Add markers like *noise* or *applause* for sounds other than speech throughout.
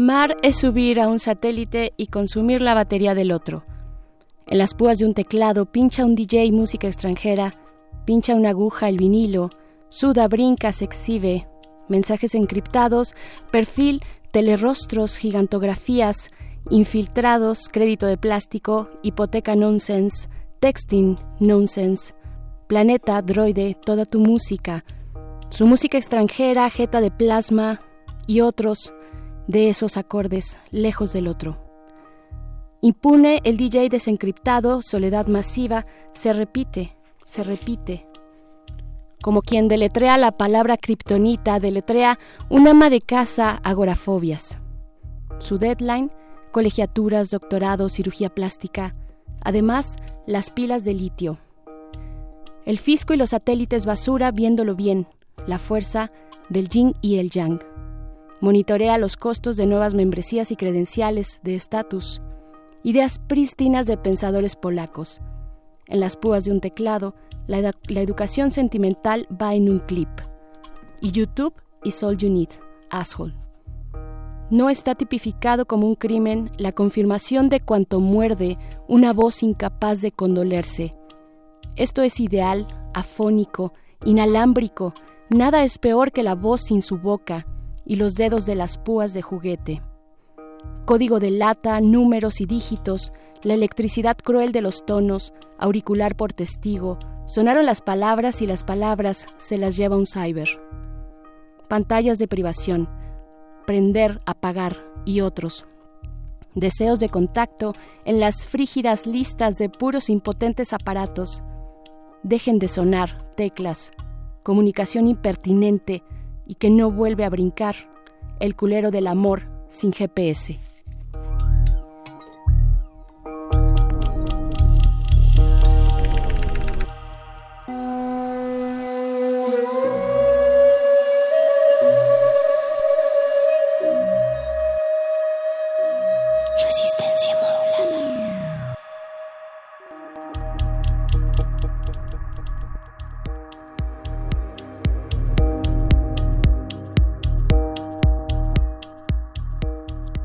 Llamar es subir a un satélite y consumir la batería del otro. En las púas de un teclado pincha un DJ música extranjera, pincha una aguja el vinilo, suda, brinca, se exhibe, mensajes encriptados, perfil, telerostros, gigantografías, infiltrados, crédito de plástico, hipoteca nonsense, texting nonsense, planeta, droide, toda tu música, su música extranjera, jeta de plasma y otros de esos acordes lejos del otro. Impune el DJ desencriptado, soledad masiva, se repite, se repite. Como quien deletrea la palabra kriptonita, deletrea un ama de casa agorafobias. Su deadline, colegiaturas, doctorado, cirugía plástica, además las pilas de litio. El fisco y los satélites basura viéndolo bien, la fuerza del yin y el yang. Monitorea los costos de nuevas membresías y credenciales de estatus. Ideas prístinas de pensadores polacos. En las púas de un teclado, la, la educación sentimental va en un clip. Y YouTube is all you need, asshole. No está tipificado como un crimen la confirmación de cuanto muerde una voz incapaz de condolerse. Esto es ideal, afónico, inalámbrico, nada es peor que la voz sin su boca, y los dedos de las púas de juguete. Código de lata, números y dígitos, la electricidad cruel de los tonos, auricular por testigo, sonaron las palabras y las palabras se las lleva un cyber. Pantallas de privación, prender, apagar y otros. Deseos de contacto en las frígidas listas de puros impotentes aparatos. Dejen de sonar teclas. Comunicación impertinente, y que no vuelve a brincar, el culero del amor sin GPS.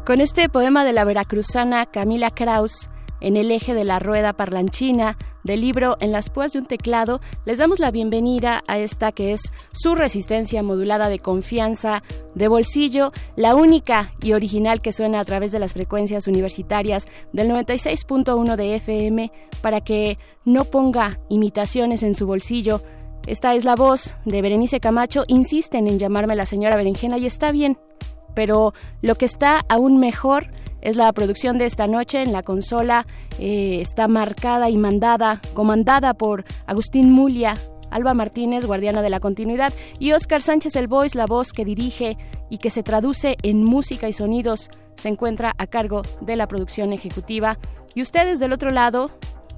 Con este poema de la veracruzana Camila Kraus, en el eje de la rueda parlanchina del libro En las púas de un teclado, les damos la bienvenida a esta que es su resistencia modulada de confianza, de bolsillo, la única y original que suena a través de las frecuencias universitarias del 96.1 de FM para que no ponga imitaciones en su bolsillo. Esta es la voz de Berenice Camacho. Insisten en llamarme la señora Berenjena y está bien, pero lo que está aún mejor es la producción de esta noche en la consola. Eh, está marcada y mandada, comandada por Agustín Mulia, Alba Martínez, guardiana de la continuidad, y Oscar Sánchez el Voice, la voz que dirige y que se traduce en música y sonidos, se encuentra a cargo de la producción ejecutiva. Y ustedes del otro lado,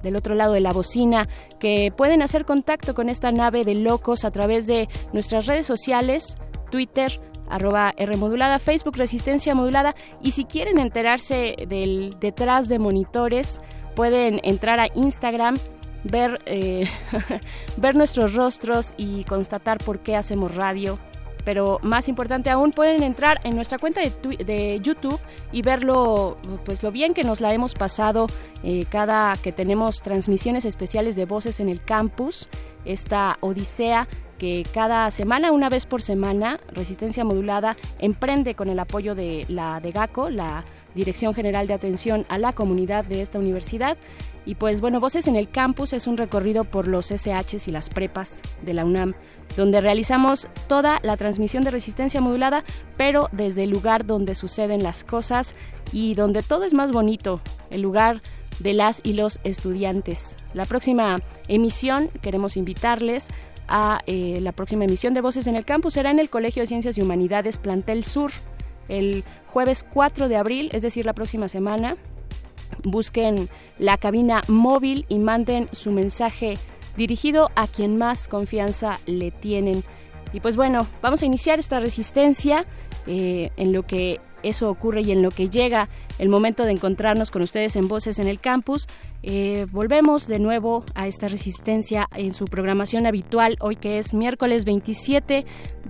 del otro lado de la bocina, que pueden hacer contacto con esta nave de locos a través de nuestras redes sociales, Twitter, arroba R modulada, Facebook Resistencia Modulada. Y si quieren enterarse del detrás de monitores pueden entrar a Instagram ver, eh, *laughs* ver nuestros rostros y constatar por qué hacemos radio, pero más importante aún, pueden entrar en nuestra cuenta de, de YouTube y verlo, pues lo bien que nos la hemos pasado eh, cada que tenemos transmisiones especiales de voces en el campus, esta odisea que cada semana, una vez por semana, Resistencia Modulada emprende con el apoyo de la DEGACO, la Dirección General de Atención a la Comunidad de esta universidad. Y pues bueno, Voces en el Campus es un recorrido por los SHs y las prepas de la UNAM, donde realizamos toda la transmisión de resistencia modulada, pero desde el lugar donde suceden las cosas y donde todo es más bonito, el lugar de las y los estudiantes. La próxima emisión queremos invitarles a eh, la próxima emisión de Voces en el Campus. Será en el Colegio de Ciencias y Humanidades Plantel Sur el jueves 4 de abril, es decir, la próxima semana. Busquen la cabina móvil y manden su mensaje dirigido a quien más confianza le tienen. Y pues bueno, vamos a iniciar esta resistencia eh, en lo que eso ocurre y en lo que llega el momento de encontrarnos con ustedes en Voces en el Campus. Eh, volvemos de nuevo a esta resistencia en su programación habitual, hoy que es miércoles 27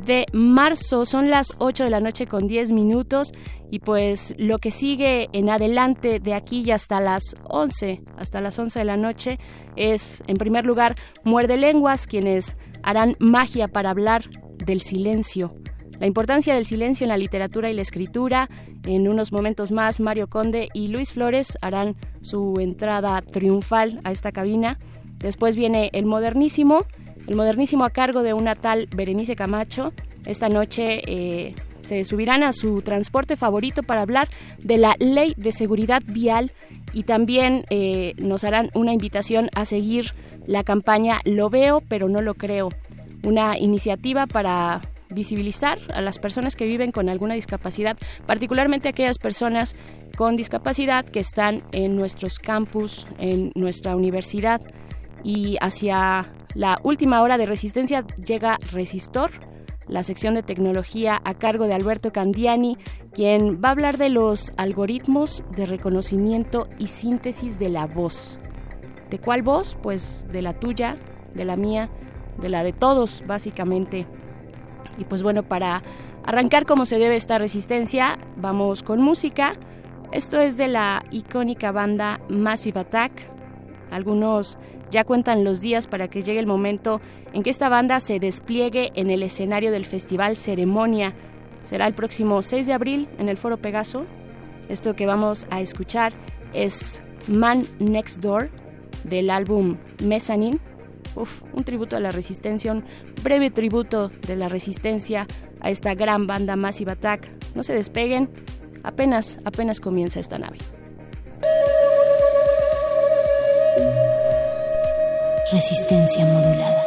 de marzo, son las 8 de la noche con 10 minutos y pues lo que sigue en adelante de aquí y hasta las 11, hasta las 11 de la noche es en primer lugar Muerde Lenguas, quienes harán magia para hablar del silencio la importancia del silencio en la literatura y la escritura. En unos momentos más, Mario Conde y Luis Flores harán su entrada triunfal a esta cabina. Después viene el modernísimo, el modernísimo a cargo de una tal Berenice Camacho. Esta noche eh, se subirán a su transporte favorito para hablar de la ley de seguridad vial y también eh, nos harán una invitación a seguir la campaña Lo veo, pero no lo creo. Una iniciativa para visibilizar a las personas que viven con alguna discapacidad, particularmente aquellas personas con discapacidad que están en nuestros campus, en nuestra universidad y hacia la última hora de resistencia llega Resistor, la sección de tecnología a cargo de Alberto Candiani, quien va a hablar de los algoritmos de reconocimiento y síntesis de la voz. ¿De cuál voz? Pues de la tuya, de la mía, de la de todos, básicamente. Y pues bueno, para arrancar como se debe esta resistencia, vamos con música. Esto es de la icónica banda Massive Attack. Algunos ya cuentan los días para que llegue el momento en que esta banda se despliegue en el escenario del festival Ceremonia. Será el próximo 6 de abril en el Foro Pegaso. Esto que vamos a escuchar es Man Next Door del álbum Mezzanine un tributo a la resistencia, un breve tributo de la resistencia a esta gran banda Massive Attack. No se despeguen, apenas, apenas comienza esta nave. Resistencia modulada.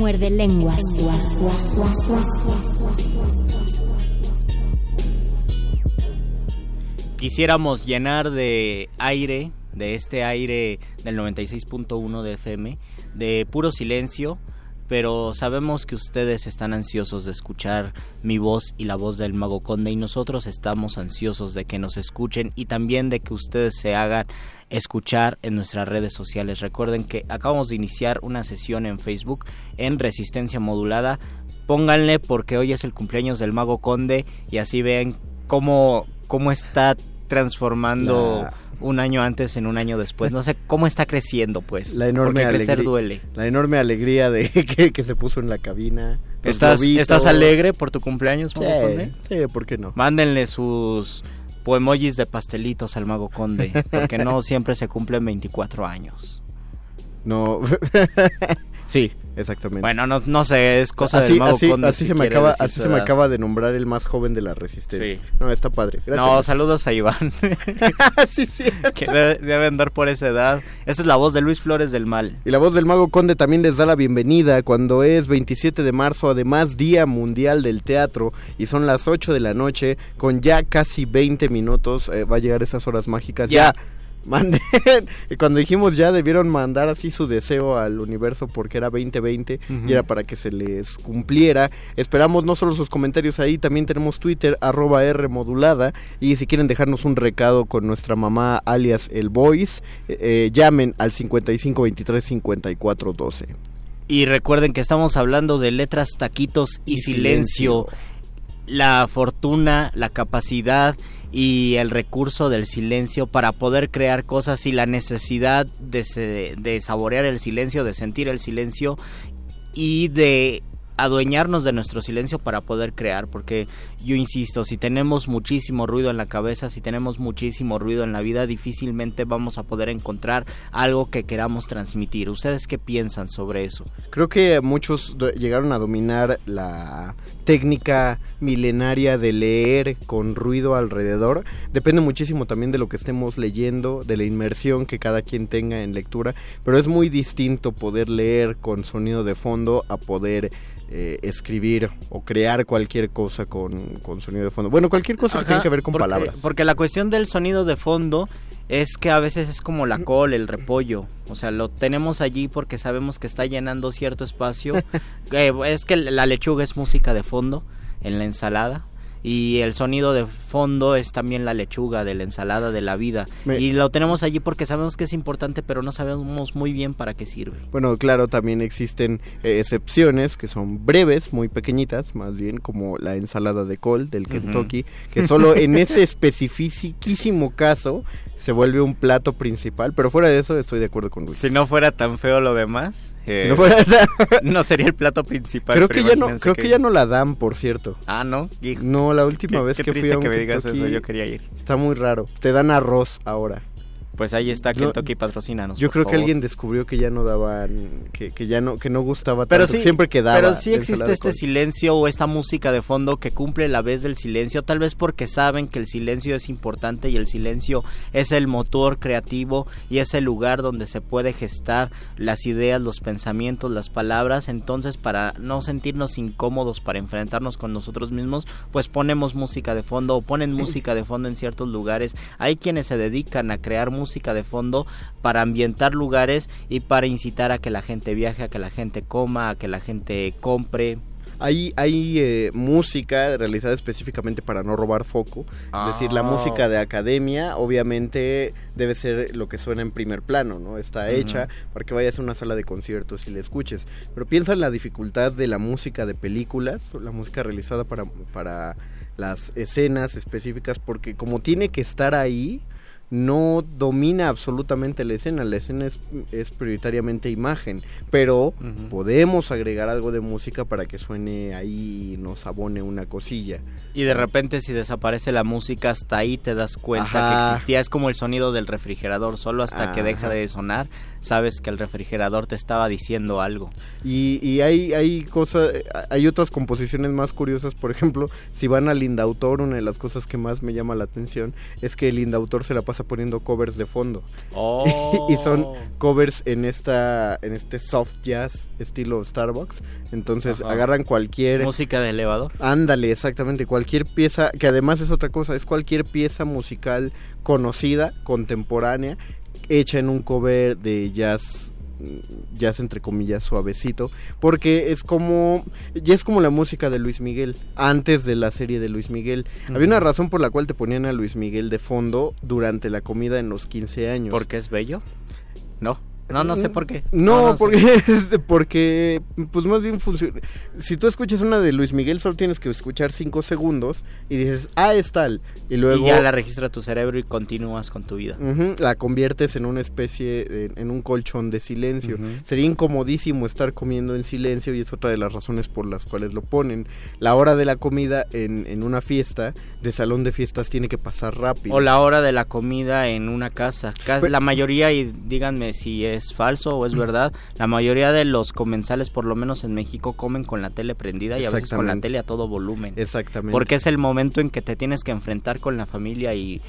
Muerde lenguas. Quisiéramos llenar de aire, de este aire del 96.1 de FM, de puro silencio, pero sabemos que ustedes están ansiosos de escuchar mi voz y la voz del Mago Conde y nosotros estamos ansiosos de que nos escuchen y también de que ustedes se hagan escuchar en nuestras redes sociales. Recuerden que acabamos de iniciar una sesión en Facebook en Resistencia Modulada. Pónganle porque hoy es el cumpleaños del Mago Conde y así ven cómo, cómo está transformando un año antes en un año después. No sé cómo está creciendo, pues. La enorme porque crecer duele. La enorme alegría de *laughs* que, que se puso en la cabina. ¿Estás. ¿Estás alegre por tu cumpleaños, Mago Sí, Conde? sí, ¿por qué no? Mándenle sus poemojis de pastelitos al Mago Conde, porque no siempre se cumplen 24 años. No. *laughs* Sí. Exactamente. Bueno, no, no sé, es cosa así, del Mago así, Conde. así si se me acaba, así se me acaba de nombrar el más joven de la resistencia. Sí. No, está padre. Gracias. No, saludos a Iván. *laughs* sí, sí. que debe, debe andar por esa edad. Esa es la voz de Luis Flores del Mal. Y la voz del Mago Conde también les da la bienvenida cuando es 27 de marzo, además Día Mundial del Teatro, y son las 8 de la noche, con ya casi 20 minutos, eh, va a llegar esas horas mágicas. Ya. Ya. Manden, *laughs* cuando dijimos ya debieron mandar así su deseo al universo porque era 2020 Ujú. y era para que se les cumpliera. Esperamos no solo sus comentarios ahí, también tenemos Twitter arroba R modulada y si quieren dejarnos un recado con nuestra mamá alias el voice, eh, eh, llamen al 55 23 54 12. Y recuerden que estamos hablando de letras, taquitos y, Y silencio. La fortuna, la capacidad y el recurso del silencio para poder crear cosas y la necesidad de, se- de saborear el silencio, de sentir el silencio y de adueñarnos de nuestro silencio para poder crear, porque yo insisto, si tenemos muchísimo ruido en la cabeza, si tenemos muchísimo ruido en la vida, difícilmente vamos a poder encontrar algo que queramos transmitir. ¿Ustedes qué piensan sobre eso? Creo que muchos llegaron a dominar la técnica milenaria de leer con ruido alrededor. Depende muchísimo también de lo que estemos leyendo, de la inmersión que cada quien tenga en lectura, pero es muy distinto poder leer con sonido de fondo a poder eh, escribir o crear cualquier cosa con, con sonido de fondo. Bueno, cualquier cosa que tenga que ver con porque- palabras. Porque la cuestión del sonido de fondo es que a veces es como la col, el repollo. O sea, lo tenemos allí porque sabemos que está llenando cierto espacio. *laughs* Eh, es que la lechuga es música de fondo en la ensalada. Y el sonido de fondo es también la lechuga de la ensalada de la vida. Me- Y lo tenemos allí porque sabemos que es importante, pero no sabemos muy bien para qué sirve. Bueno, claro, también existen eh, excepciones que son breves, muy pequeñitas, más bien como la ensalada de col del. Kentucky, *laughs* que solo en ese especificísimo caso se vuelve un plato principal, pero fuera de eso estoy de acuerdo con Luis. Si no fuera tan feo lo demás, eh, no fuera- *laughs* no sería el plato principal. creo que ya no, creo que ya no la dan, por cierto. Ah, ¿no? Hijo. No, la última vez qué que fui a un que me digas eso, yo quería ir. está muy raro. Te dan arroz ahora. Pues ahí está Kentucky patrocínanos. Yo por creo que favor. alguien descubrió que ya no daban, que, que ya no, que no gustaba pero tanto. sí, Siempre quedaba. Pero sí existe este silencio o esta música de fondo que cumple la vez del silencio, tal vez porque saben que el silencio es importante y el silencio es el motor creativo y es el lugar donde se puede gestar las ideas, los pensamientos, las palabras. Entonces, para no sentirnos incómodos para enfrentarnos con nosotros mismos, pues ponemos música de fondo o ponen música de fondo en ciertos lugares. Hay quienes se dedican a crear música de fondo para ambientar lugares y para incitar a que la gente viaje, a que la gente coma, a que la gente compre. Hay, hay eh, música realizada específicamente para no robar foco. Es decir, la Ah. música de academia obviamente debe ser lo que suena en primer plano, ¿no? Está hecha para que vayas a una sala de conciertos y la escuches. Pero piensa en la dificultad de la música de películas, la música realizada para, para las escenas específicas, porque como tiene que estar ahí, no domina absolutamente la escena, la escena es, es prioritariamente imagen, pero podemos agregar algo de música para que suene ahí y nos abone una cosilla. Y de repente si desaparece la música, hasta ahí te das cuenta Ajá. que existía. Es como el sonido del refrigerador, solo hasta que deja de sonar, sabes que el refrigerador te estaba diciendo algo. Y, y hay, hay cosas, hay otras composiciones más curiosas, por ejemplo, si van al Indautor, una de las cosas que más me llama la atención es que el Indautor se la pasa poniendo covers de fondo. Oh. *laughs* y son covers en esta en este soft jazz estilo Starbucks. Entonces Ajá. agarran cualquier música de elevador. Ándale, exactamente, cualquier pieza, que además es otra cosa, es cualquier pieza musical conocida, contemporánea, hecha en un cover de jazz jazz entre comillas suavecito porque es como ya es como la música de Luis Miguel antes de la serie de Luis Miguel había una razón por la cual te ponían a Luis Miguel de fondo durante la comida en los 15 años ¿Porque es bello? No. No, no sé por qué. no, porque, porque, pues más bien funciona. Si tú escuchas una de Luis Miguel, solo tienes que escuchar cinco segundos y dices, ah, es tal. Y luego Y ya la registra tu cerebro y continúas con tu vida. la conviertes en una especie, de- en un colchón de silencio. Sería incomodísimo estar comiendo en silencio y es otra de las razones por las cuales lo ponen. La hora de la comida en, en una fiesta, de salón de fiestas, tiene que pasar rápido. O la hora de la comida en una casa. Pero- La mayoría, y díganme si es falso o es verdad, la mayoría de los comensales, por lo menos en México, comen con la tele prendida y a veces con la tele a todo volumen. Exactamente. Porque es el momento en que te tienes que enfrentar con la familia y,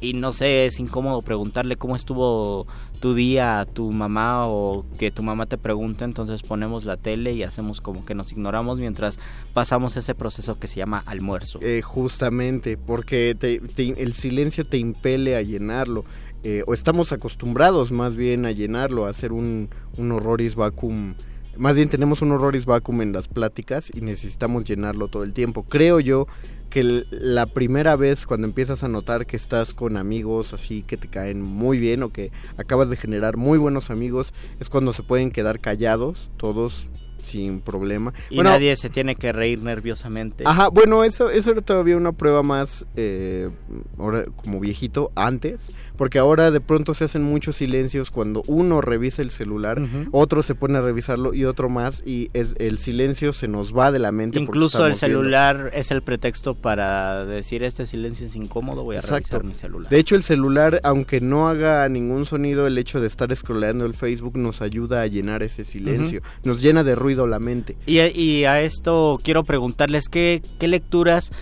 y no sé, es incómodo preguntarle cómo estuvo tu día a tu mamá o que tu mamá te pregunte, entonces ponemos la tele y hacemos como que nos ignoramos mientras pasamos ese proceso que se llama almuerzo. Eh, justamente, porque te- te- el silencio te impele a llenarlo. Eh, o estamos acostumbrados más bien a llenarlo, a hacer un, un horroris vacuum. Más bien tenemos un horroris vacuum en las pláticas y necesitamos llenarlo todo el tiempo. Creo yo que la primera vez cuando empiezas a notar que estás con amigos así que te caen muy bien o que acabas de generar muy buenos amigos es cuando se pueden quedar callados todos sin problema. Y Bueno, nadie se tiene que reír nerviosamente. Ajá, bueno, eso, eso era todavía una prueba más, eh, ahora como viejito, antes, porque ahora de pronto se hacen muchos silencios cuando uno revisa el celular, otro se pone a revisarlo y otro más, y es, el silencio se nos va de la mente. Incluso el viendo. celular es el pretexto para decir este silencio es incómodo, voy a Exacto. revisar mi celular. De hecho, el celular, aunque no haga ningún sonido, el hecho de estar scrolleando el Facebook nos ayuda a llenar ese silencio, nos llena de ruido la mente. Y, y a esto quiero preguntarles qué, qué lecturas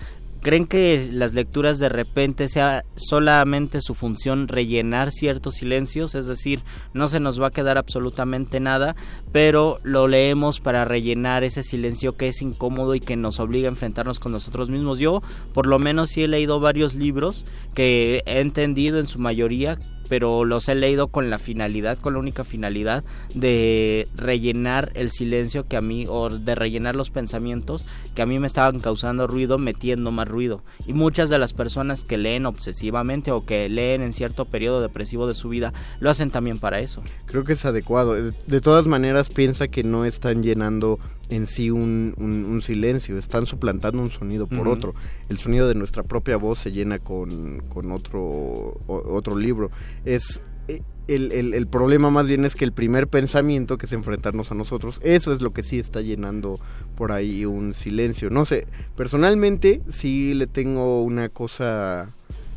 creen que las lecturas de repente sea solamente su función rellenar ciertos silencios, es decir, no se nos va a quedar absolutamente nada, pero lo leemos para rellenar ese silencio que es incómodo y que nos obliga a enfrentarnos con nosotros mismos. Yo, por lo menos, sí he leído varios libros que he entendido en su mayoría pero los he leído con la finalidad, con la única finalidad de rellenar el silencio que a mí, o de rellenar los pensamientos que a mí me estaban causando ruido, metiendo más ruido. Y muchas de las personas que leen obsesivamente o que leen en cierto periodo depresivo de su vida, lo hacen también para eso. Creo que es adecuado. De- todas maneras, piensa que no están llenando en sí un, un- un silencio, están suplantando un sonido por otro. El sonido de nuestra propia voz se llena con, con otro, o- otro libro. Es eh, el, el- el problema más bien es que el primer pensamiento, que es enfrentarnos a nosotros, eso es lo que sí está llenando por ahí un silencio. No sé, personalmente sí le tengo una cosa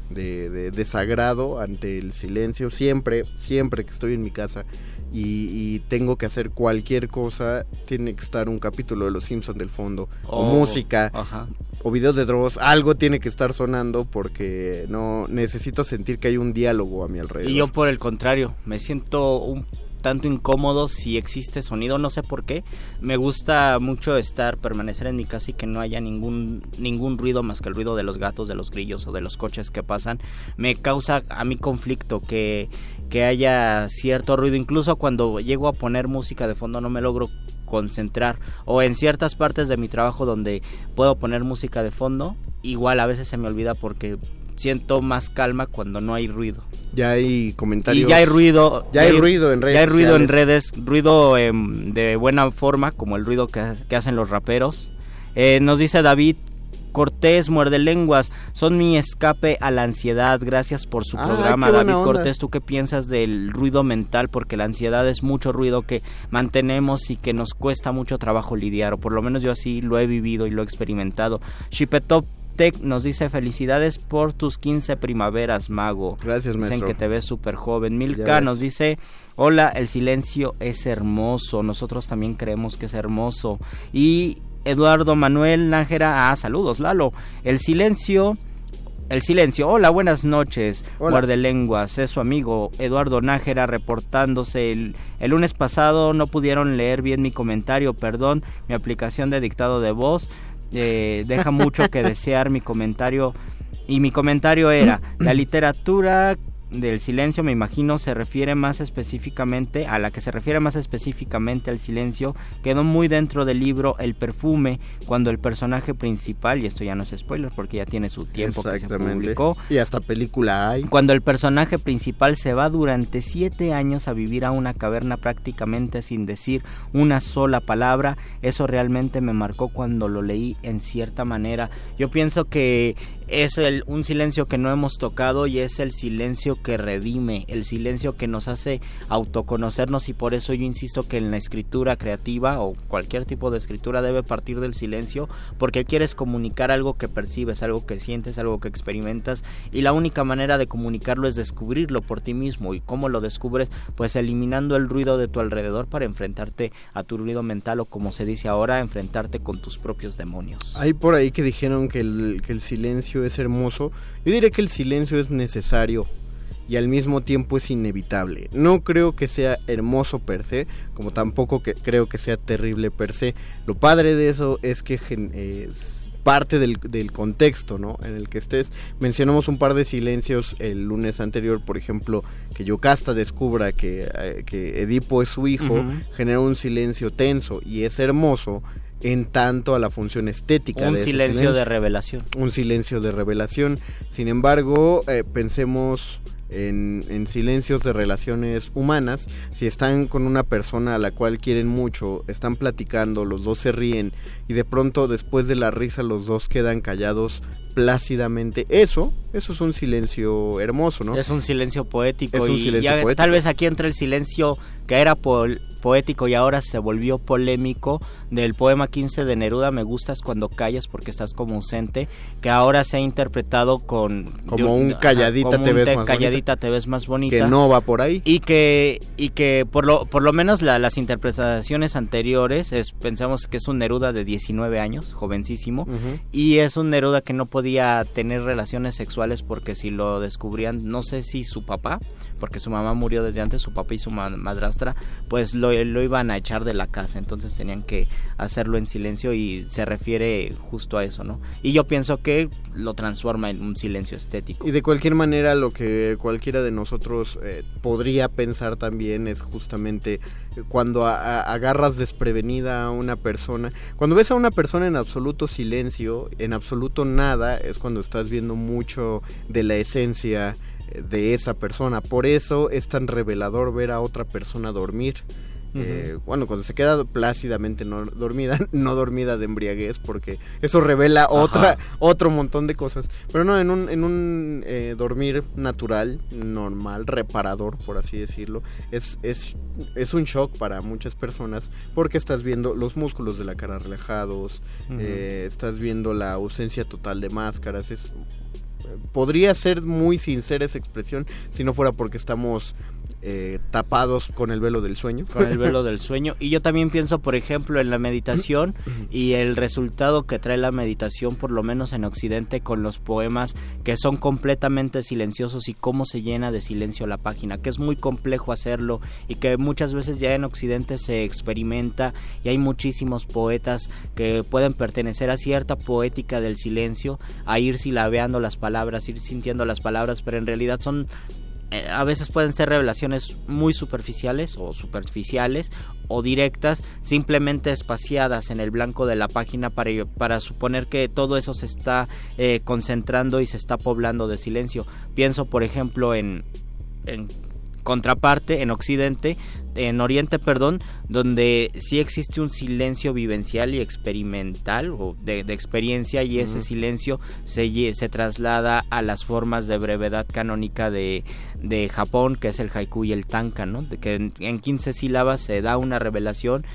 de, de desagrado ante el silencio siempre, siempre que estoy en mi casa y, y tengo que hacer cualquier cosa, tiene que estar un capítulo de Los Simpsons del fondo, o, O- música, Ajá. o videos de Dross, algo tiene que estar sonando porque no necesito sentir que hay un diálogo a mi alrededor. Y yo por el contrario, me siento un tanto incómodo si existe sonido, no sé por qué. Me gusta mucho estar, permanecer en mi casa y que no haya ningún, ningún ruido más que el ruido de los gatos, de los grillos o de los coches que pasan. Me causa a mí conflicto que, que haya cierto ruido, incluso cuando llego a poner música de fondo no me logro concentrar o en ciertas partes de mi trabajo donde puedo poner música de fondo, igual a veces se me olvida porque siento más calma cuando no hay ruido. Ya hay comentarios. Y ya hay ruido. Ya hay ruido en redes. Ya hay ruido en redes, ruido em, de buena forma, como el ruido que, que hacen los raperos. Eh, nos dice David Cortés, muerde lenguas, son mi escape a la ansiedad. Gracias por su Ah, programa, David onda. Cortés. ¿Tú qué piensas del ruido mental? Porque la ansiedad es mucho ruido que mantenemos y que nos cuesta mucho trabajo lidiar, o por lo menos yo así lo he vivido y lo he experimentado. Shipetop Tech nos dice felicidades por tus 15 primaveras, mago. Gracias, Dicen maestro. que te ves súper joven. Milka nos dice, hola, el silencio es hermoso. Nosotros también creemos que es hermoso. Y Eduardo Manuel Nájera, ah, saludos, Lalo. El silencio... El silencio, hola, buenas noches, Hola. guarde lenguas, es su amigo Eduardo Nájera reportándose. El, el lunes pasado no pudieron leer bien mi comentario, perdón, mi aplicación de dictado de voz eh, deja mucho que *laughs* desear mi comentario. Y mi comentario era, *clears throat* la literatura del silencio me imagino se refiere más específicamente a la que se refiere más específicamente al silencio quedó muy dentro del libro El perfume cuando el personaje principal y esto ya no es spoiler porque ya tiene su tiempo que se publicó Y hasta película hay. cuando el personaje principal se va durante siete años a vivir a una caverna prácticamente sin decir una sola palabra, eso realmente me marcó cuando lo leí en cierta manera. Yo pienso que es el, un silencio que no hemos tocado y es el silencio que redime, el silencio que nos hace autoconocernos y por eso yo insisto que en la escritura creativa o cualquier tipo de escritura debe partir del silencio porque quieres comunicar algo que percibes, algo que sientes, algo que experimentas y la única manera de comunicarlo es descubrirlo por ti mismo y cómo lo descubres pues eliminando el ruido de tu alrededor para enfrentarte a tu ruido mental o como se dice ahora enfrentarte con tus propios demonios. Hay por ahí que dijeron que el, que el silencio es hermoso. Yo diré que el silencio es necesario y al mismo tiempo es inevitable. No creo que sea hermoso per se, como tampoco que creo que sea terrible per se. Lo padre de eso es que es parte del, del contexto ¿no? en el que estés. Mencionamos un par de silencios el lunes anterior, por ejemplo, que Yocasta descubra que, eh, que Edipo es su hijo, genera un silencio tenso y es hermoso en tanto a la función estética Un de silencio de revelación. un silencio de revelación. Sin embargo, eh, pensemos en, en silencios de relaciones humanas. Si están con una persona a la cual quieren mucho, están platicando, los dos se ríen y de pronto después de la risa los dos quedan callados plácidamente. Eso, eso es un silencio hermoso, ¿no? Es un silencio poético Es un y silencio ya poético. tal vez aquí entra el silencio que era poético y ahora se volvió polémico del poema 15 de Neruda Me gustas cuando callas porque estás como ausente que ahora se ha interpretado con Como un calladita como te un ves te- más calladita te ves más bonita. Que no va por ahí. y que y que por lo por lo menos la- las interpretaciones anteriores es pensamos que es un Neruda de 19 años jovencísimo y es un Neruda que no podía tener relaciones sexuales porque si lo descubrían, no sé si su papá, porque su mamá murió desde antes, su papá y su ma- madrastra, pues lo, iban a echar de la casa, entonces tenían que hacerlo en silencio y se refiere justo a eso, ¿no? Y yo pienso que lo transforma en un silencio estético. Y de cualquier manera lo que cualquiera de nosotros eh, podría pensar también es justamente cuando a- agarras desprevenida a una persona, cuando ves a una persona en absoluto silencio, en absoluto nada, es cuando estás viendo mucho de la esencia de esa persona. Por eso es tan revelador ver a otra persona dormir. Eh, bueno, cuando se queda plácidamente no dormida, *laughs* no dormida de embriaguez, porque eso revela otra, otro montón de cosas. Pero no, en un, en un eh, dormir natural, normal, reparador, por así decirlo, es, es, es un shock para muchas personas, porque estás viendo los músculos de la cara relajados, eh, estás viendo la ausencia total de máscaras, es podría ser muy sincera esa expresión si no fuera porque estamos eh, tapados con el velo del sueño. Con el velo *laughs* del sueño. Y yo también pienso, por ejemplo, en la meditación y el resultado que trae la meditación, por lo menos en Occidente, con los poemas que son completamente silenciosos y cómo se llena de silencio la página, que es muy complejo hacerlo y que muchas veces ya en Occidente se experimenta y hay muchísimos poetas que pueden pertenecer a cierta poética del silencio, a ir silabeando las palabras, ir sintiendo las palabras, pero en realidad son a veces pueden ser revelaciones muy superficiales o superficiales o directas, simplemente espaciadas en el blanco de la página para, para suponer que todo eso se está eh, concentrando y se está poblando de silencio. Pienso, por ejemplo, en, en contraparte en Occidente, en Oriente, perdón, donde sí existe un silencio vivencial y experimental o de, experiencia y ese silencio se, se traslada a las formas de brevedad canónica de, de Japón, que es el haiku y el tanka, ¿no? De que en, en 15 sílabas se da una revelación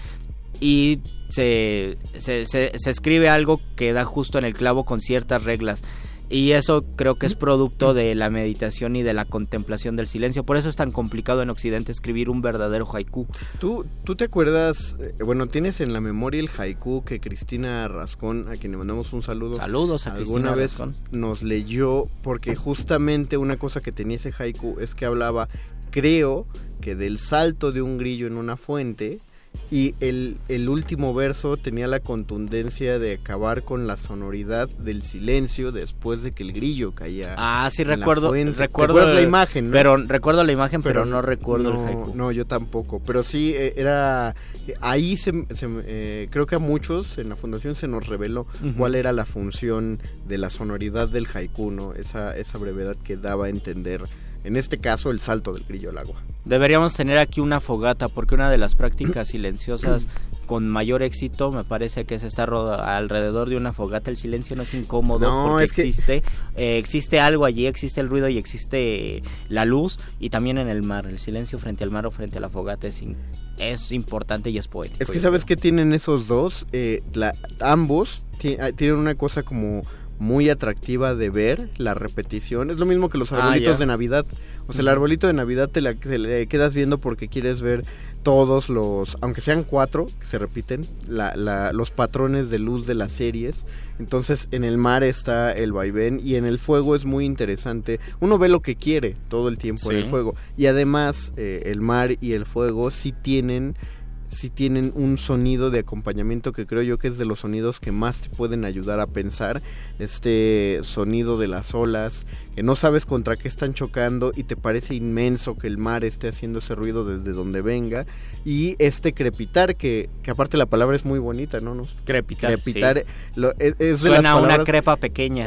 y se, se, se, se escribe algo que da justo en el clavo con ciertas reglas y eso creo que es producto de la meditación y de la contemplación del silencio. Por eso es tan complicado en Occidente escribir un verdadero haiku. ¿Tú, tú te acuerdas, eh, bueno, tienes en la memoria el haiku que Cristina Rascón, a quien le mandamos un saludo. Saludos a Cristina Alguna vez nos leyó, porque justamente una cosa que tenía ese haiku es que hablaba, creo que del salto de un grillo en una fuente y el, el, último verso tenía la contundencia de acabar con la sonoridad del silencio después de que el grillo caía. Ah, sí, recuerdo. recuerdo la imagen, Pero recuerdo la imagen, pero, no recuerdo el haiku. No, yo tampoco. Pero sí, eh, era. Ahí se, eh, creo que a muchos en la fundación se nos reveló cuál era la función de la sonoridad del haiku, ¿no? Esa, esa brevedad que daba a entender en este caso el salto del grillo al agua. Deberíamos tener aquí una fogata porque una de las prácticas silenciosas *clears throat* con mayor éxito me parece que es estar alrededor de una fogata. El silencio no es incómodo porque existe eh, existe algo allí existe el ruido y existe la luz y también en el mar. El silencio frente al mar o frente a la fogata es, es importante y es poético es que sabes que tienen esos dos eh, ambos ah, tienen una cosa como muy atractiva de ver la repetición. Es lo mismo que los ah, arbolitos de Navidad. O sea, el arbolito de Navidad te, la, le quedas viendo porque quieres ver todos los, aunque sean cuatro que se repiten, la, la, los patrones de luz de las series. Entonces en el mar está el vaivén y en el fuego es muy interesante. Uno ve lo que quiere todo el tiempo en el fuego. Y además eh, el mar y el fuego sí tienen si tienen un sonido de acompañamiento que creo yo que es de los sonidos que más te pueden ayudar a pensar. Este sonido de las olas, que no sabes contra qué están chocando y te parece inmenso que el mar esté haciendo ese ruido desde donde venga. Y este crepitar, que, que aparte la palabra es muy bonita, ¿no? Crepitar. Crepitar e, es, Suena una crepa pequeña.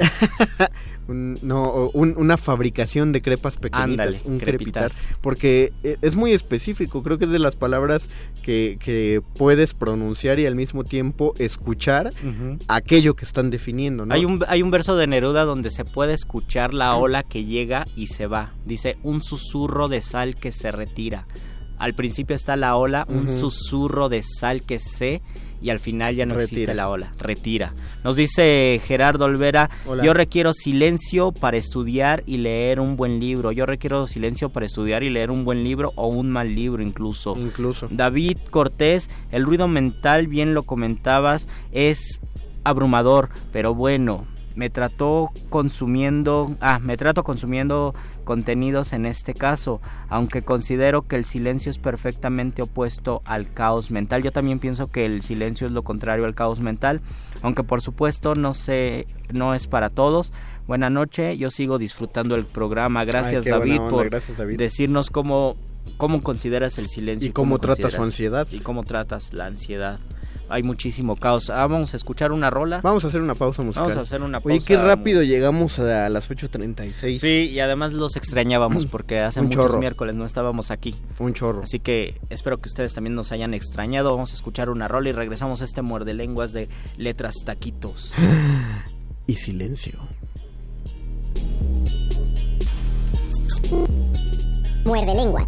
*laughs* no, una fabricación de crepas pequeñitas, un crepitar. Porque e, es muy específico, creo que es de las palabras que, que puedes pronunciar y al mismo tiempo escuchar aquello que están definiendo. Hay, un, hay un verso de Neruda donde se puede escuchar la ola que llega y se va. Dice, un susurro de sal que se retira. Al principio está la ola, un susurro de sal que se y al final ya no existe la ola, retira. Nos dice Gerardo Olvera, yo requiero silencio para estudiar y leer un buen libro. Yo requiero silencio para estudiar y leer un buen libro o un mal libro incluso. Incluso. David Cortés, el ruido mental, bien lo comentabas, es abrumador, pero bueno, me trató consumiendo, ah, me trato consumiendo contenidos en este caso, aunque considero que el silencio es perfectamente opuesto al caos mental. Yo también pienso que el silencio es lo contrario al caos mental, aunque por supuesto no sé, no es para todos. Buenas noches, yo sigo disfrutando el programa. Gracias, David, por decirnos cómo cómo consideras el silencio y cómo, tratas su ansiedad y cómo tratas la ansiedad hay muchísimo caos. Ah, vamos a escuchar una rola. Vamos a hacer una pausa musical. Vamos a hacer una pausa. Oye, qué rápido llegamos a las 8.36. Sí, y además los extrañábamos *clears throat* porque hace muchos miércoles no estábamos aquí. Un chorro. Así que espero que ustedes también nos hayan extrañado. Vamos a escuchar una rola y regresamos a este muerde lenguas de letras taquitos. *laughs* y silencio. Muerde lenguas.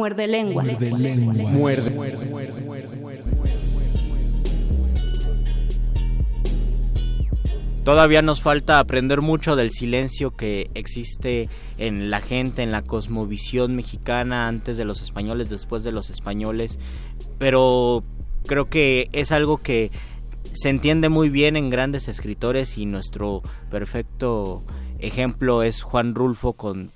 Muerde lenguas. Muerde. Todavía nos falta aprender mucho del silencio que existe en la gente, en la cosmovisión mexicana, antes de los españoles, después de los españoles, pero creo que es algo que se entiende muy bien en grandes escritores y nuestro perfecto ejemplo es Juan Rulfo con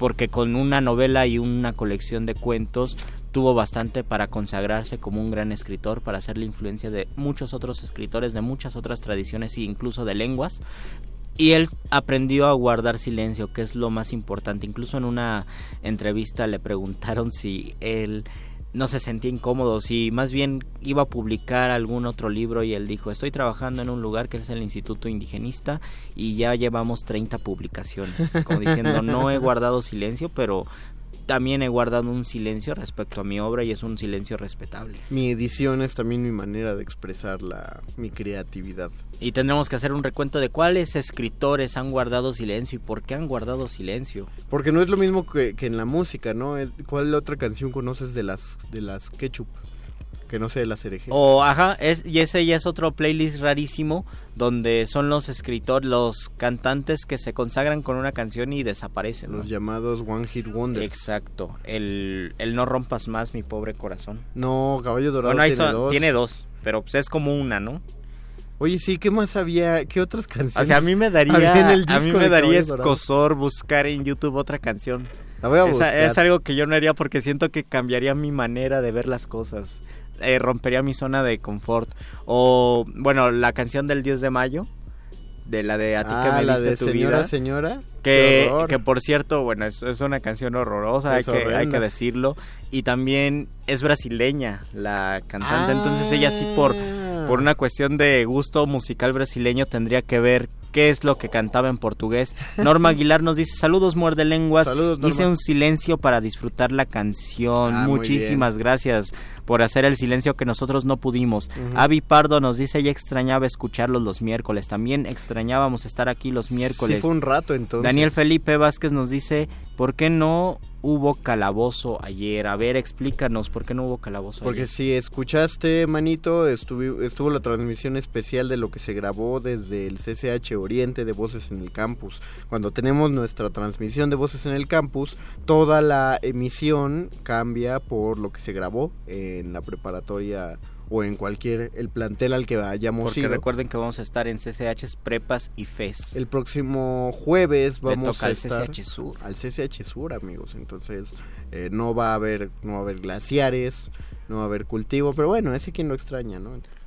porque con una novela y una colección de cuentos tuvo bastante para consagrarse como un gran escritor, para hacer la influencia de muchos otros escritores de muchas otras tradiciones e incluso de lenguas. Y él aprendió a guardar silencio, que es lo más importante. Incluso en una entrevista le preguntaron si él no se sentía incómodo, si más bien iba a publicar algún otro libro y él dijo, estoy trabajando en un lugar que es el Instituto Indigenista y ya llevamos 30 publicaciones, como diciendo, no he guardado silencio, pero también he guardado un silencio respecto a mi obra y es un silencio respetable. Mi edición es también mi manera de expresar la, mi creatividad. Y tendremos que hacer un recuento de cuáles escritores han guardado silencio y por qué han guardado silencio. Porque no es lo mismo que, que en la música, ¿no? El- ¿Cuál otra canción conoces de las de las Ketchup? Que no sea de la cereje. O, ajá, es, y ese ya es otro playlist rarísimo donde son los escritores, los cantantes que se consagran con una canción y desaparecen. ¿no? Los llamados One Hit Wonders. Exacto. El, el No Rompas Más, mi pobre corazón. No, Caballo Dorado Bueno, ahí tiene son- dos. tiene dos, pero pues es como una, ¿no? Oye, sí, ¿qué más había? ¿Qué otras canciones? O sea, a mí me daría, en el a mí disco me daría escosor buscar en YouTube otra canción. La voy a Esa- buscar. es algo que yo no haría porque siento que cambiaría mi manera de ver las cosas. Eh, rompería mi zona de confort. O, bueno, la canción del 10 de mayo, de la de A ti que Ah, me la diste de tu señora, vida. señora. Que, que por cierto, bueno, es, es una canción horrorosa, hay que, hay que decirlo. Y también es brasileña la cantante, entonces ella sí por, Ah. por una cuestión de gusto musical brasileño tendría que ver qué es lo que cantaba en portugués. Norma *laughs* Aguilar nos dice, saludos muerde lenguas, Saludos, Norma. hice un silencio para disfrutar la canción. Ah, Muchísimas gracias por hacer el silencio que nosotros no pudimos. Ujú. Avi Pardo nos dice, ya extrañaba escucharlos los miércoles, también extrañábamos estar aquí los miércoles. Sí, fue un rato entonces. Daniel Felipe Vázquez nos dice, ¿por qué no hubo calabozo ayer? A ver, explícanos, ¿por qué no hubo calabozo Porque ayer? si escuchaste, manito, estuvi- estuvo la transmisión especial de lo que se grabó desde el CCH Oriente de Voces en el Campus. Cuando tenemos nuestra transmisión de Voces en el Campus, toda la emisión cambia por lo que se grabó en la preparatoria o en cualquier, el plantel al que hayamos Porque ido. recuerden que vamos a estar en CCHs, prepas y FES. El próximo jueves vamos toca a al estar CCH Sur. al CCH Sur, amigos. Entonces eh, no va a haber no va a haber glaciares, no va a haber cultivo, pero bueno, ese quien lo extraña, ¿no? Entonces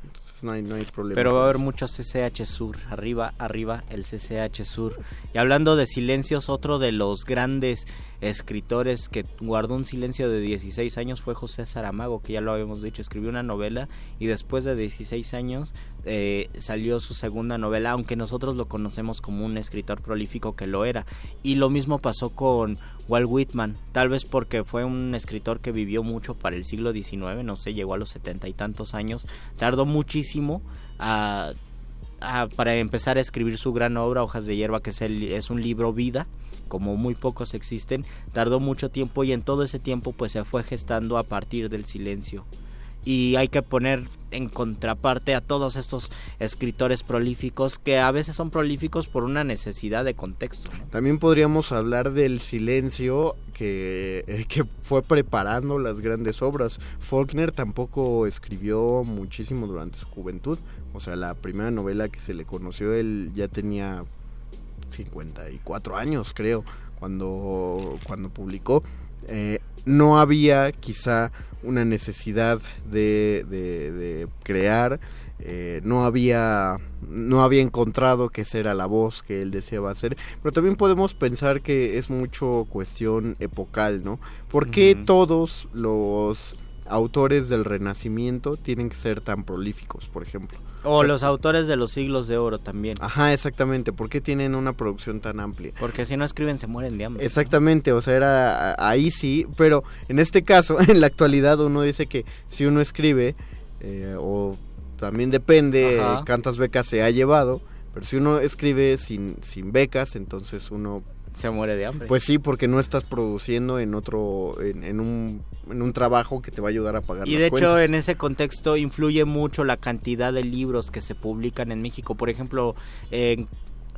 no hay no hay problema. Pero va a haber mucho CCH Sur, arriba, arriba, el CCH Sur. Y hablando de silencios, otro de los grandes escritores que guardó un silencio de 16 años fue José Saramago, que ya lo habíamos dicho, escribió una novela y después de 16 años eh, salió su segunda novela, aunque nosotros lo conocemos como un escritor prolífico que lo era. Y lo mismo pasó con Walt Whitman, tal vez porque fue un escritor que vivió mucho para el siglo XIX, no sé, llegó a los setenta y tantos años, tardó muchísimo a, para empezar a escribir su gran obra, Hojas de Hierba, que es, el- es un libro vida, como muy pocos existen, tardó mucho tiempo y en todo ese tiempo pues se fue gestando a partir del silencio. Y hay que poner en contraparte a todos estos escritores prolíficos que a veces son prolíficos por una necesidad de contexto. También podríamos hablar del silencio que, eh, que fue preparando las grandes obras. Faulkner tampoco escribió muchísimo durante su juventud. O sea, la primera novela que se le conoció, él ya tenía 54 años, creo, cuando, cuando publicó. Eh, no había quizá una necesidad de, de- de crear, eh, no había no había encontrado que esa era la voz que él deseaba hacer, pero también podemos pensar que es mucho cuestión epocal, ¿no? ¿Por qué todos los autores del Renacimiento tienen que ser tan prolíficos, por ejemplo? O sea, los autores de los siglos de oro también. Ajá, exactamente. ¿Por qué tienen una producción tan amplia? Porque si no escriben se mueren de hambre. Exactamente, o sea, era ahí sí, pero en este caso, *laughs* en la actualidad uno dice que si uno escribe, eh, o también depende Ajá. cuántas becas se ha llevado, pero si uno escribe sin, sin becas, entonces uno, Se muere de hambre. pues sí, porque no estás produciendo en otro, en, en un, en un trabajo que te va a ayudar a pagar Y las de hecho cuentas. en ese contexto influye mucho la cantidad de libros que se publican en México. Por ejemplo,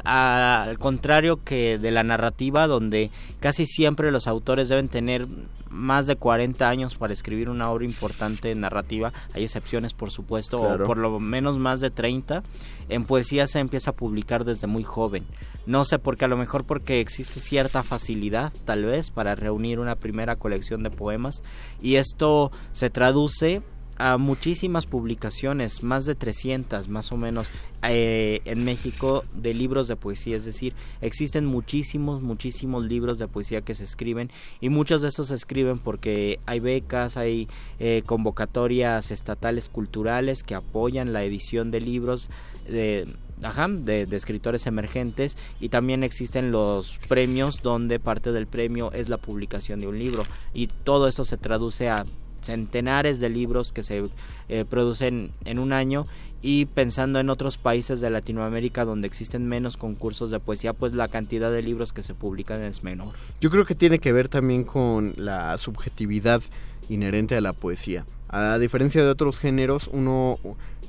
a- al contrario que de la narrativa, donde casi siempre los autores deben tener más de 40 años para escribir una obra importante narrativa, hay excepciones por supuesto, Claro. o por lo menos más de 30, en poesía se empieza a publicar desde muy joven. No sé por qué, a lo mejor porque existe cierta facilidad, tal vez, para reunir una primera colección de poemas, y esto se traduce a muchísimas publicaciones, más de 300 más o menos eh, en México de libros de poesía, es decir, existen muchísimos, muchísimos libros de poesía que se escriben y muchos de estos se escriben porque hay becas, hay eh, convocatorias estatales culturales que apoyan la edición de libros de, de, de escritores emergentes y también existen los premios donde parte del premio es la publicación de un libro y todo esto se traduce a centenares de libros que se eh, producen en un año y pensando en otros países de Latinoamérica donde existen menos concursos de poesía, pues la cantidad de libros que se publican es menor. Yo creo que tiene que ver también con la subjetividad inherente a la poesía. A diferencia de otros géneros, uno,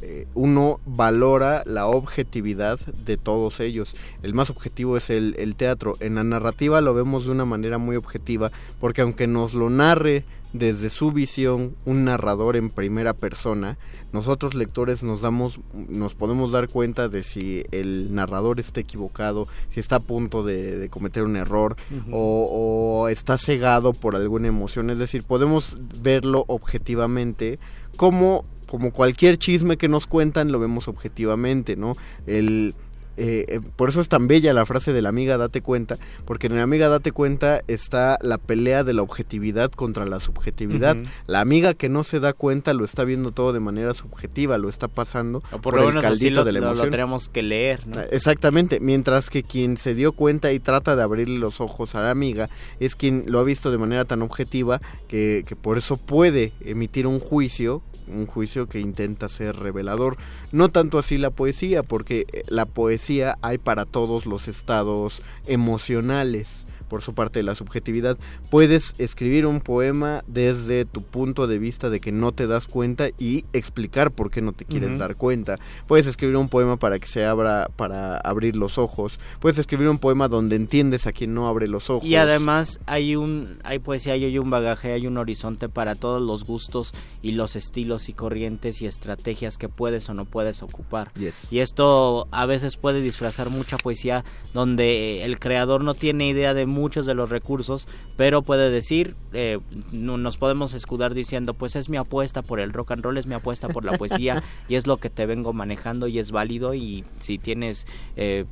eh, uno valora la objetividad de todos ellos. El más objetivo es el, el teatro. En la narrativa lo vemos de una manera muy objetiva, porque aunque nos lo narre desde su visión un narrador en primera persona, nosotros lectores nos damos, nos podemos dar cuenta de si el narrador está equivocado, si está a punto de, de cometer un error o, o está cegado por alguna emoción. Es decir, podemos verlo objetivamente como como cualquier chisme que nos cuentan lo vemos objetivamente, ¿no? El eh, eh, por eso es tan bella la frase de la amiga date cuenta, porque en la amiga date cuenta está la pelea de la objetividad contra la subjetividad. La amiga que no se da cuenta lo está viendo todo de manera subjetiva, lo está pasando O por, el caldito lo, de la lo- lo emoción. tenemos que leer, ¿no? Exactamente, mientras que quien se dio cuenta y trata de abrirle los ojos a la amiga es quien lo ha visto de manera tan objetiva que, que por eso puede emitir un juicio, un juicio que intenta ser revelador. No tanto así la poesía, porque eh, la poesía hay para todos los estados emocionales. Por su parte de la subjetividad, puedes escribir un poema desde tu punto de vista de que no te das cuenta y explicar por qué no te quieres dar cuenta. Puedes escribir un poema para que se abra, para abrir los ojos. Puedes escribir un poema donde entiendes a quien no abre los ojos. Y además hay un hay poesía hay un bagaje, hay un horizonte para todos los gustos y los estilos y corrientes y estrategias que puedes o no puedes ocupar. Yes. Y esto a veces puede disfrazar mucha poesía donde el creador no tiene idea de muchos de los recursos, pero puede decir, eh, no- nos podemos escudar diciendo, pues es mi apuesta por el rock and roll, es mi apuesta por la poesía *laughs* y es lo que te vengo manejando y es válido y si tienes eh,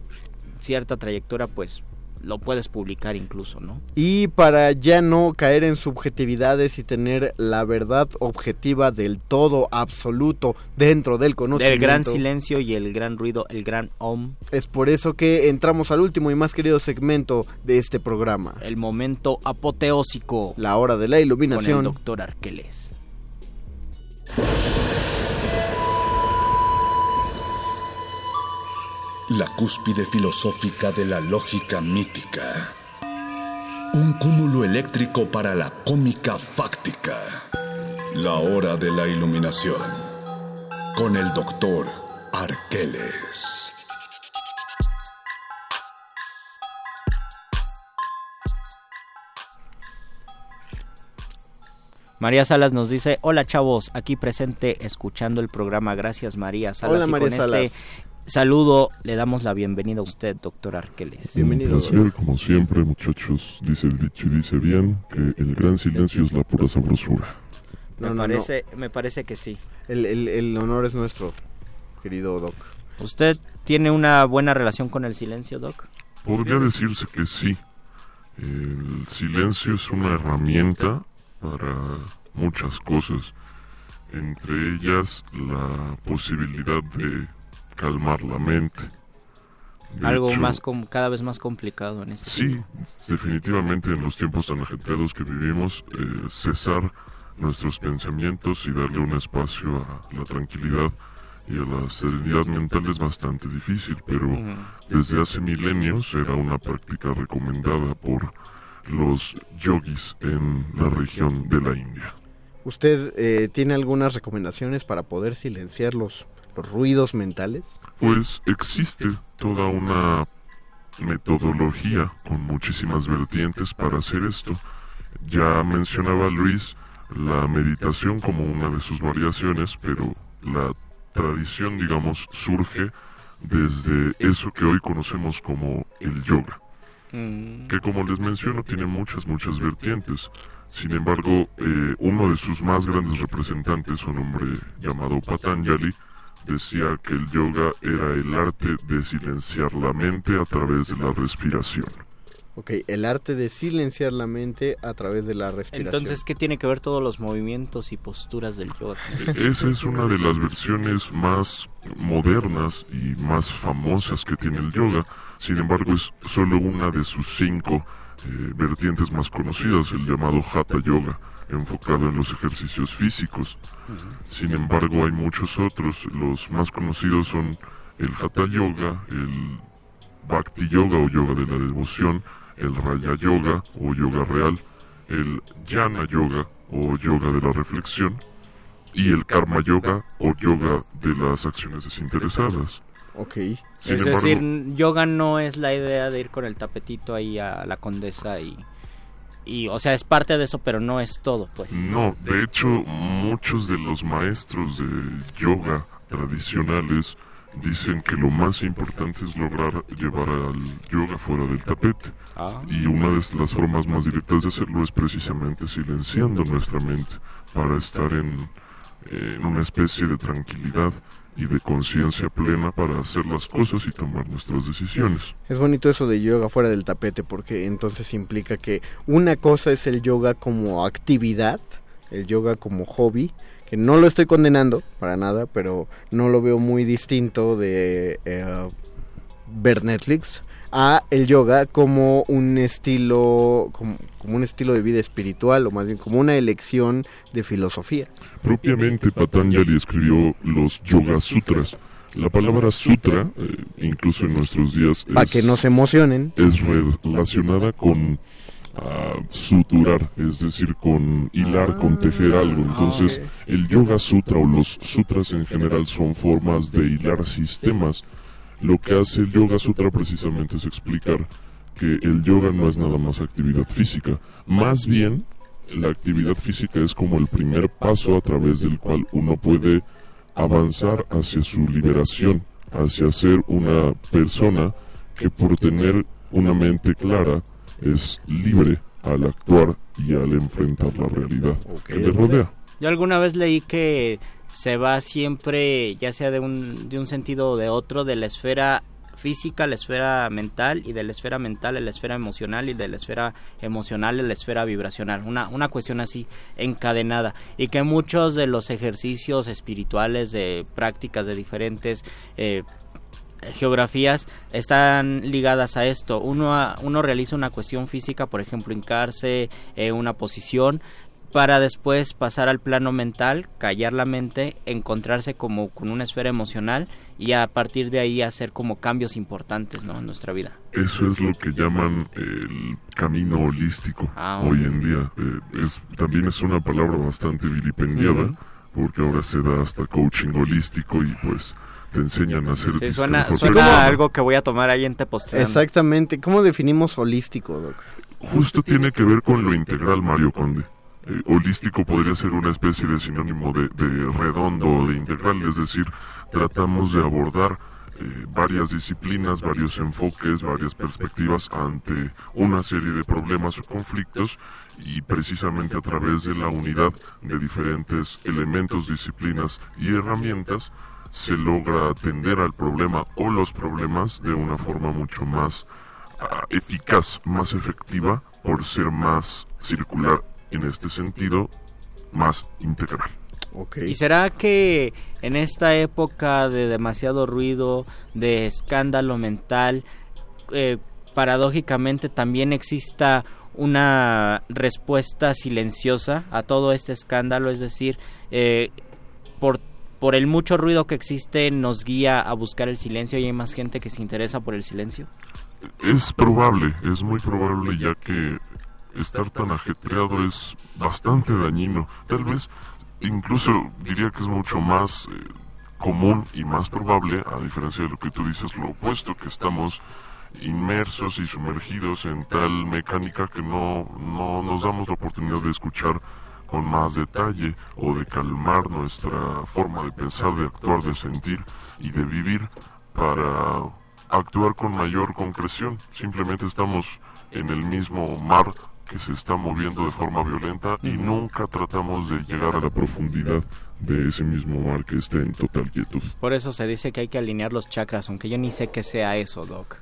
cierta trayectoria, pues lo puedes publicar incluso, ¿no? Y para ya no caer en subjetividades y tener la verdad objetiva del todo absoluto dentro del conocimiento. Del gran silencio y el gran ruido, el gran om, Es por eso que entramos al último y más querido segmento de este programa. el momento apoteósico La hora de la con el iluminación. doctor Arqueles. La cúspide filosófica de la lógica mítica. Un cúmulo eléctrico para la cómica fáctica. La hora de la iluminación. Con el doctor Arqueles. María Salas nos dice, hola chavos, aquí presente escuchando el programa. Gracias María Salas. Hola, y María con Salas. este saludo le damos la bienvenida a usted, doctor Arqueles. Bienvenido. Un placer, como siempre, muchachos. Dice el dicho y dice bien que el gran silencio es la pura sabrosura. No, me, no, no. parece, me parece que sí. El, el- el honor es nuestro, querido Doc. ¿Usted tiene una buena relación con el silencio, Doc? Podría decirse que sí. El silencio es una herramienta para muchas cosas. Entre ellas la posibilidad de calmar la mente. De Algo hecho, más com- cada vez más complicado en este Sí, definitivamente en los tiempos tan ajetreados que vivimos, eh, cesar nuestros pensamientos y darle un espacio a la tranquilidad y a la serenidad mental es bastante difícil, pero desde hace milenios era una práctica recomendada por los yogis en la región de la India. ¿Usted eh, tiene algunas recomendaciones para poder silenciar los, los ruidos mentales? Pues existe toda una metodología con muchísimas vertientes para hacer esto. Ya mencionaba Luis la meditación como una de sus variaciones, pero la tradición, digamos, surge desde eso que hoy conocemos como el yoga, Mm, que como les menciono tiene muchas, muchas vertientes. Sin embargo, eh, uno de sus más grandes representantes, un hombre llamado Patanjali, decía que el yoga era el arte de silenciar la mente a través de la respiración. Ok, el arte de silenciar la mente a través de la respiración. Entonces, ¿qué tiene que ver todos los movimientos y posturas del yoga? Esa es una de las versiones más modernas y más famosas que tiene el yoga. Sin embargo, es solo una de sus cinco eh, vertientes más conocidas, el llamado Hatha Yoga, enfocado en los ejercicios físicos. Sin embargo, hay muchos otros. Los más conocidos son el Hatha Yoga, el Bhakti Yoga o Yoga de la Devoción, el Raya Yoga o Yoga Real, el Jnana Yoga o Yoga de la Reflexión y el karma yoga o yoga de las acciones desinteresadas. Ok. Sin es embargo- decir, yoga no es la idea de ir con el tapetito ahí a la condesa y... Y, o sea, es parte de eso, pero no es todo, pues. No, de hecho, muchos de los maestros de yoga tradicionales dicen que lo más importante es lograr llevar al yoga fuera del tapete. Ah. Y una de las formas más directas de hacerlo es precisamente silenciando nuestra mente para estar en, en una especie de tranquilidad y de conciencia plena para hacer las cosas y tomar nuestras decisiones. Es bonito eso de yoga fuera del tapete porque entonces implica que una cosa es el yoga como actividad, el yoga como hobby, que no lo estoy condenando para nada, pero no lo veo muy distinto de eh, ver Netflix a el yoga como un estilo como, como un estilo de vida espiritual o más bien como una elección de filosofía. Propiamente Patanjali escribió los Yoga Sutras. La palabra sutra, eh, incluso en nuestros días, Para es, que no se emocionen. es relacionada con ah, suturar, es decir, con hilar, con tejer algo. Entonces, el Yoga Sutra o los sutras en general son formas de hilar sistemas. Lo que hace el Yoga Sutra precisamente es explicar que el yoga no es nada más actividad física. Más bien, la actividad física es como el primer paso a través del cual uno puede avanzar hacia su liberación, hacia ser una persona que por tener una mente clara es libre al actuar y al enfrentar la realidad que le rodea. Yo alguna vez leí que se va siempre, ya sea de un, de un sentido o de otro, de la esfera física a la esfera mental y de la esfera mental a la esfera emocional y de la esfera emocional a la esfera vibracional. Una, una cuestión así encadenada. Y que muchos de los ejercicios espirituales, de prácticas de diferentes... eh, geografías están ligadas a esto. Uno, uno realiza una cuestión física, por ejemplo, hincarse, eh, una posición, para después pasar al plano mental, callar la mente, encontrarse como con una esfera emocional y a partir de ahí hacer como cambios importantes ¿no? en nuestra vida. Eso es lo que llaman el camino holístico Ah, hoy en día. Eh, es, también es una palabra bastante vilipendiada, porque ahora se da hasta coaching holístico y pues te enseñan a hacer... Sí, suena, suena a algo que voy a tomar ahí en Tepoztlán. Exactamente. ¿Cómo definimos holístico, Doc? Justo tiene que ver con lo integral, Mario Conde. Eh, holístico podría ser una especie de sinónimo de, de redondo o de integral, es decir, tratamos de abordar eh, varias disciplinas, varios enfoques, varias perspectivas ante una serie de problemas o conflictos y precisamente a través de la unidad de diferentes elementos, disciplinas y herramientas se logra atender al problema o los problemas de una forma mucho más ah, eficaz, más efectiva, por ser más circular en este sentido, más integral. ¿Y será que en esta época de demasiado ruido, de escándalo mental, eh, paradójicamente también exista una respuesta silenciosa a todo este escándalo? Es decir, eh, por, por el mucho ruido que existe nos guía a buscar el silencio y hay más gente que se interesa por el silencio. Es probable, es muy probable ya que estar tan ajetreado es bastante dañino. Tal vez incluso diría que es mucho más eh, común y más probable, a diferencia de lo que tú dices, lo opuesto, que estamos inmersos y sumergidos en tal mecánica que no, no nos damos la oportunidad de escuchar con más detalle o de calmar nuestra forma de pensar, de actuar, de sentir y de vivir para actuar con mayor concreción. Simplemente estamos en el mismo mar que se está moviendo de forma violenta y nunca tratamos de llegar a la profundidad de ese mismo mar que está en total quietud. Por eso se dice que hay que alinear los chakras, aunque yo ni sé qué sea eso, Doc.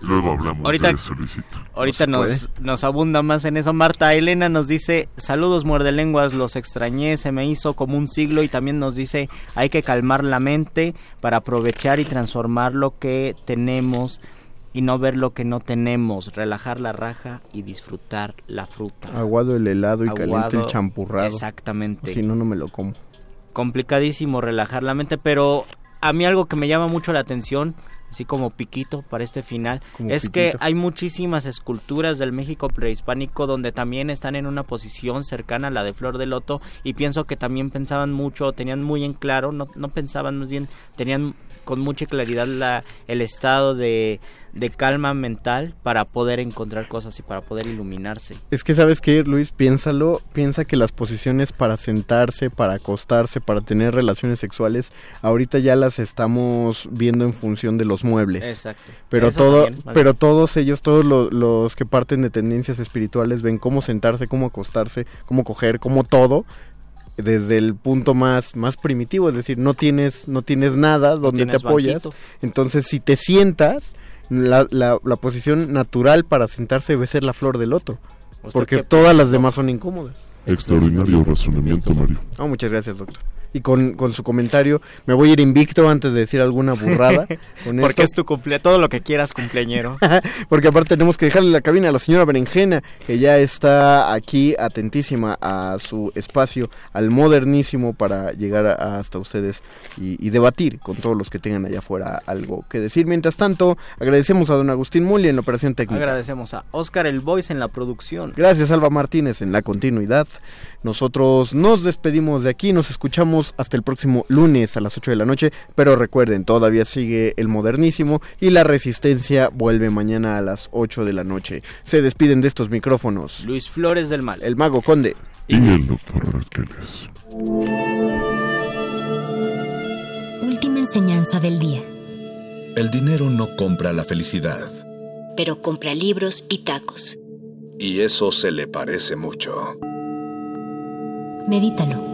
Luego hablamos Ahorita- de eso, Luisito. Ahorita ¿No se nos, nos abunda más en eso. Marta Elena nos dice, saludos muerde lenguas, los extrañé, se me hizo como un siglo y también nos dice, hay que calmar la mente para aprovechar y transformar lo que tenemos y no ver lo que no tenemos, relajar la raja y disfrutar la fruta. Aguado el helado y caliente el champurrado. Exactamente. Si no, no me lo como. complicadísimo relajar la mente, pero a mí algo que me llama mucho la atención, así como piquito para este final, Como es que hay muchísimas esculturas del México prehispánico donde también están en una posición cercana a la de Flor de Loto y pienso que también pensaban mucho, tenían muy en claro, no, no pensaban más bien, tenían con mucha claridad la, el estado de, de calma mental para poder encontrar cosas y para poder iluminarse. Es que sabes que Luis, piénsalo, piensa que las posiciones para sentarse, para acostarse, para tener relaciones sexuales, ahorita ya las estamos viendo en función de los muebles. Exacto. Pero Eso todo, también, pero todos ellos, todos lo- los que parten de tendencias espirituales ven cómo sentarse, cómo acostarse, cómo coger, cómo todo desde el punto más más primitivo, es decir, no tienes no tienes nada donde te tienes apoyas. banquito. Entonces, si te sientas, la, la, la posición natural para sentarse debe ser la flor de loto, ¿Usted porque todas las demás son incómodas. Extraordinario razonamiento, Mario. Oh, muchas gracias, doctor. Y con, con su comentario, me voy a ir invicto antes de decir alguna burrada. *laughs* con Porque esto. es tu cumple, todo lo que quieras cumpleañero. *laughs* Porque aparte tenemos que dejarle la cabina a la señora Berenjena, que ya está aquí atentísima a su espacio, al modernísimo, para llegar a- hasta ustedes y, y debatir con todos los que tengan allá afuera algo que decir. Mientras tanto, agradecemos a don Agustín Muli en la operación técnica. Agradecemos a Oscar el Voice en la producción. Gracias, Alba Martínez, en la continuidad. Nosotros nos despedimos de aquí, nos escuchamos hasta el próximo lunes a las 8 de la noche, pero recuerden, todavía sigue el modernísimo y la resistencia vuelve mañana a las 8 de la noche. Se despiden de estos micrófonos. Luis Flores del Mal. El mago conde. Y el doctor Arqueles. Última enseñanza del día. El dinero no compra la felicidad. Pero compra libros y tacos. Y eso se le parece mucho. Medítalo.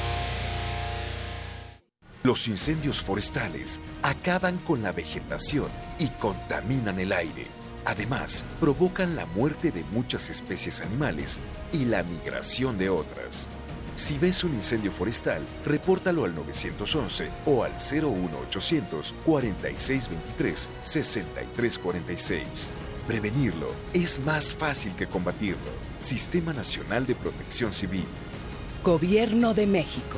Los incendios forestales acaban con la vegetación y contaminan el aire. Además, provocan la muerte de muchas especies animales y la migración de otras. Si ves un incendio forestal, repórtalo al 911 o al 01800 4623 6346. Prevenirlo es más fácil que combatirlo. Sistema Nacional de Protección Civil. Gobierno de México.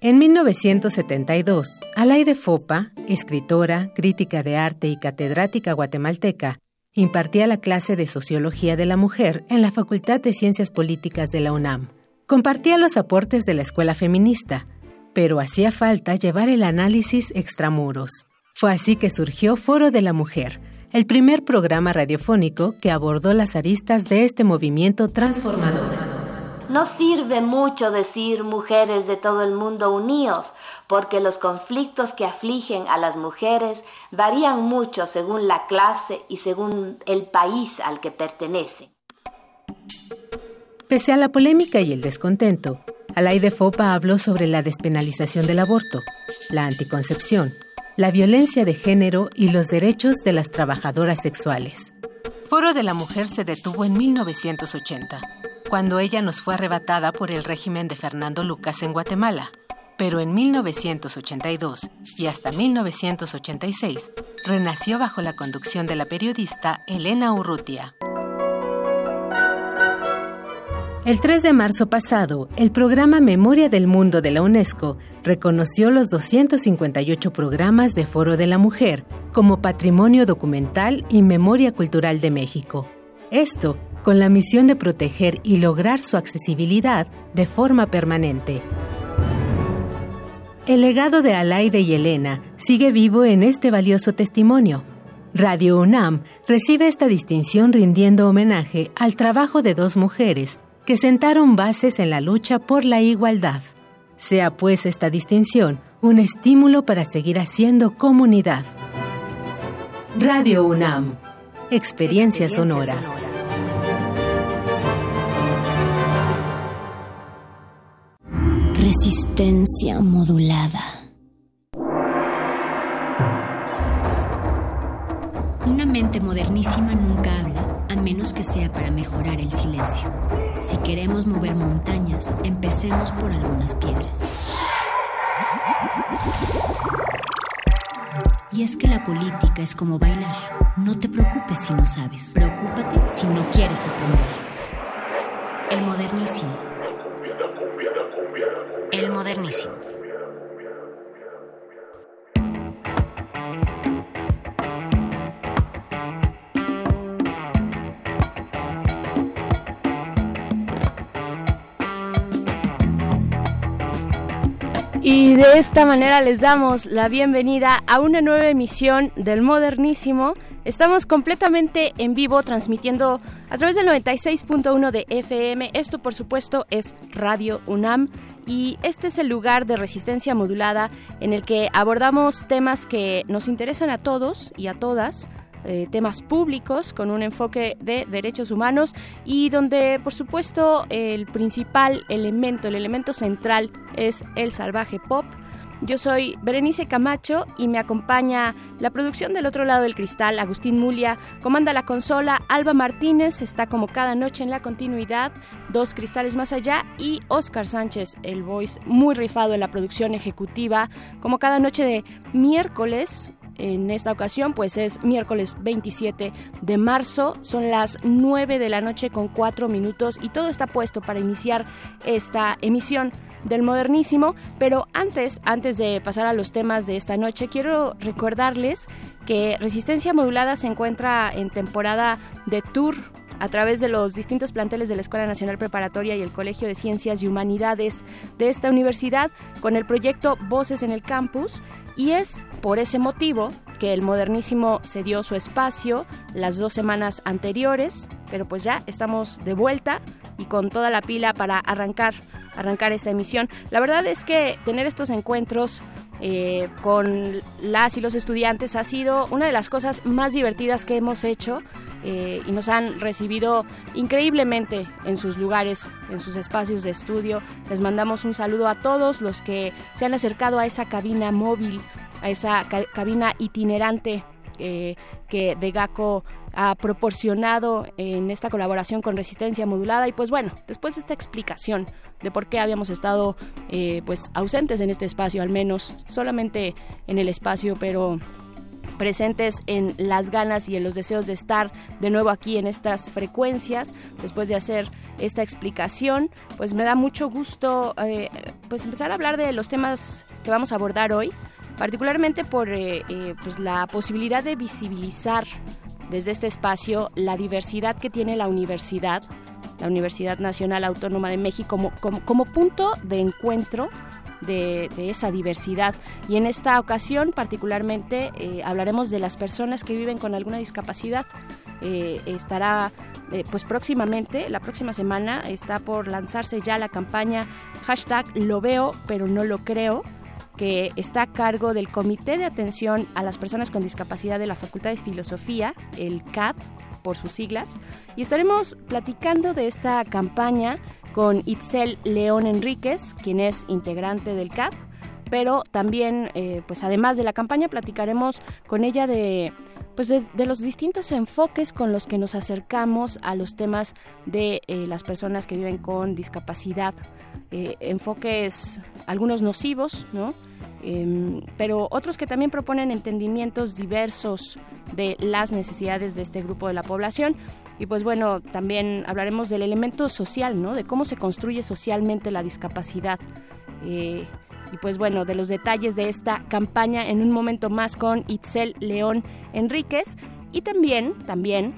En 1972, Alaide Fopa, escritora, crítica de arte y catedrática guatemalteca, impartía la clase de Sociología de la Mujer en la Facultad de Ciencias Políticas de la UNAM. Compartía los aportes de la escuela feminista, pero hacía falta llevar el análisis extramuros. Fue así que surgió Foro de la Mujer, el primer programa radiofónico que abordó las aristas de este movimiento transformador. No sirve mucho decir mujeres de todo el mundo unidos, porque los conflictos que afligen a las mujeres varían mucho según la clase y según el país al que pertenecen. Pese a la polémica y el descontento, Alaide Fopa habló sobre la despenalización del aborto, la anticoncepción, la violencia de género y los derechos de las trabajadoras sexuales. Foro de la Mujer se detuvo en 1980, cuando ella nos fue arrebatada por el régimen de Fernando Lucas en Guatemala. Pero en 1982 y hasta 1986 renació bajo la conducción de la periodista Elena Urrutia. El 3 de marzo pasado, el programa Memoria del Mundo de la UNESCO reconoció los 258 programas de Foro de la Mujer como Patrimonio Documental y Memoria Cultural de México. Esto con la misión de proteger y lograr su accesibilidad de forma permanente. El legado de Alaide y Elena sigue vivo en este valioso testimonio. Radio UNAM recibe esta distinción rindiendo homenaje al trabajo de dos mujeres que sentaron bases en la lucha por la igualdad. Sea pues esta distinción un estímulo para seguir haciendo comunidad. Radio UNAM, experiencia, sonora. Resistencia modulada. Una mente modernísima nunca habla, a menos que sea para mejorar el silencio. Si queremos mover montañas, empecemos por algunas piedras. Y es que la política es como bailar. No te preocupes si no sabes. Preocúpate si no quieres aprender. El modernísimo. El modernísimo. Y de esta manera les damos la bienvenida a una nueva emisión del Modernísimo. Estamos completamente en vivo transmitiendo a través del 96.1 de FM. Esto por supuesto es Radio UNAM y este es el lugar de resistencia modulada en el que abordamos temas que nos interesan a todos y a todas eh, temas públicos con un enfoque de derechos humanos y donde por supuesto el principal elemento, el elemento central es el salvaje pop. Yo soy Berenice Camacho y me acompaña la producción del otro lado del cristal, Agustín Mulia, comanda la consola, Alba Martínez. Está como cada noche en la continuidad, dos cristales más allá y Oscar Sánchez, el voice muy rifado en la producción ejecutiva, como cada noche de miércoles, en esta ocasión, pues es miércoles 27 de marzo, son las 9 de la noche con 4 minutos y todo está puesto para iniciar esta emisión del modernísimo, pero antes, antes de pasar a los temas de esta noche, quiero recordarles que Resistencia Modulada se encuentra en temporada de tour a través de los distintos planteles de la Escuela Nacional Preparatoria y el Colegio de Ciencias y Humanidades de esta universidad con el proyecto Voces en el Campus y es por ese motivo que el modernísimo se dio su espacio las dos semanas anteriores, pero pues ya estamos de vuelta y con toda la pila para arrancar, arrancar esta emisión. La verdad es que tener estos encuentros eh, con las y los estudiantes ha sido una de las cosas más divertidas que hemos hecho eh, y nos han recibido increíblemente en sus lugares, en sus espacios de estudio. Les mandamos un saludo a todos los que se han acercado a esa cabina móvil, a esa cabina itinerante eh, que de GACO ha proporcionado en esta colaboración con Resistencia Modulada. Y pues bueno, después de esta explicación de por qué habíamos estado eh, pues ausentes en este espacio, al menos solamente en el espacio, pero presentes en las ganas y en los deseos de estar de nuevo aquí en estas frecuencias después de hacer esta explicación pues me da mucho gusto eh, pues empezar a hablar de los temas que vamos a abordar hoy particularmente por eh, pues la posibilidad de visibilizar desde este espacio la diversidad que tiene la universidad, la Universidad Nacional Autónoma de México, como, punto de encuentro de, esa diversidad. Y en esta ocasión particularmente eh, hablaremos de las personas que viven con alguna discapacidad. Eh, estará eh, pues próximamente, la próxima semana, está por lanzarse ya la campaña hashtag lo veo pero no lo creo que está a cargo del Comité de Atención a las Personas con Discapacidad de la Facultad de Filosofía, el CAD por sus siglas, y estaremos platicando de esta campaña con Itzel León Enríquez, quien es integrante del CAD, pero también, eh, pues además de la campaña, platicaremos con ella de pues de, los distintos enfoques con los que nos acercamos a los temas de eh, las personas que viven con discapacidad, eh, enfoques algunos nocivos, ¿no? Em, pero otros que también proponen entendimientos diversos de las necesidades de este grupo de la población. Y pues bueno, también hablaremos del elemento social, ¿no? De cómo se construye socialmente la discapacidad. Eh, y pues bueno, de los detalles de esta campaña en un momento más con Itzel León Enríquez. Y también, también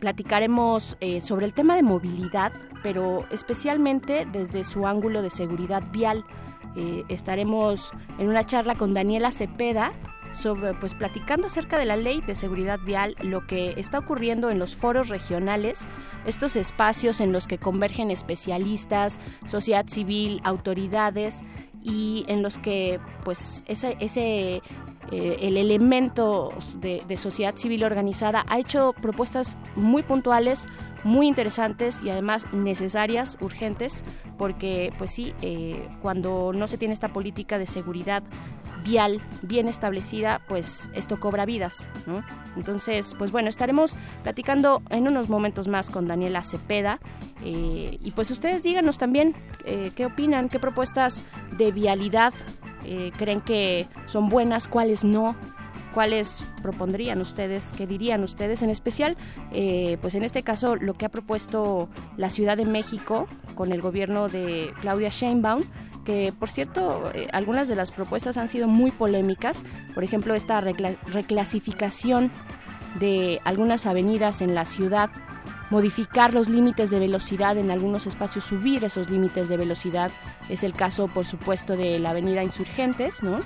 platicaremos eh, sobre el tema de movilidad, pero especialmente desde su ángulo de seguridad vial. Eh, estaremos en una charla con Daniela Cepeda sobre, pues platicando acerca de la ley de seguridad vial, lo que está ocurriendo en los foros regionales, estos espacios en los que convergen especialistas, sociedad civil, autoridades y en los que pues ese, ese eh, el elemento de, sociedad civil organizada ha hecho propuestas muy puntuales, muy interesantes y además necesarias, urgentes, porque pues sí, eh, cuando no se tiene esta política de seguridad vial bien establecida, pues esto cobra vidas. Entonces, pues bueno, estaremos platicando en unos momentos más con Daniela Cepeda eh, y pues ustedes díganos también eh, qué opinan, qué propuestas de vialidad eh, creen que son buenas, cuáles no cuáles propondrían ustedes, qué dirían ustedes, en especial, eh, pues en este caso lo que ha propuesto la Ciudad de México con el gobierno de Claudia Sheinbaum, que por cierto eh, algunas de las propuestas han sido muy polémicas, por ejemplo esta recla reclasificación de algunas avenidas en la ciudad modificar los límites de velocidad en algunos espacios, subir esos límites de velocidad. Es el caso, por supuesto, de la avenida Insurgentes, ¿no?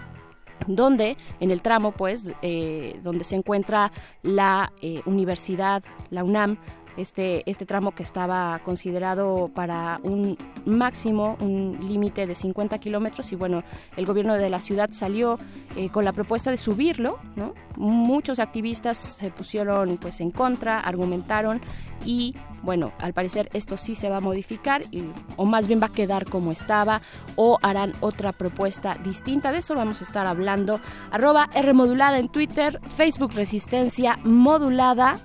donde en el tramo pues eh, donde se encuentra la eh, universidad la UNAM este, este tramo que estaba considerado para un máximo, un límite de 50 kilómetros y bueno, el gobierno de la ciudad salió eh, con la propuesta de subirlo, ¿no? Muchos activistas se pusieron pues en contra, argumentaron y bueno, al parecer esto sí se va a modificar o más bien va a quedar como estaba o harán otra propuesta distinta. De eso vamos a estar hablando. Arroba R modulada en Twitter, Facebook Resistencia Modulada.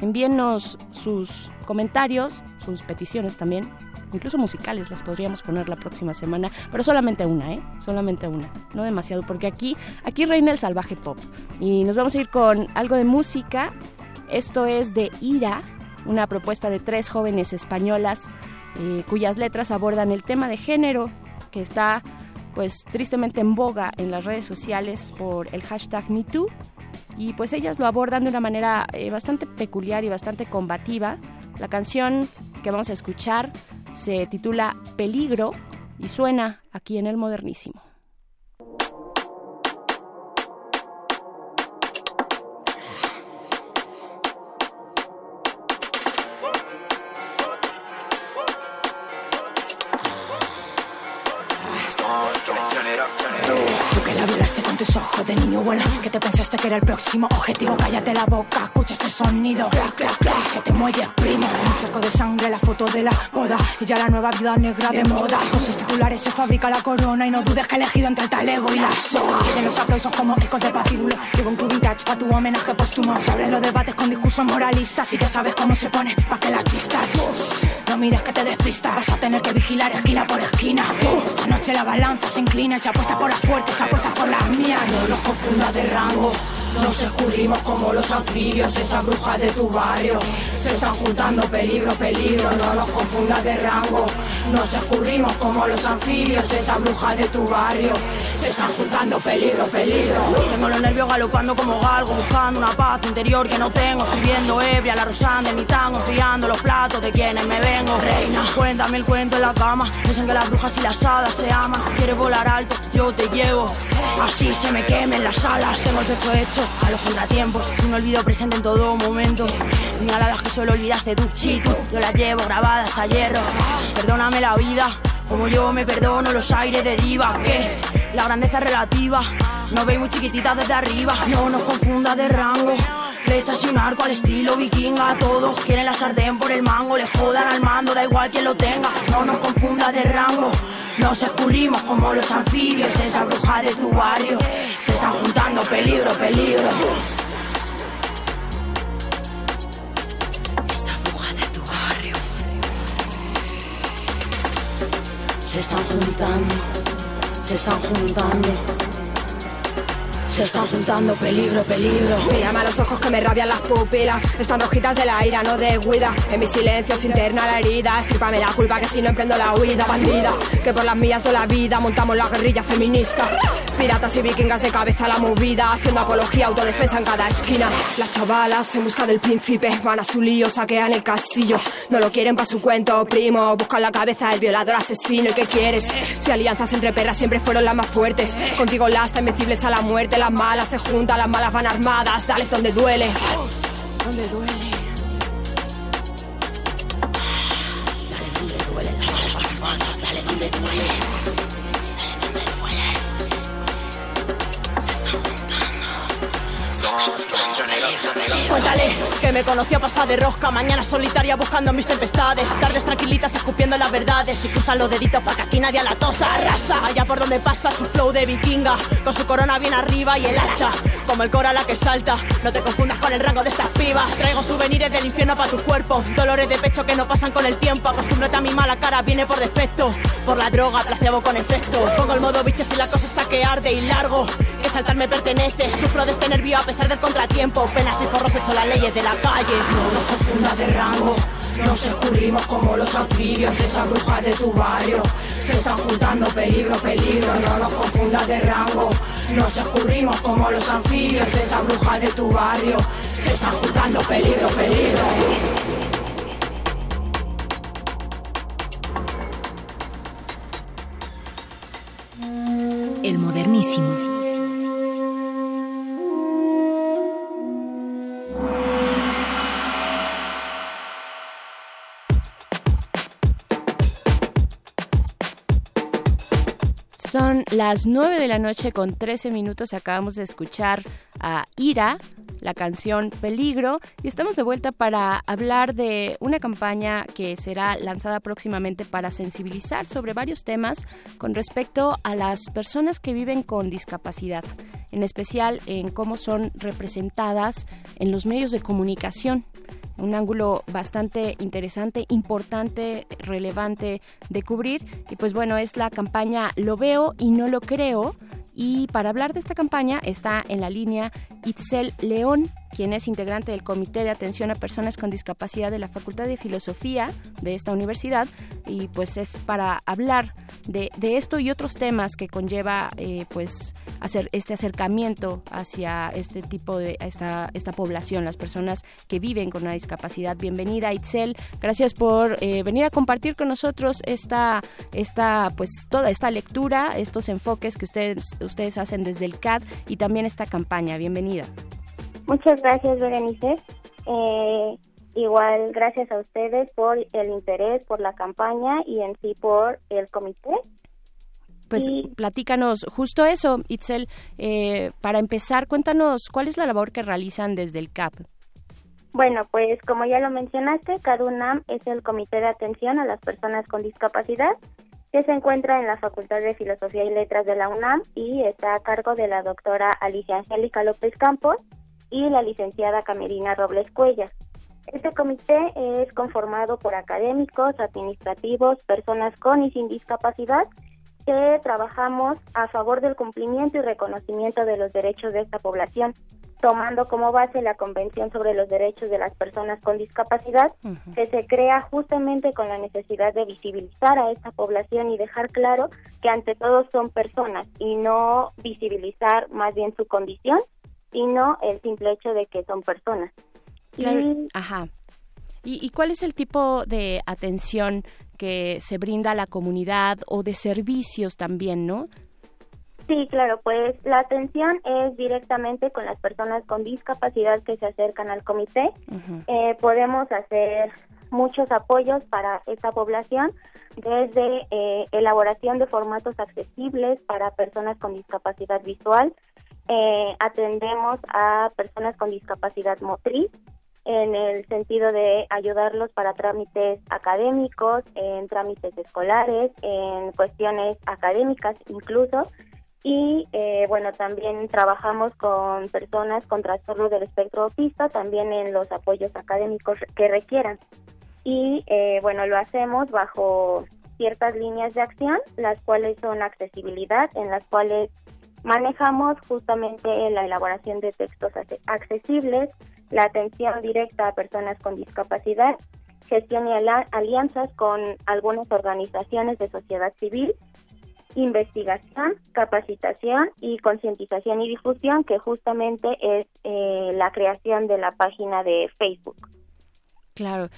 Envíennos sus comentarios, sus peticiones también, incluso musicales, las podríamos poner la próxima semana, pero solamente una, ¿eh? Solamente una, no demasiado, porque aquí, aquí reina el salvaje pop. Y nos vamos a ir con algo de música. Esto es de Ira, una propuesta de tres jóvenes españolas eh, cuyas letras abordan el tema de género que está pues tristemente en boga en las redes sociales por el hashtag MeToo y pues ellas lo abordan de una manera eh, bastante peculiar y bastante combativa. La canción que vamos a escuchar se titula Peligro y suena aquí en el modernísimo. Tus ojos de niño bueno Que te pensaste que era el próximo objetivo. Cállate la boca, escucha este sonido. Clac, clac, clac, se te muelle primo. Un charco de sangre, la foto de la boda. Y ya la nueva vida negra de moda. Con sus titulares se fabrica la corona Y no dudes que he elegido entre el talego y la soga. Tienen los aplausos como ecos de patíbulo. Llevo un club vintage pa' tu homenaje póstumo. Se abren los debates con discursos moralistas. Y ya sabes cómo se pone pa' que la chistas. No mires que te despistas. Vas a tener que vigilar esquina por esquina. Esta noche la balanza se inclina Y se apuesta por las fuertes, se apuesta por las mías No los confundas de rango nos escurrimos como los anfibios, esas brujas de tu barrio. Se están juntando peligro, peligro, no nos confundas de rango. Nos escurrimos como los anfibios, esas brujas de tu barrio. Se están juntando peligro, peligro. Tengo los nervios galopando como galgo, buscando una paz interior que no tengo. Estoy viendo ebria, la rosana de mi tango, enfriando los platos de quienes me vengo. Reina, cuéntame el cuento en la cama. Dicen que las brujas y las hadas se aman. Quieres volar alto, yo te llevo. Así se me quemen las alas. Tengo el pecho hecho a los contratiempos. Un olvido presente en todo momento. Señaladas que solo olvidaste tú. Tú, yo las llevo grabadas a hierro. Perdóname la vida, como yo me perdono los aires de diva. Que la grandeza es relativa. No veis muy chiquitita desde arriba. No nos confunda de rango. Flechas y un arco al estilo vikinga. Todos quieren la sartén por el mango. Le jodan al mando, da igual quien lo tenga. No nos confunda de rango. Nos escurrimos como los anfibios. Esa bruja de tu barrio. Se están juntando peligro, peligro. Se están juntando. Se están juntando. Se están juntando peligro, peligro. Mírame a los ojos que me rabian las pupilas. Están rojitas de la ira, no de huida. En mi silencio se interna la herida. Estrípame la culpa que si no emprendo la huida, bandida. Que por las mías de la vida montamos la guerrilla feminista. Piratas y vikingas de cabeza a la movida. Haciendo apología, autodefensa en cada esquina. Las chavalas en busca del príncipe. Van a su lío, saquean el castillo. No lo quieren para su cuento, primo. Buscan la cabeza del violador asesino. ¿Y qué quieres? Si alianzas entre perras siempre fueron las más fuertes. Contigo las invencibles a la muerte. Las malas se juntan, las malas van armadas. Dales donde duele. Donde duele. Dale donde duele. Las malas van armadas. Dale donde duele. Cuéntale que me conoció a pasar de rosca Mañana solitaria buscando mis tempestades. Tardes tranquilitas escupiendo las verdades. Y cruzan los deditos para que aquí nadie la tosa Arrasa. Allá por donde pasa su flow de vikinga Con su corona bien arriba y el hacha. Como el cora la que salta No te confundas con el rango de estas pibas. Traigo souvenirs del infierno para tu cuerpo Dolores de pecho que no pasan con el tiempo. Acostúmbrate a mi mala cara, viene por defecto. Por la droga, placebo con efecto. Pongo el modo biches y la cosa está que arde y largo. Que saltar me pertenece Sufro de este nervio a pesar del contratiempo. Penas y forros las leyes de la calle No nos confundas de rango nos escurrimos como los anfibios, esa bruja de tu barrio. Se están juntando peligro, peligro, no nos confundas de rango. Nos escurrimos como los anfibios, esa bruja de tu barrio. Se están juntando peligro, peligro. El modernísimo. Las 9 de la noche con 13 minutos. Acabamos de escuchar a Ira, la canción Peligro, y estamos de vuelta para hablar de una campaña que será lanzada próximamente para sensibilizar sobre varios temas con respecto a las personas que viven con discapacidad, en especial en cómo son representadas en los medios de comunicación un ángulo bastante interesante, importante, relevante de cubrir. Y pues bueno, es la campaña Lo veo y no lo creo. Y para hablar de esta campaña está en la línea Itzel León, quien es integrante del Comité de Atención a Personas con Discapacidad de la Facultad de Filosofía de esta universidad. Y pues es para hablar de, de esto y otros temas que conlleva eh, pues hacer este acercamiento hacia este tipo de esta, esta población, las personas que viven con una discapacidad. Bienvenida Itzel, gracias por eh, venir a compartir con nosotros esta, esta pues toda esta lectura, estos enfoques que ustedes, ustedes hacen desde el CAD y también esta campaña. Bienvenida. Muchas gracias, Berenice. Eh, igual, gracias a ustedes por el interés, por la campaña y en sí por el comité. Pues platícanos justo eso, Itzel. Eh, para empezar, cuéntanos cuál es la labor que realizan desde el CAP. Bueno, pues como ya lo mencionaste, CADUNAM es el Comité de Atención a las Personas con Discapacidad que se encuentra en la Facultad de Filosofía y Letras de la UNAM y está a cargo de la doctora Alicia Angélica López Campos y la licenciada Camerina Robles Cuellas. Este comité es conformado por académicos, administrativos, personas con y sin discapacidad que trabajamos a favor del cumplimiento y reconocimiento de los derechos de esta población, tomando como base la Convención sobre los Derechos de las Personas con Discapacidad, que se crea justamente con la necesidad de visibilizar a esta población y dejar claro que ante todo son personas y no visibilizar más bien su condición, sino el simple hecho de que son personas. Claro, Y- Ajá. ¿Y, ¿Y cuál es el tipo de atención que se brinda a la comunidad o de servicios también, no? Sí, claro, pues la atención es directamente con las personas con discapacidad que se acercan al comité. Eh, podemos hacer muchos apoyos para esta población, desde eh, elaboración de formatos accesibles para personas con discapacidad visual, eh, atendemos a personas con discapacidad motriz en el sentido de ayudarlos para trámites académicos, en trámites escolares, en cuestiones académicas incluso. Y eh, bueno, también trabajamos con personas con trastorno del espectro autista, también en los apoyos académicos que requieran. Y eh, bueno, lo hacemos bajo ciertas líneas de acción, las cuales son accesibilidad, en las cuales manejamos justamente la elaboración de textos accesibles, la atención directa a personas con discapacidad, gestión y alianzas con algunas organizaciones de sociedad civil, investigación, capacitación y concientización y difusión, que justamente es eh, la creación de la página de Facebook. Claro.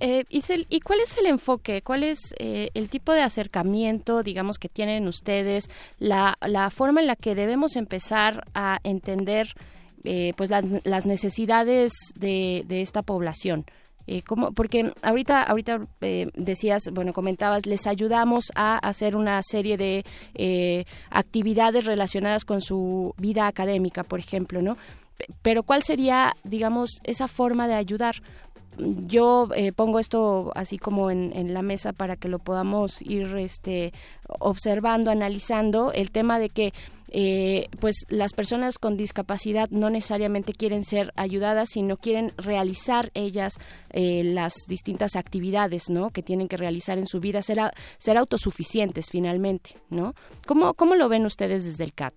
Eh, ¿y cuál es el enfoque? ¿Cuál es eh, el tipo de acercamiento, digamos, que tienen ustedes? La, la forma en la que debemos empezar a entender eh, pues las, necesidades de, de esta población. Eh, porque ahorita ahorita eh, decías bueno comentabas les ayudamos a hacer una serie de eh, actividades relacionadas con su vida académica por ejemplo no pero cuál sería digamos esa forma de ayudar yo eh, pongo esto así como en, la mesa para que lo podamos ir este, observando, analizando, el tema de que eh, pues las personas con discapacidad no necesariamente quieren ser ayudadas, sino quieren realizar ellas eh, las distintas actividades ¿no? que tienen que realizar en su vida, ser, ser autosuficientes finalmente. ¿no? ¿Cómo, ¿Cómo lo ven ustedes desde el CAT?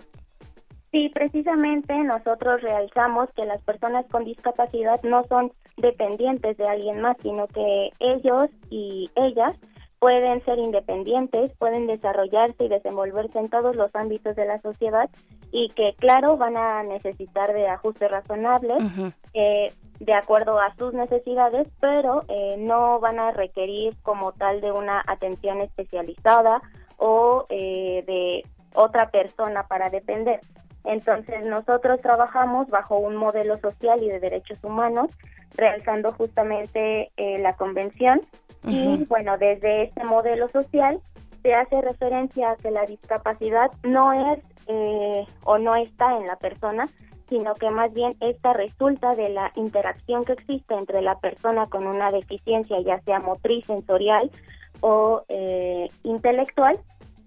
Sí, precisamente nosotros realizamos que las personas con discapacidad no son dependientes de alguien más, sino que ellos y ellas pueden ser independientes, pueden desarrollarse y desenvolverse en todos los ámbitos de la sociedad y que, claro, van a necesitar de ajustes razonables eh, de acuerdo a sus necesidades, pero eh, no van a requerir como tal de una atención especializada o eh, de otra persona para depender. Entonces nosotros trabajamos bajo un modelo social y de derechos humanos, realizando justamente eh, la convención. Y bueno, desde este modelo social se hace referencia a que la discapacidad no es eh, o no está en la persona, sino que más bien esta resulta de la interacción que existe entre la persona con una deficiencia, ya sea motriz, sensorial o eh, intelectual,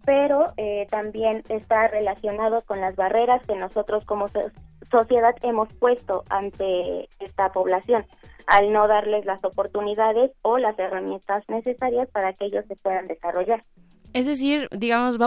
pero eh, también está relacionado con las barreras que nosotros como sociedad hemos puesto ante esta población al no darles las oportunidades o las herramientas necesarias para que ellos se puedan desarrollar. Es decir, digamos,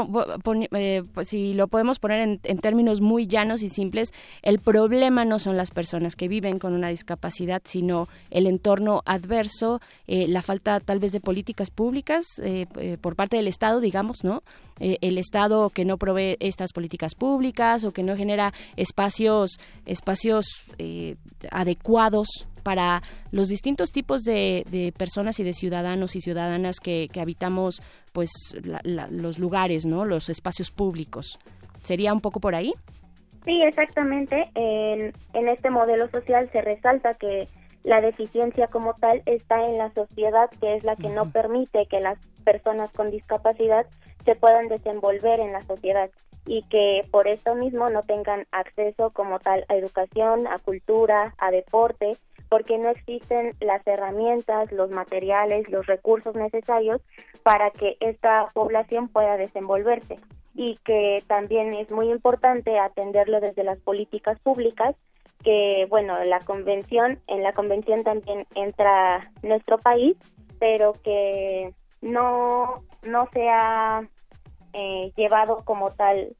eh, pues, si lo podemos poner en, términos muy llanos y simples, el problema no son las personas que viven con una discapacidad, sino el entorno adverso, eh, la falta tal vez de políticas públicas eh, por parte del Estado, digamos, ¿no? el Estado que no provee estas políticas públicas o que no genera espacios, espacios adecuados para los distintos tipos de, personas y de ciudadanos y ciudadanas que, habitamos pues los lugares, ¿no? Los espacios públicos. ¿Sería un poco por ahí? Sí, exactamente. En, en este modelo social se resalta que la deficiencia como tal está en la sociedad, que es la que no permite que las personas con discapacidad se puedan desenvolver en la sociedad y que por eso mismo no tengan acceso como tal a educación, a cultura, a deporte porque no existen las herramientas, los materiales, los recursos necesarios para que esta población pueda desenvolverse y que también es muy importante atenderlo desde las políticas públicas que bueno la convención en la convención también entra nuestro país pero que no no se ha eh, llevado como tal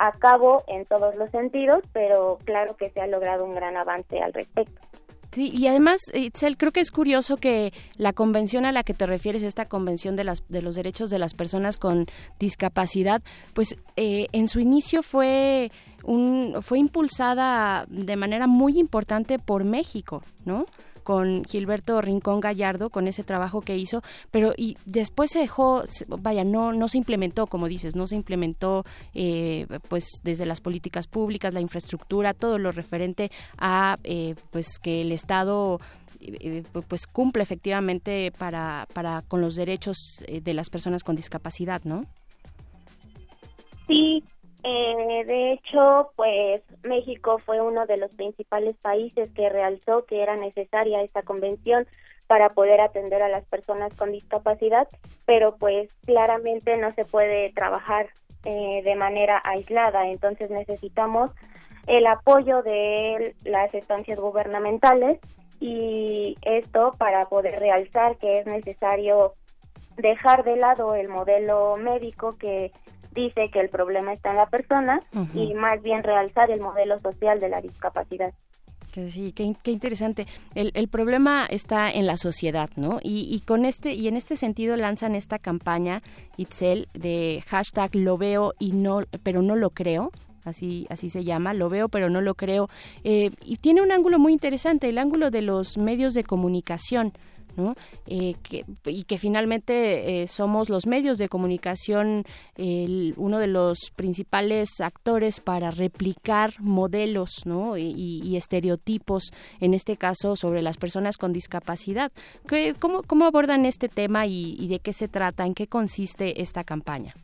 a cabo en todos los sentidos pero claro que se ha logrado un gran avance al respecto Sí, y además, Itzel, creo que es curioso que la convención a la que te refieres, esta convención de, las, de los derechos de las personas con discapacidad, pues eh, en su inicio fue, un, fue impulsada de manera muy importante por México, ¿no? Con Gilberto Rincón Gallardo, con ese trabajo que hizo, pero y después se dejó, vaya, no, no se implementó, como dices, no se implementó eh, pues desde las políticas públicas, la infraestructura, todo lo referente a eh, pues que el Estado eh, pues cumple efectivamente para, para con los derechos de las personas con discapacidad, ¿no? Sí, eh, de hecho, pues México fue uno de los principales países que realzó que era necesaria esta convención para poder atender a las personas con discapacidad, pero pues claramente no se puede trabajar eh, de manera aislada, entonces necesitamos el apoyo de las estancias gubernamentales y esto para poder realzar que es necesario dejar de lado el modelo médico que dice que el problema está en la persona y más bien realzar el modelo social de la discapacidad. Sí, qué, interesante. El, el, problema está en la sociedad, ¿no? Y, y, con este y en este sentido lanzan esta campaña Itzel de hashtag lo veo y no, pero no lo creo. Así, así se llama, lo veo pero no lo creo. Eh, y tiene un ángulo muy interesante, el ángulo de los medios de comunicación. Eh, y que finalmente eh, somos los medios de comunicación uno de los principales actores para replicar modelos y, estereotipos, en este caso sobre las personas con discapacidad. cómo, ¿Cómo abordan este tema y, de qué se trata? ¿En qué consiste esta campaña?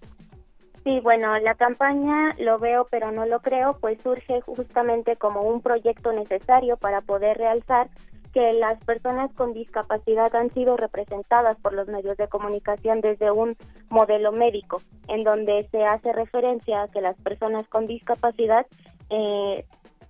Sí, bueno, la campaña lo veo pero no lo creo, pues surge justamente como un proyecto necesario para poder realzar que las personas con discapacidad han sido representadas por los medios de comunicación desde un modelo médico, en donde se hace referencia a que las personas con discapacidad eh,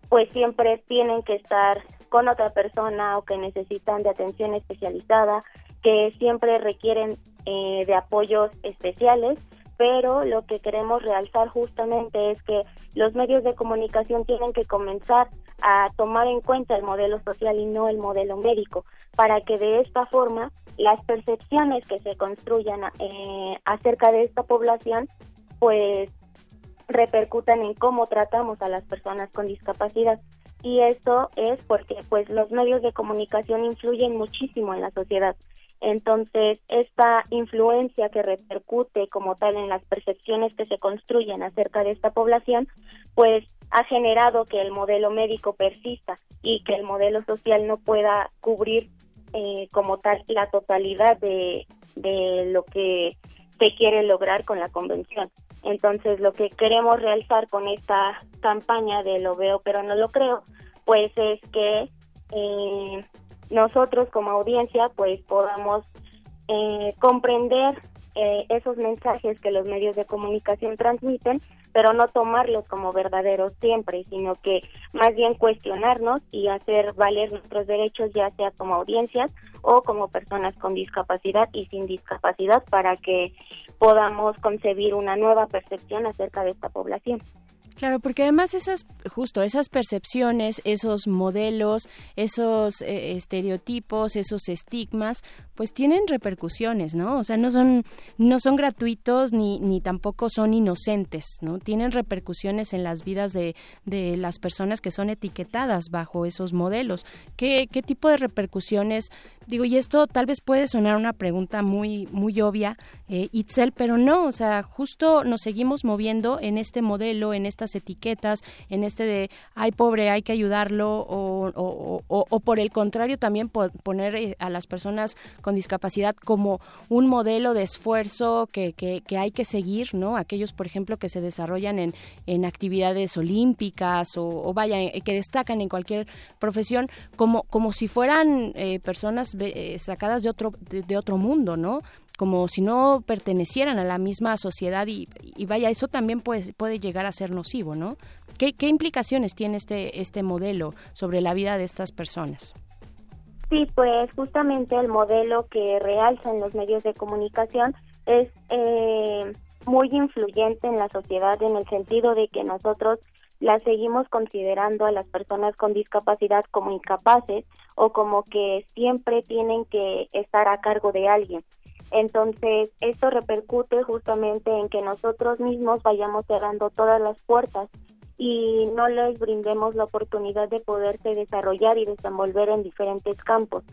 pues siempre tienen que estar con otra persona o que necesitan de atención especializada, que siempre requieren eh, de apoyos especiales pero lo que queremos realzar justamente es que los medios de comunicación tienen que comenzar a tomar en cuenta el modelo social y no el modelo médico, para que de esta forma las percepciones que se construyan eh, acerca de esta población, pues repercutan en cómo tratamos a las personas con discapacidad. Y esto es porque pues los medios de comunicación influyen muchísimo en la sociedad. Entonces, esta influencia que repercute como tal en las percepciones que se construyen acerca de esta población, pues ha generado que el modelo médico persista y que el modelo social no pueda cubrir eh, como tal la totalidad de, de lo que se quiere lograr con la convención. Entonces, lo que queremos realzar con esta campaña de lo veo pero no lo creo, pues es que eh, nosotros como audiencia pues podamos eh, comprender eh, esos mensajes que los medios de comunicación transmiten, pero no tomarlos como verdaderos siempre, sino que más bien cuestionarnos y hacer valer nuestros derechos, ya sea como audiencias o como personas con discapacidad y sin discapacidad, para que podamos concebir una nueva percepción acerca de esta población. Claro, porque además esas, justo esas percepciones, esos modelos, esos eh, estereotipos, esos estigmas, pues tienen repercusiones, ¿no? O sea, no son, no son gratuitos ni, ni tampoco son inocentes, ¿no? Tienen repercusiones en las vidas de, de las personas que son etiquetadas bajo esos modelos. ¿Qué, qué tipo de repercusiones? Digo, y esto tal vez puede sonar una pregunta muy, muy obvia, eh, Itzel, pero no, o sea, justo nos seguimos moviendo en este modelo, en estas etiquetas, en este de, ay, pobre, hay que ayudarlo, o, o, o, por el contrario, también poner eh, a las personas con discapacidad como un modelo de esfuerzo que, que, hay que seguir, ¿no? Aquellos, por ejemplo, que se desarrollan en, en actividades olímpicas o, vaya, eh, que destacan en cualquier profesión, como, como si fueran eh, personas eh, sacadas de otro, de, otro mundo, ¿no? como si no pertenecieran a la misma sociedad y, y, vaya, eso también puede, puede llegar a ser nocivo, ¿no? ¿Qué, ¿Qué implicaciones tiene este, este modelo sobre la vida de estas personas? Sí, pues justamente el modelo que realzan los medios de comunicación es eh, muy influyente en la sociedad en el sentido de que nosotros las seguimos considerando a las personas con discapacidad como incapaces o como que siempre tienen que estar a cargo de alguien. Entonces, esto repercute justamente en que nosotros mismos vayamos cerrando todas las puertas y no les brindemos la oportunidad de poderse desarrollar y desenvolver en diferentes campos.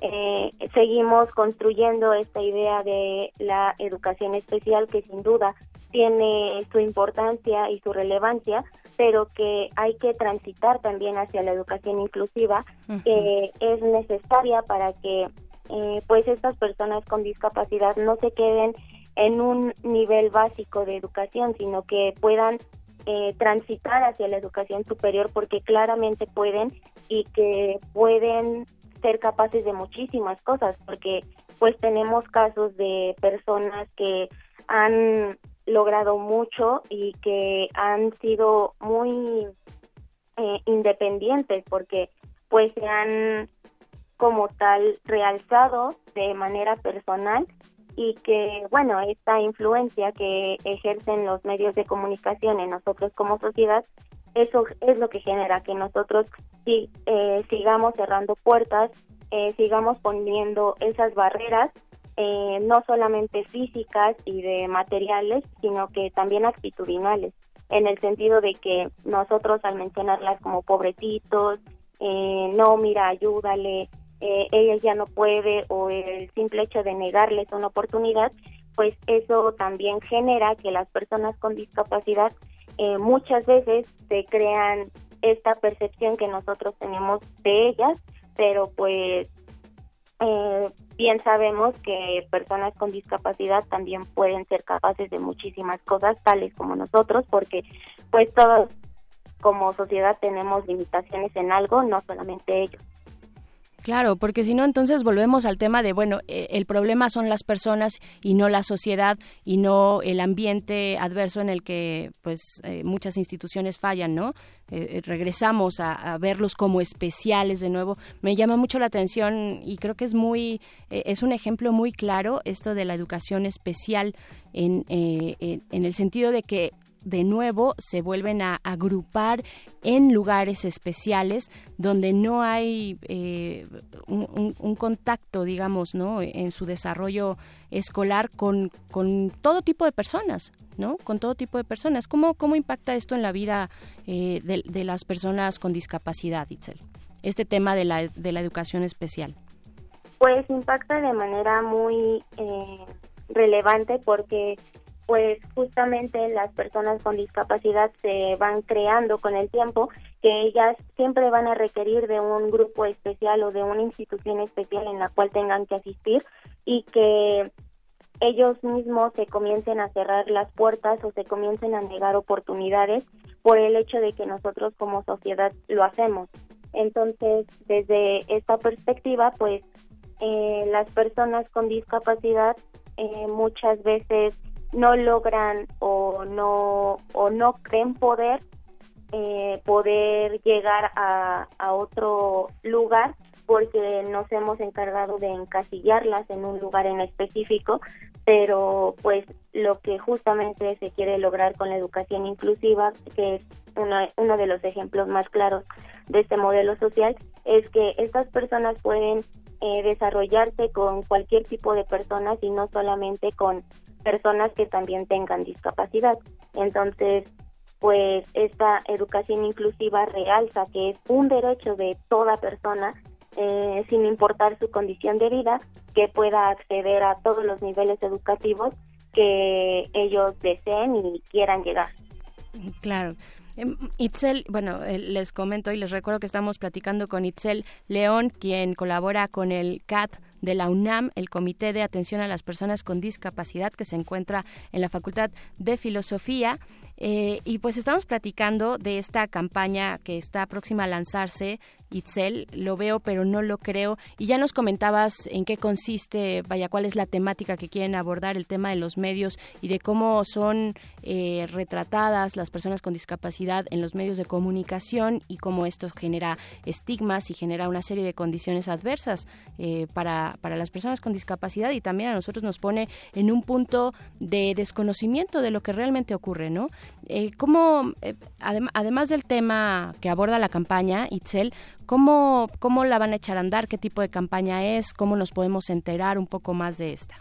Eh, seguimos construyendo esta idea de la educación especial que sin duda tiene su importancia y su relevancia, pero que hay que transitar también hacia la educación inclusiva, que es necesaria para que eh, pues estas personas con discapacidad no se queden en un nivel básico de educación, sino que puedan eh, transitar hacia la educación superior porque claramente pueden y que pueden ser capaces de muchísimas cosas porque pues tenemos casos de personas que han logrado mucho y que han sido muy eh, independientes porque pues se han como tal realzado de manera personal y que, bueno, esta influencia que ejercen los medios de comunicación en nosotros como sociedad, eso es lo que genera que nosotros sí, eh, sigamos cerrando puertas, eh, sigamos poniendo esas barreras, eh, no solamente físicas y de materiales, sino que también actitudinales, en el sentido de que nosotros al mencionarlas como pobrecitos, no, mira, ayúdale, eh, ella ya no puede o el simple hecho de negarles una oportunidad, pues eso también genera que las personas con discapacidad eh, muchas veces se crean esta percepción que nosotros tenemos de ellas, pero pues eh, bien sabemos que personas con discapacidad también pueden ser capaces de muchísimas cosas, tales como nosotros, porque pues todos como sociedad tenemos limitaciones en algo, no solamente ellos. Claro, porque si no, entonces volvemos al tema de, bueno, eh, el problema son las personas y no la sociedad y no el ambiente adverso en el que, pues, eh, muchas instituciones fallan, ¿no? Eh, regresamos a, verlos como especiales de nuevo. Me llama mucho la atención y creo que es muy, es un ejemplo muy claro esto de la educación especial en, en el sentido de que de nuevo se vuelven a agrupar en lugares especiales donde no hay eh, un, contacto, digamos, ¿no? En su desarrollo escolar con, con todo tipo de personas, ¿no? Con todo tipo de personas. ¿Cómo, cómo impacta esto en la vida eh, de, las personas con discapacidad, Itzel? Este tema de la, de la educación especial. Pues impacta de manera muy eh, relevante porque pues justamente las personas con discapacidad se van creando con el tiempo que ellas siempre van a requerir de un grupo especial o de una institución especial en la cual tengan que asistir y que ellos mismos se comiencen a cerrar las puertas o se comiencen a negar oportunidades por el hecho de que nosotros como sociedad lo hacemos. Entonces, desde esta perspectiva, pues eh, las personas con discapacidad eh, muchas veces no logran o no o no creen poder eh, poder llegar a, otro lugar porque nos hemos encargado de encasillarlas en un lugar en específico, pero pues lo que justamente se quiere lograr con la educación inclusiva, que es uno de los ejemplos más claros de este modelo social, es que estas personas pueden eh, desarrollarse con cualquier tipo de personas y no solamente con personas que también tengan discapacidad. Entonces, pues esta educación inclusiva realza que es un derecho de toda persona, eh, sin importar su condición de vida, que pueda acceder a todos los niveles educativos que ellos deseen y quieran llegar. Claro. Em, Itzel, bueno, eh, les comento y les recuerdo que estamos platicando con Itzel León, quien colabora con el CAT de la UNAM, el Comité de Atención a las Personas con Discapacidad, que se encuentra en la Facultad de Filosofía. Eh, y pues estamos platicando de esta campaña que está próxima a lanzarse, Itzel, lo veo pero no lo creo. Y ya nos comentabas en qué consiste, vaya, cuál es la temática que quieren abordar, el tema de los medios y de cómo son eh, retratadas las personas con discapacidad en los medios de comunicación y cómo esto genera estigmas y genera una serie de condiciones adversas eh, para, para las personas con discapacidad y también a nosotros nos pone en un punto de desconocimiento de lo que realmente ocurre, ¿no? Eh, ¿Cómo, eh, además del tema que aborda la campaña, Itzel, ¿cómo, ¿cómo la van a echar a andar? ¿Qué tipo de campaña es? ¿Cómo nos podemos enterar un poco más de esta?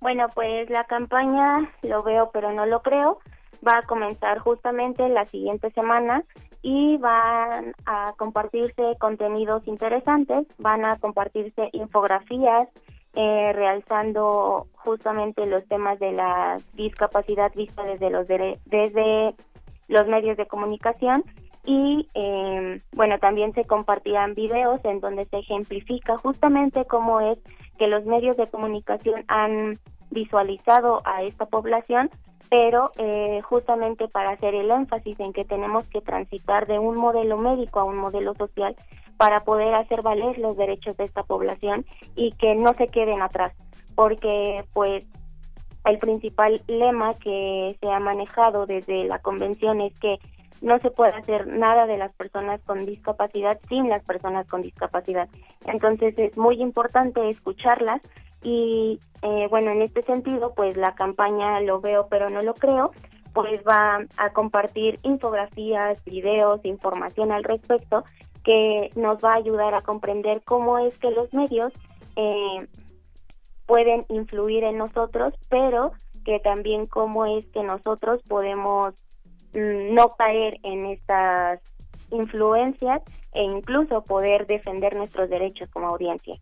Bueno, pues la campaña lo veo pero no lo creo. Va a comenzar justamente la siguiente semana y van a compartirse contenidos interesantes, van a compartirse infografías, eh, realzando justamente los temas de la discapacidad vista desde los desde los medios de comunicación y eh, bueno también se compartirán videos en donde se ejemplifica justamente cómo es que los medios de comunicación han visualizado a esta población pero eh, justamente para hacer el énfasis en que tenemos que transitar de un modelo médico a un modelo social para poder hacer valer los derechos de esta población y que no se queden atrás, porque pues el principal lema que se ha manejado desde la convención es que no se puede hacer nada de las personas con discapacidad sin las personas con discapacidad. Entonces es muy importante escucharlas y eh, bueno, en este sentido, pues la campaña Lo veo pero no lo creo, pues va a compartir infografías, videos, información al respecto que nos va a ayudar a comprender cómo es que los medios eh, pueden influir en nosotros, pero que también cómo es que nosotros podemos mm, no caer en estas influencias e incluso poder defender nuestros derechos como audiencia.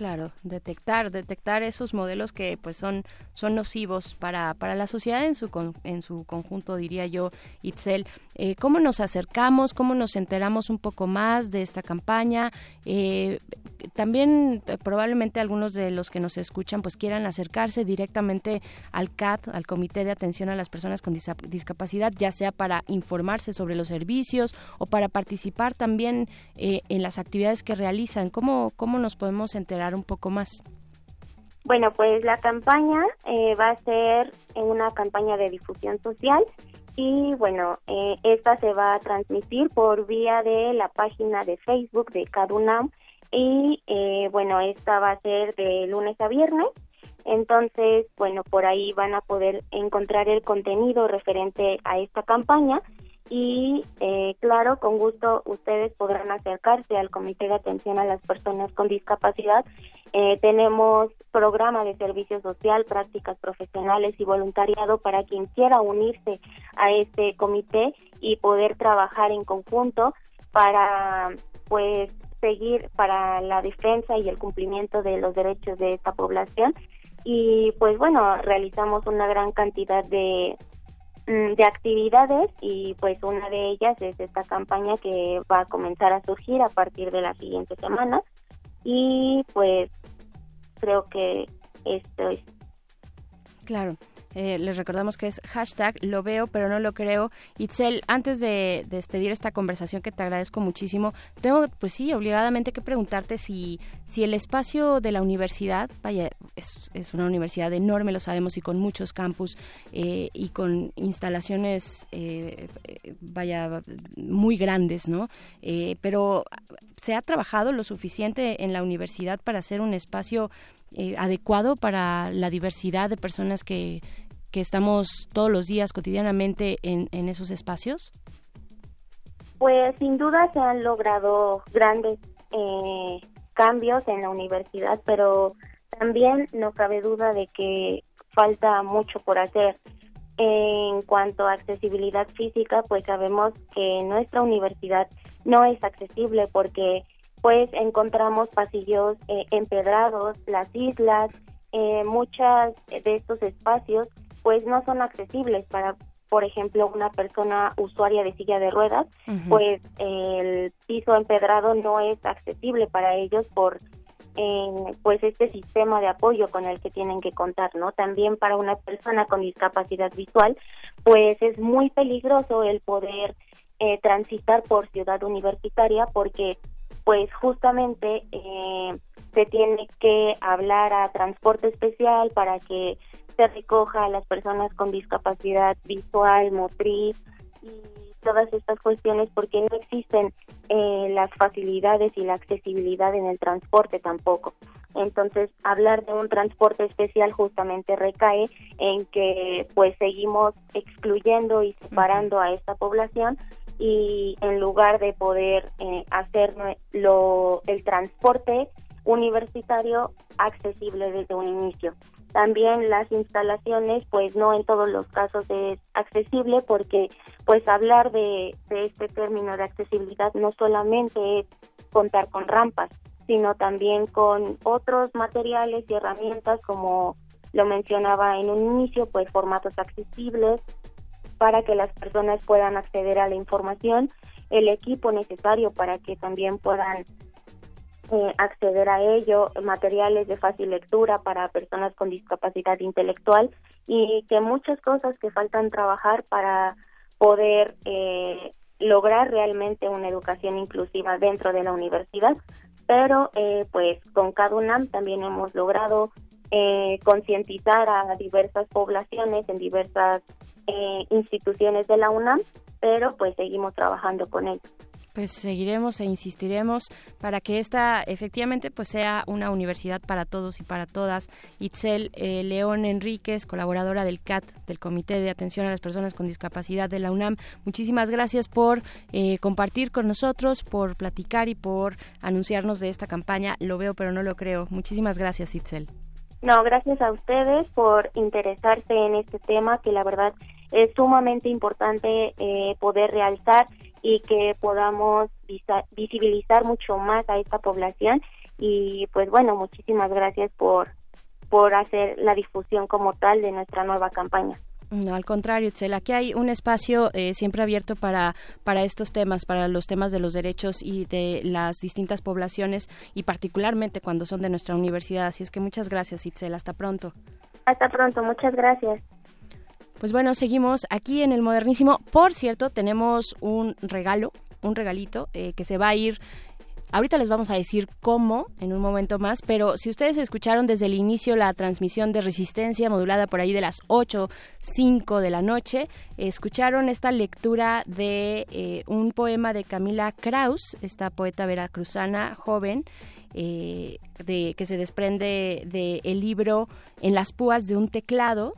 Claro, detectar, detectar esos modelos que pues son, son nocivos para, para la sociedad en su, en su conjunto, diría yo, Itzel. Eh, ¿Cómo nos acercamos? ¿Cómo nos enteramos un poco más de esta campaña? Eh, también eh, probablemente algunos de los que nos escuchan pues quieran acercarse directamente al CAT, al Comité de Atención a las Personas con Discapacidad, ya sea para informarse sobre los servicios o para participar también en las actividades que realizan. ¿Cómo, ¿Cómo nos podemos enterar? Un poco más? Bueno, pues la campaña eh, va a ser una campaña de difusión social y bueno, eh, esta se va a transmitir por vía de la página de Facebook de Cadunam y eh, bueno, esta va a ser de lunes a viernes. Entonces, bueno, por ahí van a poder encontrar el contenido referente a esta campaña y eh, claro, con gusto ustedes podrán acercarse al Comité de Atención a las Personas con Discapacidad. Eh, tenemos programa de servicio social, prácticas profesionales y voluntariado para quien quiera unirse a este comité y poder trabajar en conjunto para pues seguir para la defensa y el cumplimiento de los derechos de esta población y pues bueno realizamos una gran cantidad de de actividades y pues una de ellas es esta campaña que va a comenzar a surgir a partir de la siguiente semana. Y pues creo que esto es. Claro eh, les recordamos que es hashtag lo veo pero no lo creo. Itzel, antes de, despedir esta conversación que te agradezco muchísimo, tengo pues sí, obligadamente que preguntarte si, si el espacio de la universidad, vaya, es, es una universidad enorme, lo sabemos, y con muchos campus eh, y con instalaciones, eh, vaya, muy grandes, ¿no? pero ¿se ha trabajado lo suficiente en la universidad para hacer un espacio eh, adecuado para la diversidad de personas que, que estamos todos los días cotidianamente en, en esos espacios? Pues sin duda se han logrado grandes eh, cambios en la universidad, pero también no cabe duda de que falta mucho por hacer. En cuanto a accesibilidad física, pues sabemos que nuestra universidad no es accesible porque pues encontramos pasillos eh, empedrados, las islas, eh, muchas de estos espacios pues no son accesibles para por ejemplo una persona usuaria de silla de ruedas pues el piso empedrado no es accesible para ellos por eh, pues este sistema de apoyo con el que tienen que contar no también para una persona con discapacidad visual pues es muy peligroso el poder transitar por ciudad universitaria porque pues justamente eh, se tiene que hablar a transporte especial para que se recoja a las personas con discapacidad visual, motriz y todas estas cuestiones porque no existen eh, las facilidades y la accesibilidad en el transporte tampoco. Entonces, hablar de un transporte especial justamente recae en que pues seguimos excluyendo y separando a esta población y en lugar de poder eh, hacer lo, el transporte universitario accesible desde un inicio. También las instalaciones, pues no en todos los casos es accesible porque pues hablar de, de este término de accesibilidad no solamente es contar con rampas, sino también con otros materiales y herramientas como lo mencionaba en un inicio, pues formatos accesibles, para que las personas puedan acceder a la información, el equipo necesario para que también puedan eh, acceder a ello, materiales de fácil lectura para personas con discapacidad intelectual y que muchas cosas que faltan trabajar para poder eh, lograr realmente una educación inclusiva dentro de la universidad, pero eh, pues con CADUNAM también hemos logrado concientizar a diversas poblaciones en diversas eh, instituciones de la UNAM, pero pues seguimos trabajando con ellos. pues seguiremos e insistiremos para que esta efectivamente pues sea una universidad para todos y para todas. Itzel eh, León Enríquez, colaboradora del CAT, del Comité de Atención a las Personas con Discapacidad de la UNAM, muchísimas gracias por eh, compartir con nosotros, por platicar y por anunciarnos de esta campaña. Lo veo pero no lo creo. Muchísimas gracias Itzel. No, gracias a ustedes por interesarse en este tema que la verdad es sumamente importante eh, poder realzar y que podamos visibilizar mucho más a esta población y pues bueno, muchísimas gracias por por hacer la difusión como tal de nuestra nueva campaña. No, al contrario, Itzel, aquí hay un espacio eh, siempre abierto para, para estos temas, para los temas de los derechos y de las distintas poblaciones y particularmente cuando son de nuestra universidad. Así es que muchas gracias, Itzel. Hasta pronto. Hasta pronto, muchas gracias. Pues bueno, seguimos aquí en el Modernísimo. Por cierto, tenemos un regalo, un regalito eh, que se va a ir Ahorita les vamos a decir cómo en un momento más, pero si ustedes escucharon desde el inicio la transmisión de resistencia modulada por ahí de las 8, 5 de la noche, escucharon esta lectura de eh, un poema de Camila Kraus, esta poeta veracruzana joven, eh, de, que se desprende del el libro En las púas de un teclado,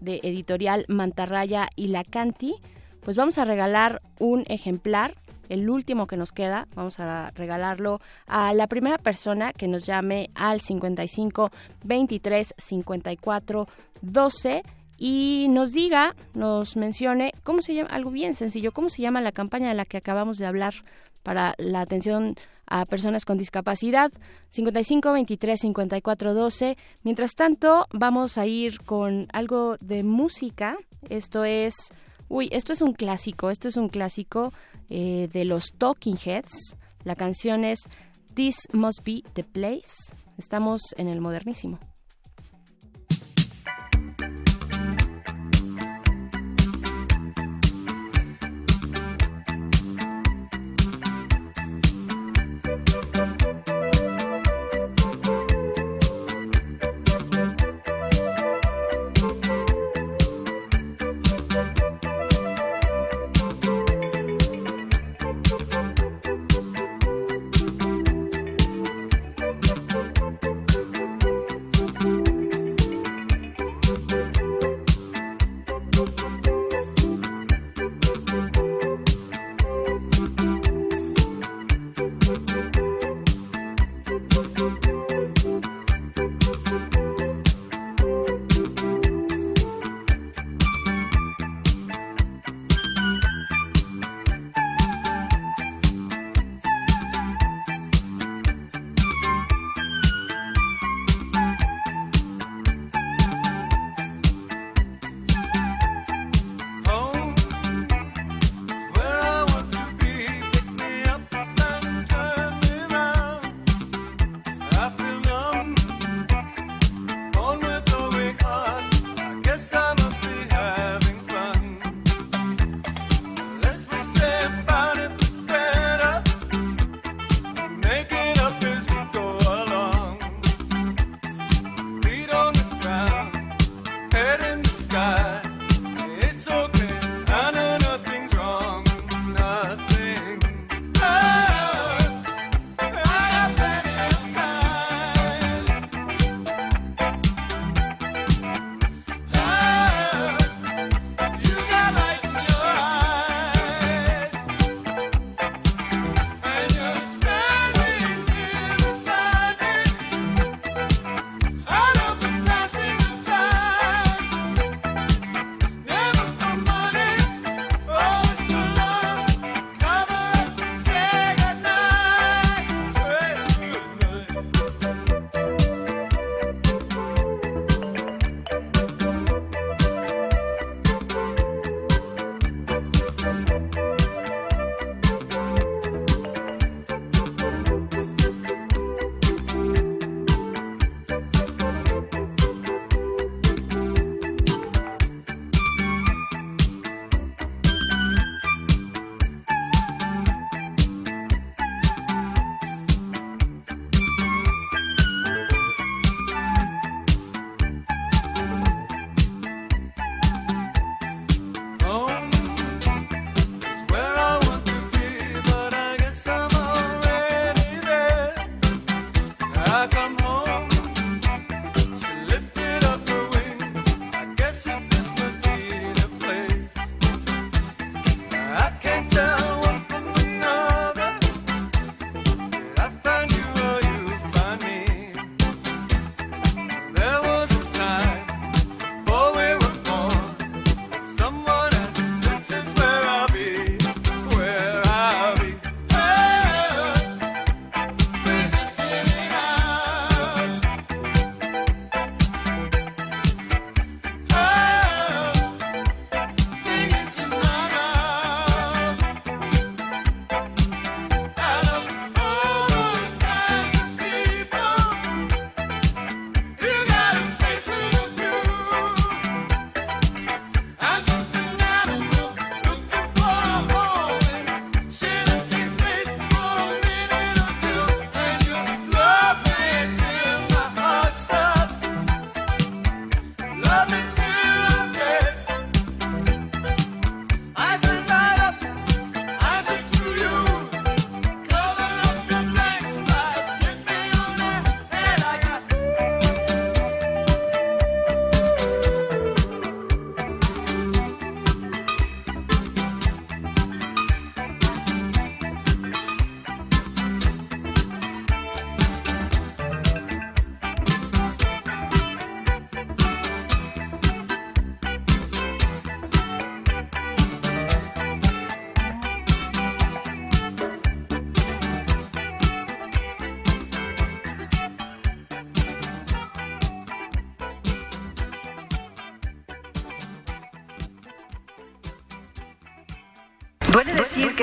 de editorial Mantarraya y Lacanti, pues vamos a regalar un ejemplar, el último que nos queda, vamos a regalarlo a la primera persona que nos llame al 55 23 54 12 y nos diga, nos mencione cómo se llama, algo bien sencillo, cómo se llama la campaña de la que acabamos de hablar para la atención a personas con discapacidad. 55 23 54 12 mientras tanto vamos a ir con algo de música. Esto es uy esto es un clásico esto es un clásico eh, de los Talking Heads. La canción es This Must Be the Place. Estamos en el modernísimo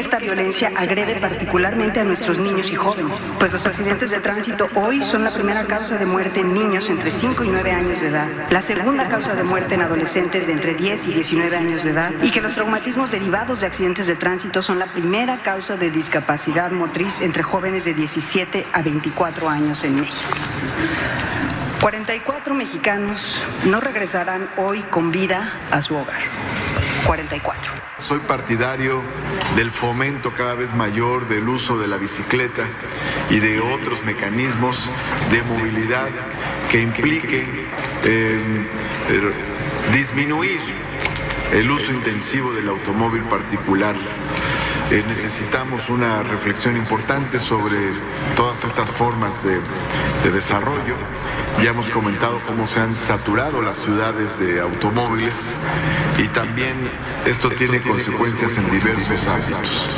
esta violencia agrede particularmente a nuestros niños y jóvenes, pues los accidentes de tránsito hoy son la primera causa de muerte en niños entre 5 y 9 años de edad, la segunda causa de muerte en adolescentes de entre 10 y 19 años de edad, y que los traumatismos derivados de accidentes de tránsito son la primera causa de discapacidad motriz entre jóvenes de 17 a 24 años en México. 44 mexicanos no regresarán hoy con vida a su hogar. 44. Soy partidario del fomento cada vez mayor del uso de la bicicleta y de otros mecanismos de movilidad que impliquen eh, eh, disminuir el uso intensivo del automóvil particular. Eh, necesitamos una reflexión importante sobre todas estas formas de, de desarrollo. Ya hemos comentado cómo se han saturado las ciudades de automóviles y también esto tiene consecuencias en diversos ámbitos.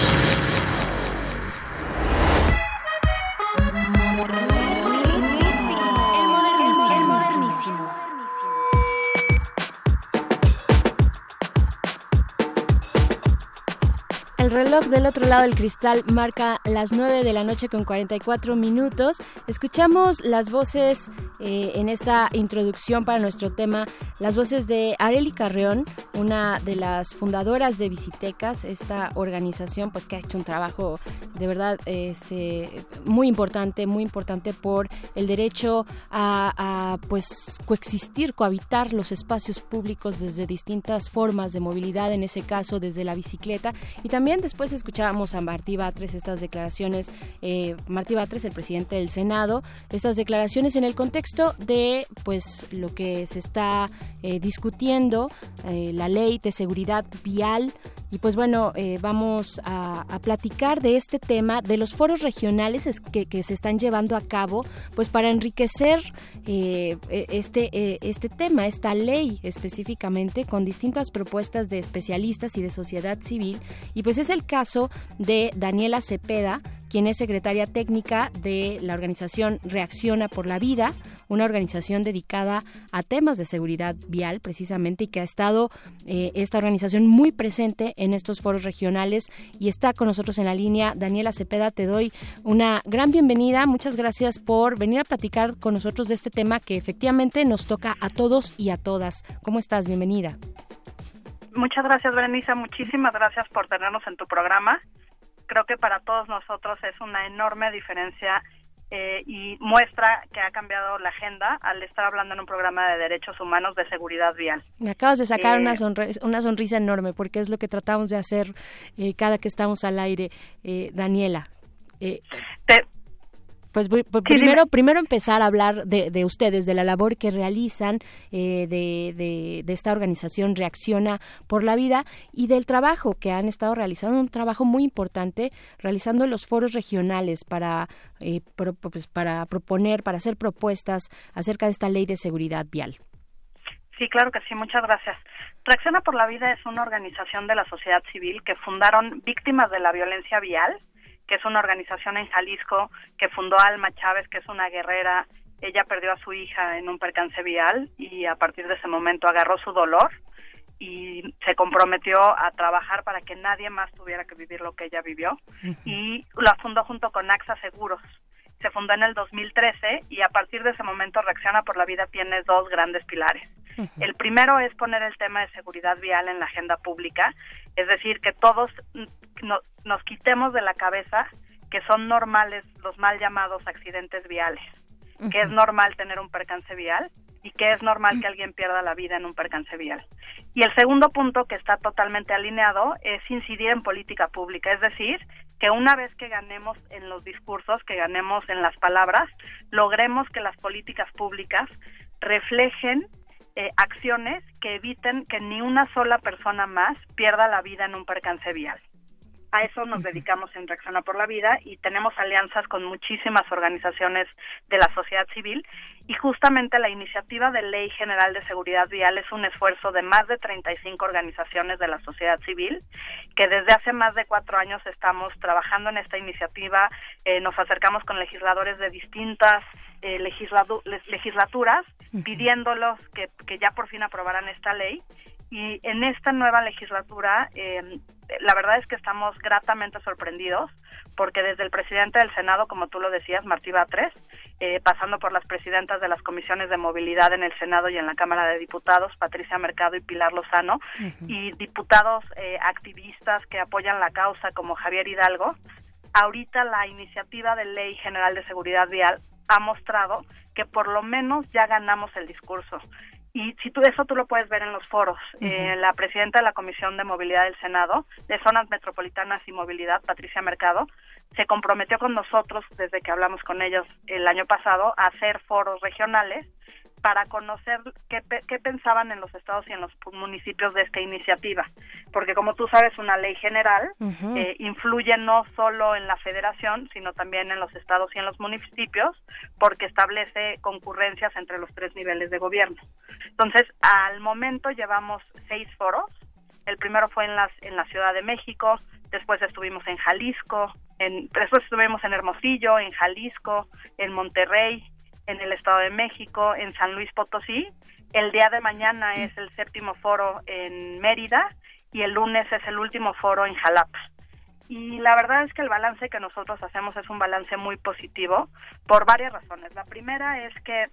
Del otro lado del cristal marca las 9 de la noche con 44 minutos. Escuchamos las voces eh, en esta introducción para nuestro tema, las voces de Areli Carreón, una de las fundadoras de Visitecas, esta organización pues que ha hecho un trabajo de verdad este, muy importante, muy importante por el derecho a, a, pues coexistir, cohabitar los espacios públicos desde distintas formas de movilidad, en ese caso desde la bicicleta y también después escuchábamos a Martí Batres estas declaraciones, eh, Martí Batres, el presidente del Senado, estas declaraciones en el contexto de pues lo que se está eh, discutiendo, eh, la ley de seguridad vial y pues bueno, eh, vamos a, a, platicar de este tema, de los foros regionales que, que, se están llevando a cabo, pues para enriquecer eh, este, eh, este tema, esta ley específicamente, con distintas propuestas de especialistas y de sociedad civil. Y pues es el caso de Daniela Cepeda, quien es secretaria técnica de la organización Reacciona por la Vida, una organización dedicada a temas de seguridad vial precisamente y que ha estado eh, esta organización muy presente en estos foros regionales y está con nosotros en la línea. Daniela Cepeda, te doy una gran bienvenida. Muchas gracias por venir a platicar con nosotros de este tema que efectivamente nos toca a todos y a todas. ¿Cómo estás? Bienvenida. Muchas gracias, Berenice. Muchísimas gracias por tenernos en tu programa creo que para todos nosotros es una enorme diferencia eh, y muestra que ha cambiado la agenda al estar hablando en un programa de derechos humanos de seguridad vial. Me acabas de sacar eh, una, sonrisa, una sonrisa enorme porque es lo que tratamos de hacer eh, cada que estamos al aire, Daniela. Te, pues, pues primero, primero empezar a hablar de, de, ustedes, de la labor que realizan, eh, de, de, de, esta organización Reacciona por la Vida y del trabajo que han estado realizando, un trabajo muy importante, realizando los foros regionales para, eh, pro, pues, para proponer, para hacer propuestas acerca de esta ley de seguridad vial. Sí, claro que sí, muchas gracias. Reacciona por la Vida es una organización de la sociedad civil que fundaron víctimas de la violencia vial que es una organización en Jalisco que fundó Alma Chávez, que es una guerrera. Ella perdió a su hija en un percance vial y a partir de ese momento agarró su dolor y se comprometió a trabajar para que nadie más tuviera que vivir lo que ella vivió uh -huh. y la fundó junto con AXA Seguros. Se fundó en el 2013 y a partir de ese momento Reacciona por la Vida tiene dos grandes pilares. Uh -huh. El primero es poner el tema de seguridad vial en la agenda pública, es decir, que todos no, nos quitemos de la cabeza que son normales los mal llamados accidentes viales, uh -huh. que es normal tener un percance vial y que es normal que alguien pierda la vida en un percance vial. Y el segundo punto que está totalmente alineado es incidir en política pública, es decir, que una vez que ganemos en los discursos, que ganemos en las palabras, logremos que las políticas públicas reflejen eh, acciones que eviten que ni una sola persona más pierda la vida en un percance vial. A eso nos dedicamos en Reacciona por la Vida y tenemos alianzas con muchísimas organizaciones de la sociedad civil. Y justamente la iniciativa de Ley General de Seguridad Vial es un esfuerzo de más de 35 organizaciones de la sociedad civil que desde hace más de cuatro años estamos trabajando en esta iniciativa, eh, nos acercamos con legisladores de distintas eh, legislaturas pidiéndolos que, que ya por fin aprobaran esta ley Y en esta nueva legislatura, eh, la verdad es que estamos gratamente sorprendidos porque desde el presidente del Senado, como tú lo decías, Martí Batres, eh, pasando por las presidentas de las comisiones de movilidad en el Senado y en la Cámara de Diputados, Patricia Mercado y Pilar Lozano, y diputados eh, activistas que apoyan la causa como Javier Hidalgo, ahorita la iniciativa de ley general de seguridad vial ha mostrado que por lo menos ya ganamos el discurso. Y si tú eso tú lo puedes ver en los foros. Eh, la presidenta de la Comisión de Movilidad del Senado, de Zonas Metropolitanas y Movilidad, Patricia Mercado, se comprometió con nosotros desde que hablamos con ellos el año pasado a hacer foros regionales para conocer qué, qué pensaban en los estados y en los municipios de esta iniciativa. Porque como tú sabes, una ley general eh, influye no solo en la federación, sino también en los estados y en los municipios, porque establece concurrencias entre los tres niveles de gobierno. Entonces, al momento llevamos seis foros. El primero fue en, las, en la Ciudad de México, después estuvimos en Jalisco, en, después estuvimos en Hermosillo, en Jalisco, en Monterrey, en el Estado de México, en San Luis Potosí. El día de mañana es el séptimo foro en Mérida y el lunes es el último foro en Jalapa. Y la verdad es que el balance que nosotros hacemos es un balance muy positivo por varias razones. La primera es que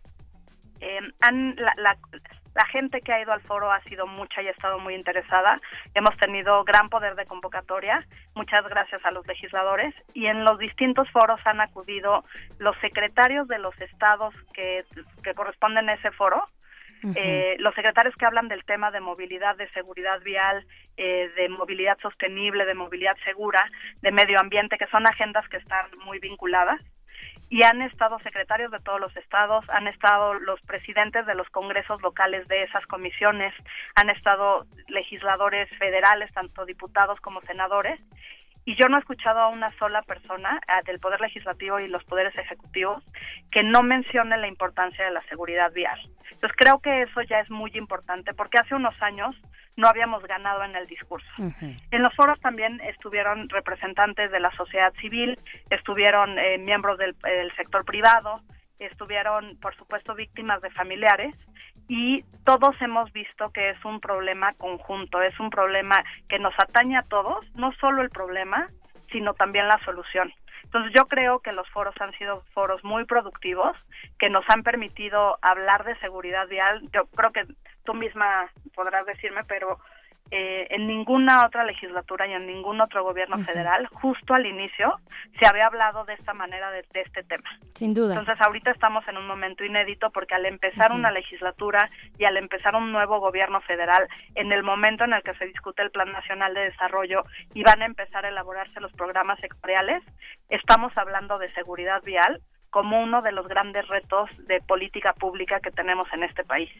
eh, han, la, la, la gente que ha ido al foro ha sido mucha y ha estado muy interesada. Hemos tenido gran poder de convocatoria, muchas gracias a los legisladores, y en los distintos foros han acudido los secretarios de los estados que, que corresponden a ese foro, eh, los secretarios que hablan del tema de movilidad, de seguridad vial, eh, de movilidad sostenible, de movilidad segura, de medio ambiente, que son agendas que están muy vinculadas. Y han estado secretarios de todos los estados, han estado los presidentes de los congresos locales de esas comisiones, han estado legisladores federales, tanto diputados como senadores, y yo no he escuchado a una sola persona del Poder Legislativo y los poderes ejecutivos que no mencione la importancia de la seguridad vial. Entonces creo que eso ya es muy importante porque hace unos años no habíamos ganado en el discurso. En los foros también estuvieron representantes de la sociedad civil, estuvieron eh, miembros del, del sector privado, estuvieron, por supuesto, víctimas de familiares y todos hemos visto que es un problema conjunto, es un problema que nos atañe a todos, no solo el problema, sino también la solución. Entonces yo creo que los foros han sido foros muy productivos, que nos han permitido hablar de seguridad vial. Yo creo que tú misma podrás decirme, pero eh, en ninguna otra legislatura y en ningún otro gobierno federal, justo al inicio, se había hablado de esta manera de, de este tema. Sin duda. Entonces ahorita estamos en un momento inédito porque al empezar una legislatura y al empezar un nuevo gobierno federal, en el momento en el que se discute el Plan Nacional de Desarrollo y van a empezar a elaborarse los programas sectoriales, estamos hablando de seguridad vial como uno de los grandes retos de política pública que tenemos en este país.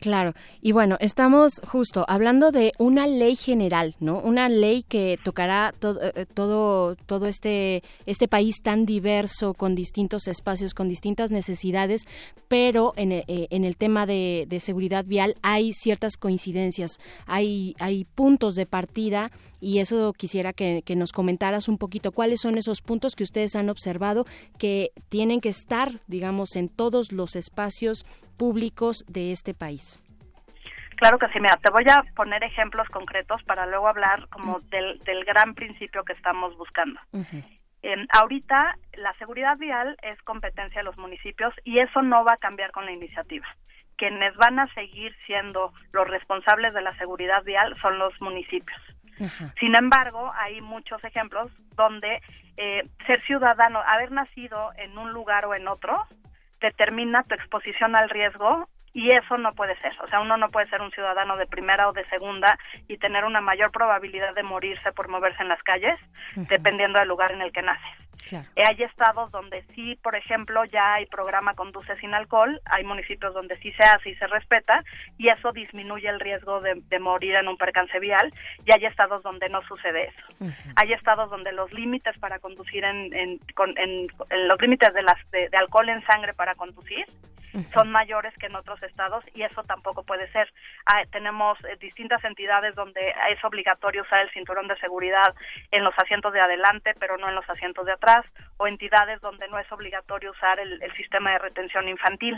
Claro, y bueno, estamos justo hablando de una ley general, ¿no? Una ley que tocará todo, eh, todo, todo este, este país tan diverso, con distintos espacios, con distintas necesidades, pero en, eh, en el tema de, seguridad vial hay ciertas coincidencias, hay, hay puntos de partida y eso quisiera que nos comentaras un poquito cuáles son esos puntos que ustedes han observado que tienen que estar, digamos, en todos los espacios públicos de este país. Claro que sí, mira, te voy a poner ejemplos concretos para luego hablar como del, del gran principio que estamos buscando. Eh, ahorita la seguridad vial es competencia de los municipios y eso no va a cambiar con la iniciativa. Quienes van a seguir siendo los responsables de la seguridad vial son los municipios. Sin embargo, hay muchos ejemplos donde eh, ser ciudadano, haber nacido en un lugar o en otro, determina tu exposición al riesgo y eso no puede ser. O sea, uno no puede ser un ciudadano de primera o de segunda y tener una mayor probabilidad de morirse por moverse en las calles, dependiendo del lugar en el que naces. Eh, hay estados donde sí, por ejemplo, ya hay programa Conduce sin alcohol, hay municipios donde sí se hace y se respeta, y eso disminuye el riesgo de, de morir en un percance vial, y hay estados donde no sucede eso. Hay estados donde los límites para conducir en, en, con- en- en los límites de, las, de, de alcohol en sangre para conducir son mayores que en otros estados y eso tampoco puede ser. hay- tenemos eh, distintas entidades donde es obligatorio usar el cinturón de seguridad en los asientos de adelante, pero no en los asientos de atrás, o entidades donde no es obligatorio usar el, el sistema de retención infantil.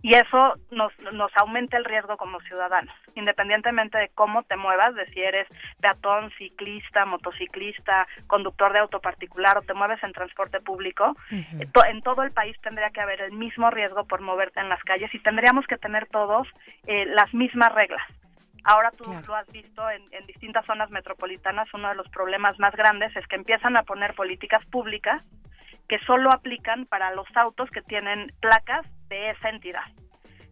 Y eso nos, nos aumenta el riesgo como ciudadanos, independientemente de cómo te muevas, de si eres peatón, ciclista, motociclista, conductor de auto particular o te mueves en transporte público, en todo el país tendría que haber el mismo riesgo por moverte en las calles y tendríamos que tener todos eh, las mismas reglas. Ahora tú lo has visto en, en distintas zonas metropolitanas, uno de los problemas más grandes es que empiezan a poner políticas públicas que solo aplican para los autos que tienen placas de esa entidad.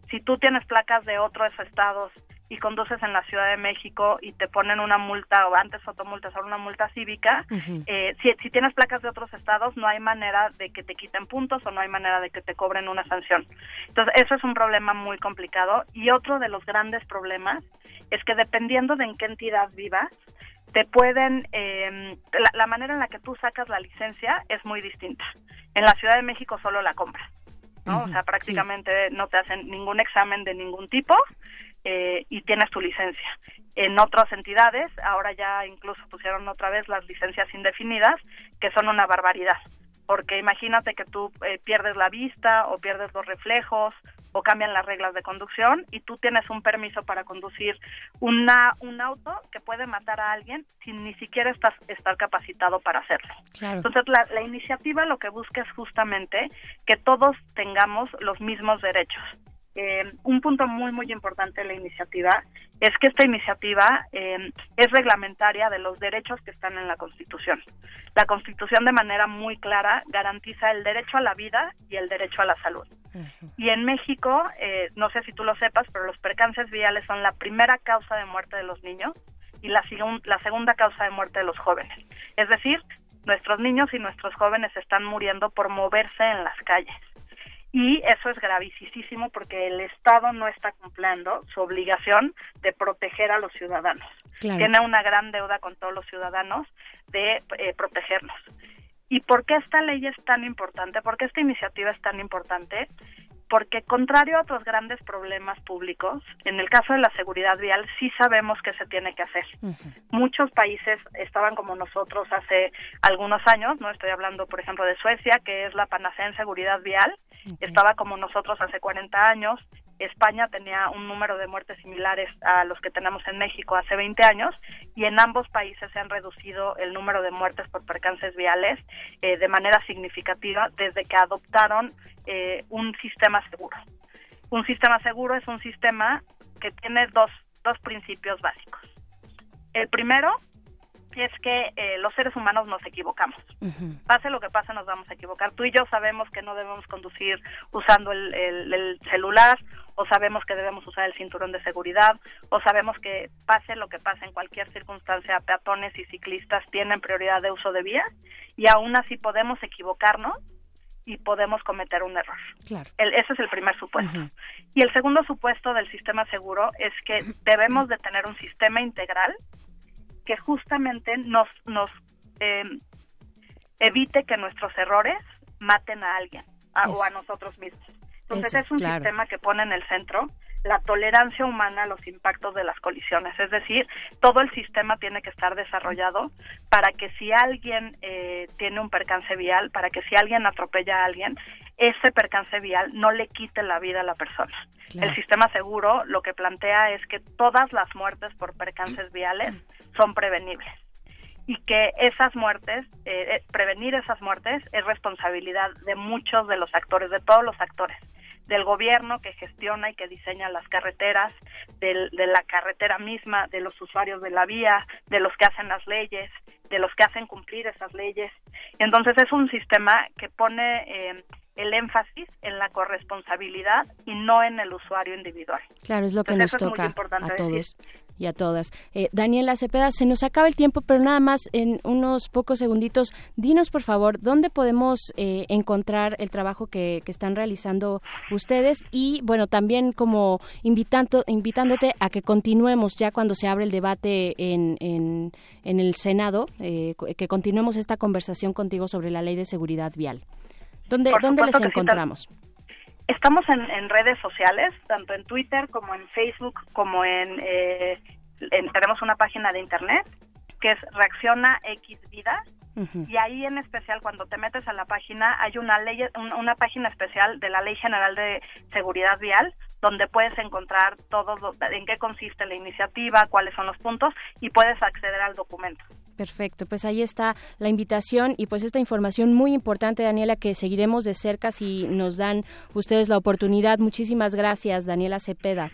Si tú tienes placas de otros estados y conduces en la Ciudad de México y te ponen una multa o antes fotomultas o una multa cívica, eh, si, si tienes placas de otros estados no hay manera de que te quiten puntos o no hay manera de que te cobren una sanción. Entonces eso es un problema muy complicado y otro de los grandes problemas es que dependiendo de en qué entidad vivas, te pueden, eh, la, la manera en la que tú sacas la licencia es muy distinta. En la Ciudad de México solo la compras, ¿no? o sea, prácticamente no te hacen ningún examen de ningún tipo eh, y tienes tu licencia. En otras entidades, ahora ya incluso pusieron otra vez las licencias indefinidas, que son una barbaridad. Porque imagínate que tú eh, pierdes la vista o pierdes los reflejos o cambian las reglas de conducción y tú tienes un permiso para conducir una, un auto que puede matar a alguien sin ni siquiera estás, estar capacitado para hacerlo. Claro. Entonces, la, la iniciativa lo que busca es justamente que todos tengamos los mismos derechos. Eh, un punto muy, muy importante de la iniciativa es que esta iniciativa eh, es reglamentaria de los derechos que están en la Constitución. La Constitución de manera muy clara garantiza el derecho a la vida y el derecho a la salud. Y en México, eh, no sé si tú lo sepas, pero los percances viales son la primera causa de muerte de los niños y la, la segunda causa de muerte de los jóvenes. Es decir, nuestros niños y nuestros jóvenes están muriendo por moverse en las calles. Y eso es gravísimo porque el Estado no está cumpliendo su obligación de proteger a los ciudadanos. Claro. Tiene una gran deuda con todos los ciudadanos de eh, protegernos. ¿Y por qué esta ley es tan importante? ¿Por qué esta iniciativa es tan importante? Porque contrario a otros grandes problemas públicos, en el caso de la seguridad vial sí sabemos que se tiene que hacer. Muchos países estaban como nosotros hace algunos años, no estoy hablando por ejemplo de Suecia, que es la panacea en seguridad vial, estaba como nosotros hace 40 años, España tenía un número de muertes similares a los que tenemos en México hace 20 años y en ambos países se han reducido el número de muertes por percances viales eh, de manera significativa desde que adoptaron eh, un sistema seguro. Un sistema seguro es un sistema que tiene dos, dos principios básicos. El primero es que eh, los seres humanos nos equivocamos. Pase lo que pase, nos vamos a equivocar. Tú y yo sabemos que no debemos conducir usando el, el- el celular, o sabemos que debemos usar el cinturón de seguridad, o sabemos que pase lo que pase en cualquier circunstancia, peatones y ciclistas tienen prioridad de uso de vías, y aún así podemos equivocarnos y podemos cometer un error. Claro. El- ese es el primer supuesto. Y el segundo supuesto del sistema seguro es que *clears throat* debemos de tener un sistema integral que justamente nos, nos eh, evite que nuestros errores maten a alguien a- o a nosotros mismos. Entonces Eso, es un claro. sistema que pone en el centro la tolerancia humana a los impactos de las colisiones. Es decir, todo el sistema tiene que estar desarrollado para que si alguien eh, tiene un percance vial, para que si alguien atropella a alguien, ese percance vial no le quite la vida a la persona. Claro. El sistema seguro lo que plantea es que todas las muertes por percances *clears throat* viales son prevenibles y que esas muertes, eh, eh, prevenir esas muertes es responsabilidad de muchos de los actores, de todos los actores, del gobierno que gestiona y que diseña las carreteras, del- de la carretera misma, de los usuarios de la vía, de los que hacen las leyes, de los que hacen cumplir esas leyes. Entonces es un sistema que pone eh, el énfasis en la corresponsabilidad y no en el usuario individual. Claro, es lo que Entonces, nos toca a decir. Y a todas. Eh, Daniela Cepeda, se nos acaba el tiempo, pero nada más en unos pocos segunditos, dinos por favor, ¿dónde podemos eh, encontrar el trabajo que, que están realizando ustedes? Y bueno, también como invitando, invitándote a que continuemos ya cuando se abre el debate en, en, en el Senado, eh, que continuemos esta conversación contigo sobre la ley de seguridad vial. ¿Dónde, ¿dónde les sí, encontramos? Estamos en, en redes sociales, tanto en Twitter como en Facebook, como en, eh, en- tenemos una página de internet que es Reacciona X Vida y ahí en especial cuando te metes a la página hay una ley un- una página especial de la Ley General de Seguridad Vial donde puedes encontrar todo lo- en qué consiste la iniciativa, cuáles son los puntos y puedes acceder al documento. Perfecto, pues ahí está la invitación y pues esta información muy importante, Daniela, que seguiremos de cerca si nos dan ustedes la oportunidad. Muchísimas gracias, Daniela Cepeda.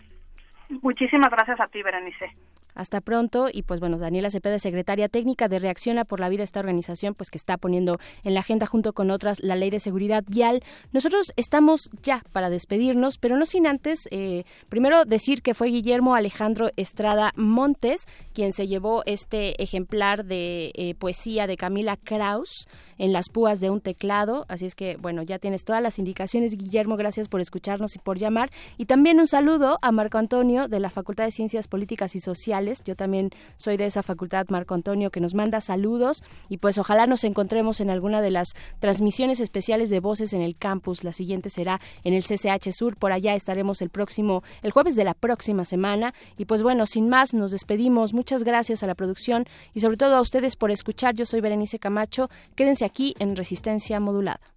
Muchísimas gracias a ti, Berenice. Hasta pronto y pues bueno, Daniela Cepeda, secretaria técnica de Reacciona por la Vida, esta organización pues que está poniendo en la agenda junto con otras la ley de seguridad vial. Nosotros estamos ya para despedirnos, pero no sin antes, eh, primero decir que fue Guillermo Alejandro Estrada Montes quien se llevó este ejemplar de eh, poesía de Camila Kraus en las púas de un teclado, así es que bueno, ya tienes todas las indicaciones, Guillermo, gracias por escucharnos y por llamar. Y también un saludo a Marco Antonio de la Facultad de Ciencias Políticas y Sociales, yo también soy de esa facultad, Marco Antonio, que nos manda saludos y pues ojalá nos encontremos en alguna de las transmisiones especiales de voces en el campus. La siguiente será en el CCH Sur, por allá estaremos el próximo, el jueves de la próxima semana. Y pues bueno, sin más, nos despedimos. Muchas gracias a la producción y sobre todo a ustedes por escuchar. Yo soy Berenice Camacho. Quédense aquí en Resistencia Modulada.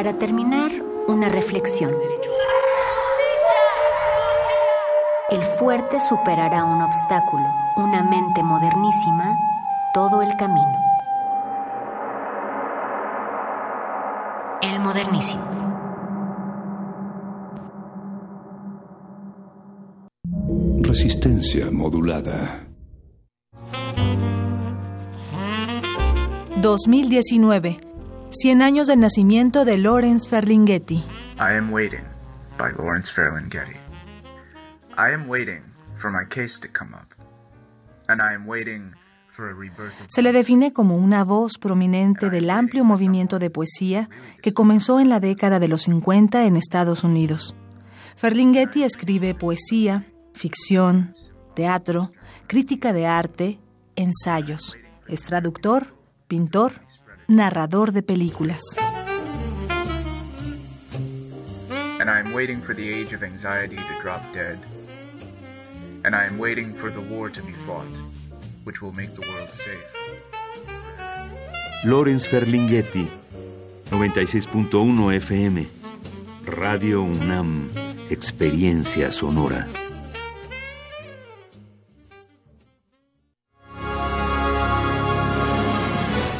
Para terminar, una reflexión. El fuerte superará un obstáculo, una mente modernísima, todo el camino. El modernísimo. Resistencia modulada. 2019. 100 años del nacimiento de Lawrence Ferlinghetti. I am waiting by Lawrence Ferlinghetti. I am waiting for my case to come up. And I am waiting for a rebirth of Se le define como una voz prominente del amplio movimiento de poesía que comenzó en la década de los 50 en Estados Unidos. Ferlinghetti escribe poesía, ficción, teatro, crítica de arte, ensayos. Es traductor, pintor, narrador de películas. And I am waiting for the age of anxiety to drop dead. And I am waiting for the war to be fought, which will make the world safe. Lawrence Ferlinghetti, 96.1 FM, Radio UNAM, Experiencia Sonora.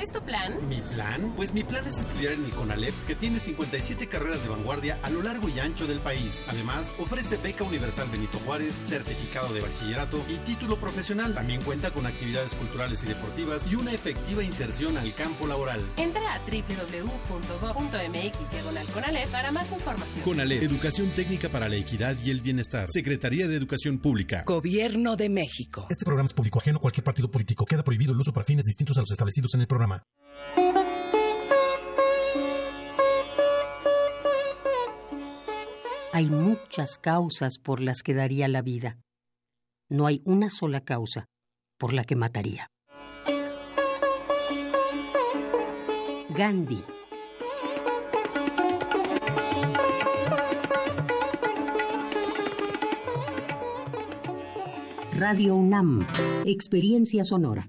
¿Cuál es tu plan? ¿Mi plan? Pues mi plan es estudiar en el CONALEP, que tiene 57 carreras de vanguardia a lo largo y ancho del país. Además, ofrece beca universal Benito Juárez, certificado de bachillerato y título profesional. También cuenta con actividades culturales y deportivas y una efectiva inserción al campo laboral. Entra a diagonal Conalep para más información. CONALEP, Educación Técnica para la Equidad y el Bienestar. Secretaría de Educación Pública. Gobierno de México. Este programa es público ajeno a cualquier partido político. Queda prohibido el uso para fines distintos a los establecidos en el programa. Hay muchas causas por las que daría la vida. No hay una sola causa por la que mataría. Gandhi. Radio UNAM, Experiencia Sonora.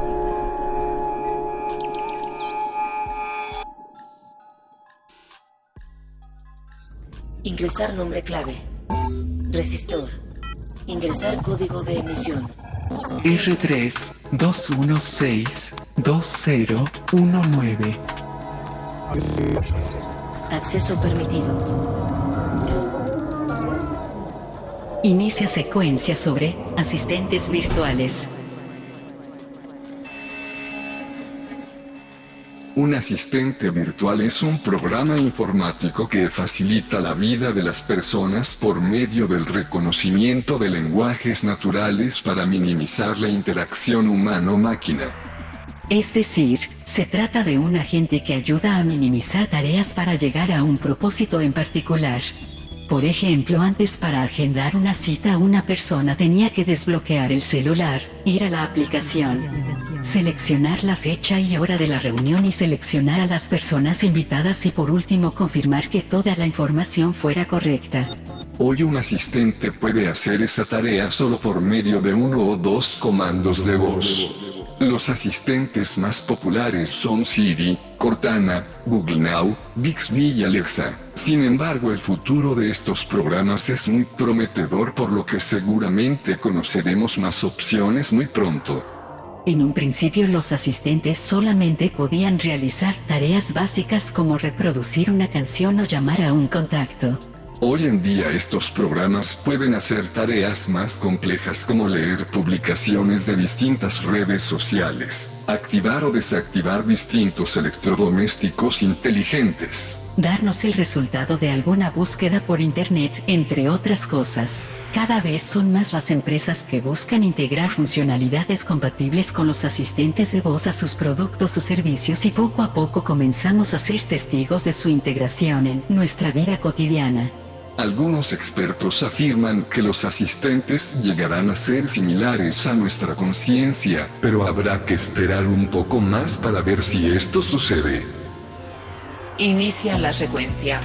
Ingresar nombre clave. Resistor. Ingresar código de emisión. R3 216 2019. Acceso permitido. Inicia secuencia sobre asistentes virtuales. Un asistente virtual es un programa informático que facilita la vida de las personas por medio del reconocimiento de lenguajes naturales para minimizar la interacción humano-máquina. Es decir, se trata de un agente que ayuda a minimizar tareas para llegar a un propósito en particular. Por ejemplo, antes para agendar una cita una persona tenía que desbloquear el celular, ir a la aplicación, seleccionar la fecha y hora de la reunión y seleccionar a las personas invitadas y por último confirmar que toda la información fuera correcta. Hoy un asistente puede hacer esa tarea solo por medio de uno o dos comandos de voz. Los asistentes más populares son Siri, Cortana, Google Now, Bixby y Alexa. Sin embargo, el futuro de estos programas es muy prometedor por lo que seguramente conoceremos más opciones muy pronto. En un principio los asistentes solamente podían realizar tareas básicas como reproducir una canción o llamar a un contacto. Hoy en día estos programas pueden hacer tareas más complejas como leer publicaciones de distintas redes sociales, activar o desactivar distintos electrodomésticos inteligentes, darnos el resultado de alguna búsqueda por Internet, entre otras cosas. Cada vez son más las empresas que buscan integrar funcionalidades compatibles con los asistentes de voz a sus productos o servicios y poco a poco comenzamos a ser testigos de su integración en nuestra vida cotidiana. Algunos expertos afirman que los asistentes llegarán a ser similares a nuestra conciencia, pero habrá que esperar un poco más para ver si esto sucede. Inicia la secuencia.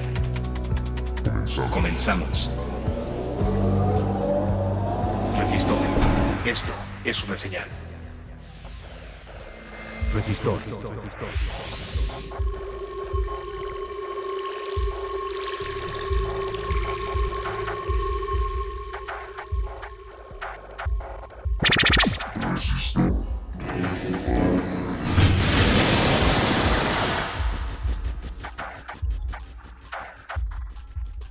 Comenzamos. Resistor. Esto es una señal. Resistor.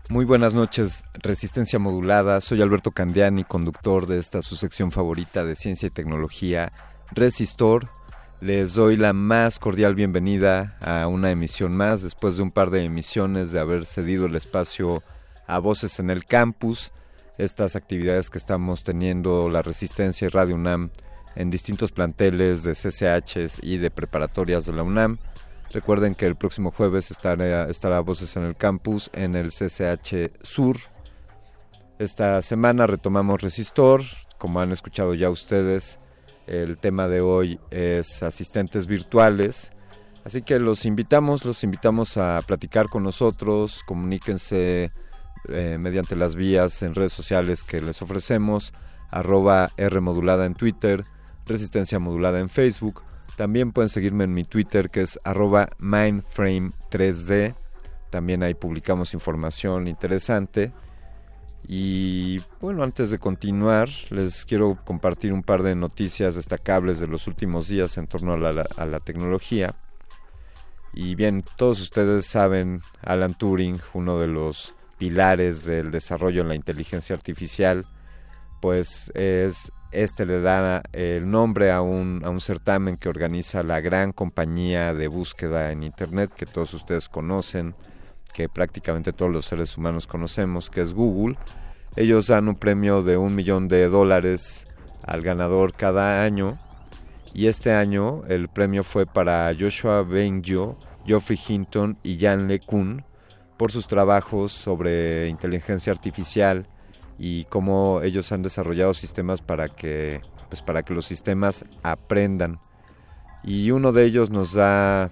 Muy buenas noches, Resistencia Modulada. Soy Alberto Candiani, conductor de esta su sección favorita de ciencia y tecnología, Resistor. Les doy la más cordial bienvenida a una emisión más, después de un par de emisiones de haber cedido el espacio a Voces en el Campus, estas actividades que estamos teniendo la Resistencia y Radio UNAM en distintos planteles de CCHs y de preparatorias de la UNAM. Recuerden que el próximo jueves estará, estará Voces en el Campus en el CCH Sur. Esta semana retomamos Resistor. Como han escuchado ya ustedes, el tema de hoy es asistentes virtuales. Así que los invitamos, los invitamos a platicar con nosotros, comuníquense eh, mediante las vías en redes sociales que les ofrecemos, arroba R modulada en Twitter, Resistencia modulada en Facebook. También pueden seguirme en mi Twitter que es arroba mindframe3d. También ahí publicamos información interesante. Y bueno, antes de continuar, les quiero compartir un par de noticias destacables de los últimos días en torno a la, a la tecnología. Y bien, todos ustedes saben, Alan Turing, uno de los pilares del desarrollo en la inteligencia artificial, pues es este le da el nombre a un, a un certamen que organiza la gran compañía de búsqueda en Internet que todos ustedes conocen, que prácticamente todos los seres humanos conocemos, que es Google. Ellos dan un premio de un millón de dólares al ganador cada año y este año el premio fue para Joshua Bengio, Geoffrey Hinton y Jan LeCun por sus trabajos sobre inteligencia artificial y cómo ellos han desarrollado sistemas para que pues para que los sistemas aprendan. Y uno de ellos nos da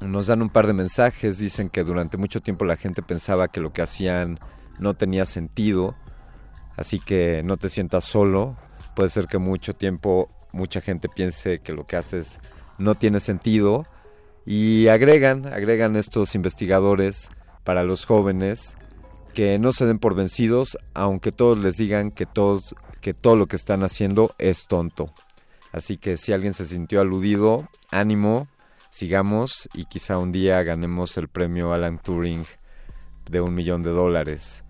nos dan un par de mensajes, dicen que durante mucho tiempo la gente pensaba que lo que hacían no tenía sentido, así que no te sientas solo, puede ser que mucho tiempo mucha gente piense que lo que haces no tiene sentido. Y agregan, agregan estos investigadores para los jóvenes que no se den por vencidos, aunque todos les digan que todos que todo lo que están haciendo es tonto. Así que si alguien se sintió aludido, ánimo, sigamos y quizá un día ganemos el premio Alan Turing de un millón de dólares.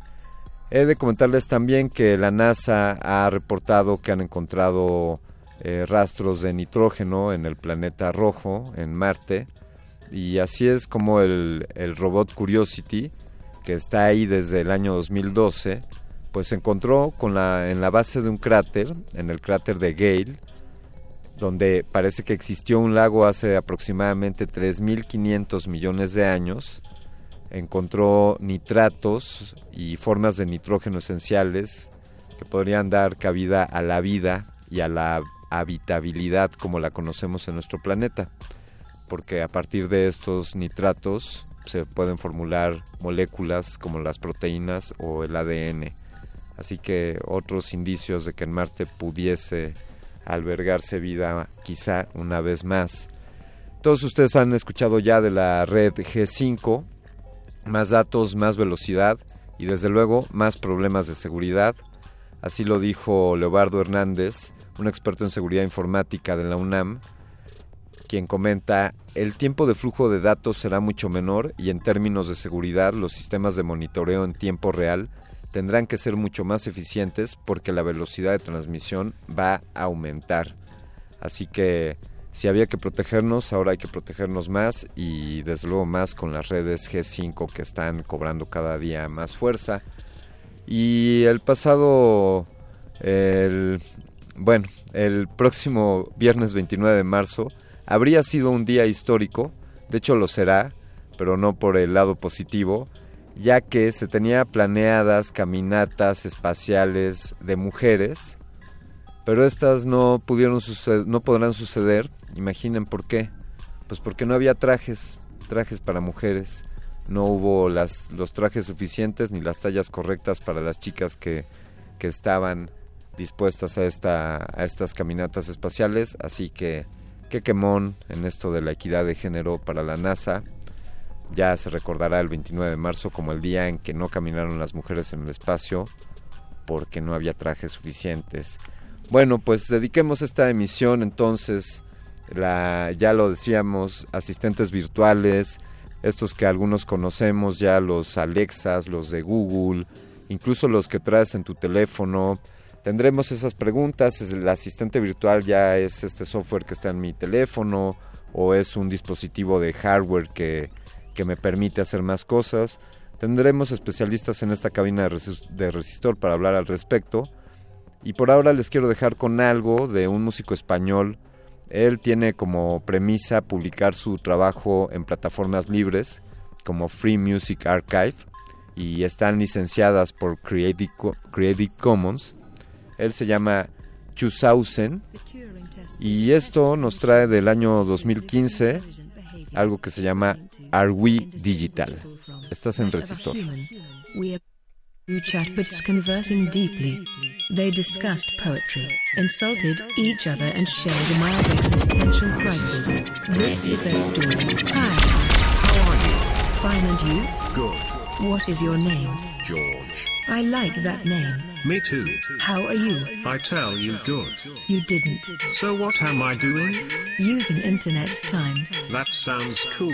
He de comentarles también que la NASA ha reportado que han encontrado eh, rastros de nitrógeno en el planeta rojo, en Marte, y así es como el, el robot Curiosity, que está ahí desde el año 2012, pues se encontró en la base de un cráter, en el cráter de Gale, donde parece que existió un lago hace aproximadamente 3.500 millones de años, encontró nitratos y formas de nitrógeno esenciales que podrían dar cabida a la vida y a la habitabilidad como la conocemos en nuestro planeta, porque a partir de estos nitratos se pueden formular moléculas como las proteínas o el ADN. Así que otros indicios de que en Marte pudiese albergarse vida quizá una vez más. Todos ustedes han escuchado ya de la red G5, más datos, más velocidad y desde luego más problemas de seguridad. Así lo dijo Leobardo Hernández, un experto en seguridad informática de la UNAM, quien comenta, el tiempo de flujo de datos será mucho menor y en términos de seguridad los sistemas de monitoreo en tiempo real tendrán que ser mucho más eficientes porque la velocidad de transmisión va a aumentar. Así que si había que protegernos, ahora hay que protegernos más y desde luego más con las redes G5 que están cobrando cada día más fuerza. Y el pasado, el, bueno, el próximo viernes 29 de marzo habría sido un día histórico, de hecho lo será, pero no por el lado positivo, ya que se tenía planeadas caminatas espaciales de mujeres, pero estas no pudieron no podrán suceder. Imaginen por qué. Pues porque no había trajes, trajes para mujeres. No hubo las, los trajes suficientes ni las tallas correctas para las chicas que, que estaban dispuestas a, esta, a estas caminatas espaciales. Así que qué quemón en esto de la equidad de género para la NASA ya se recordará el 29 de marzo como el día en que no caminaron las mujeres en el espacio porque no había trajes suficientes. Bueno, pues dediquemos esta emisión entonces, la, ya lo decíamos, asistentes virtuales, estos que algunos conocemos ya, los Alexas, los de Google, incluso los que traes en tu teléfono. Tendremos esas preguntas, el asistente virtual ya es este software que está en mi teléfono o es un dispositivo de hardware que que me permite hacer más cosas. Tendremos especialistas en esta cabina de, resistor para hablar al respecto. Y por ahora les quiero dejar con algo de un músico español. Él tiene como premisa publicar su trabajo en plataformas libres como Free Music Archive y están licenciadas por Creative, Creative Commons. Él se llama Chusausen y esto nos trae del año 2015 algo que se llama Are We Digital. Estás en Resistor. You chatbots conversing deeply. They discussed poetry, insulted each other, and shared a mild existential crisis. This is their story. Hi. How are you? Fine, and you? Good. What is your name? George. I like that name. Me too. How are you? I tell you good. You didn't. So what am I doing? Using internet time. That sounds cool.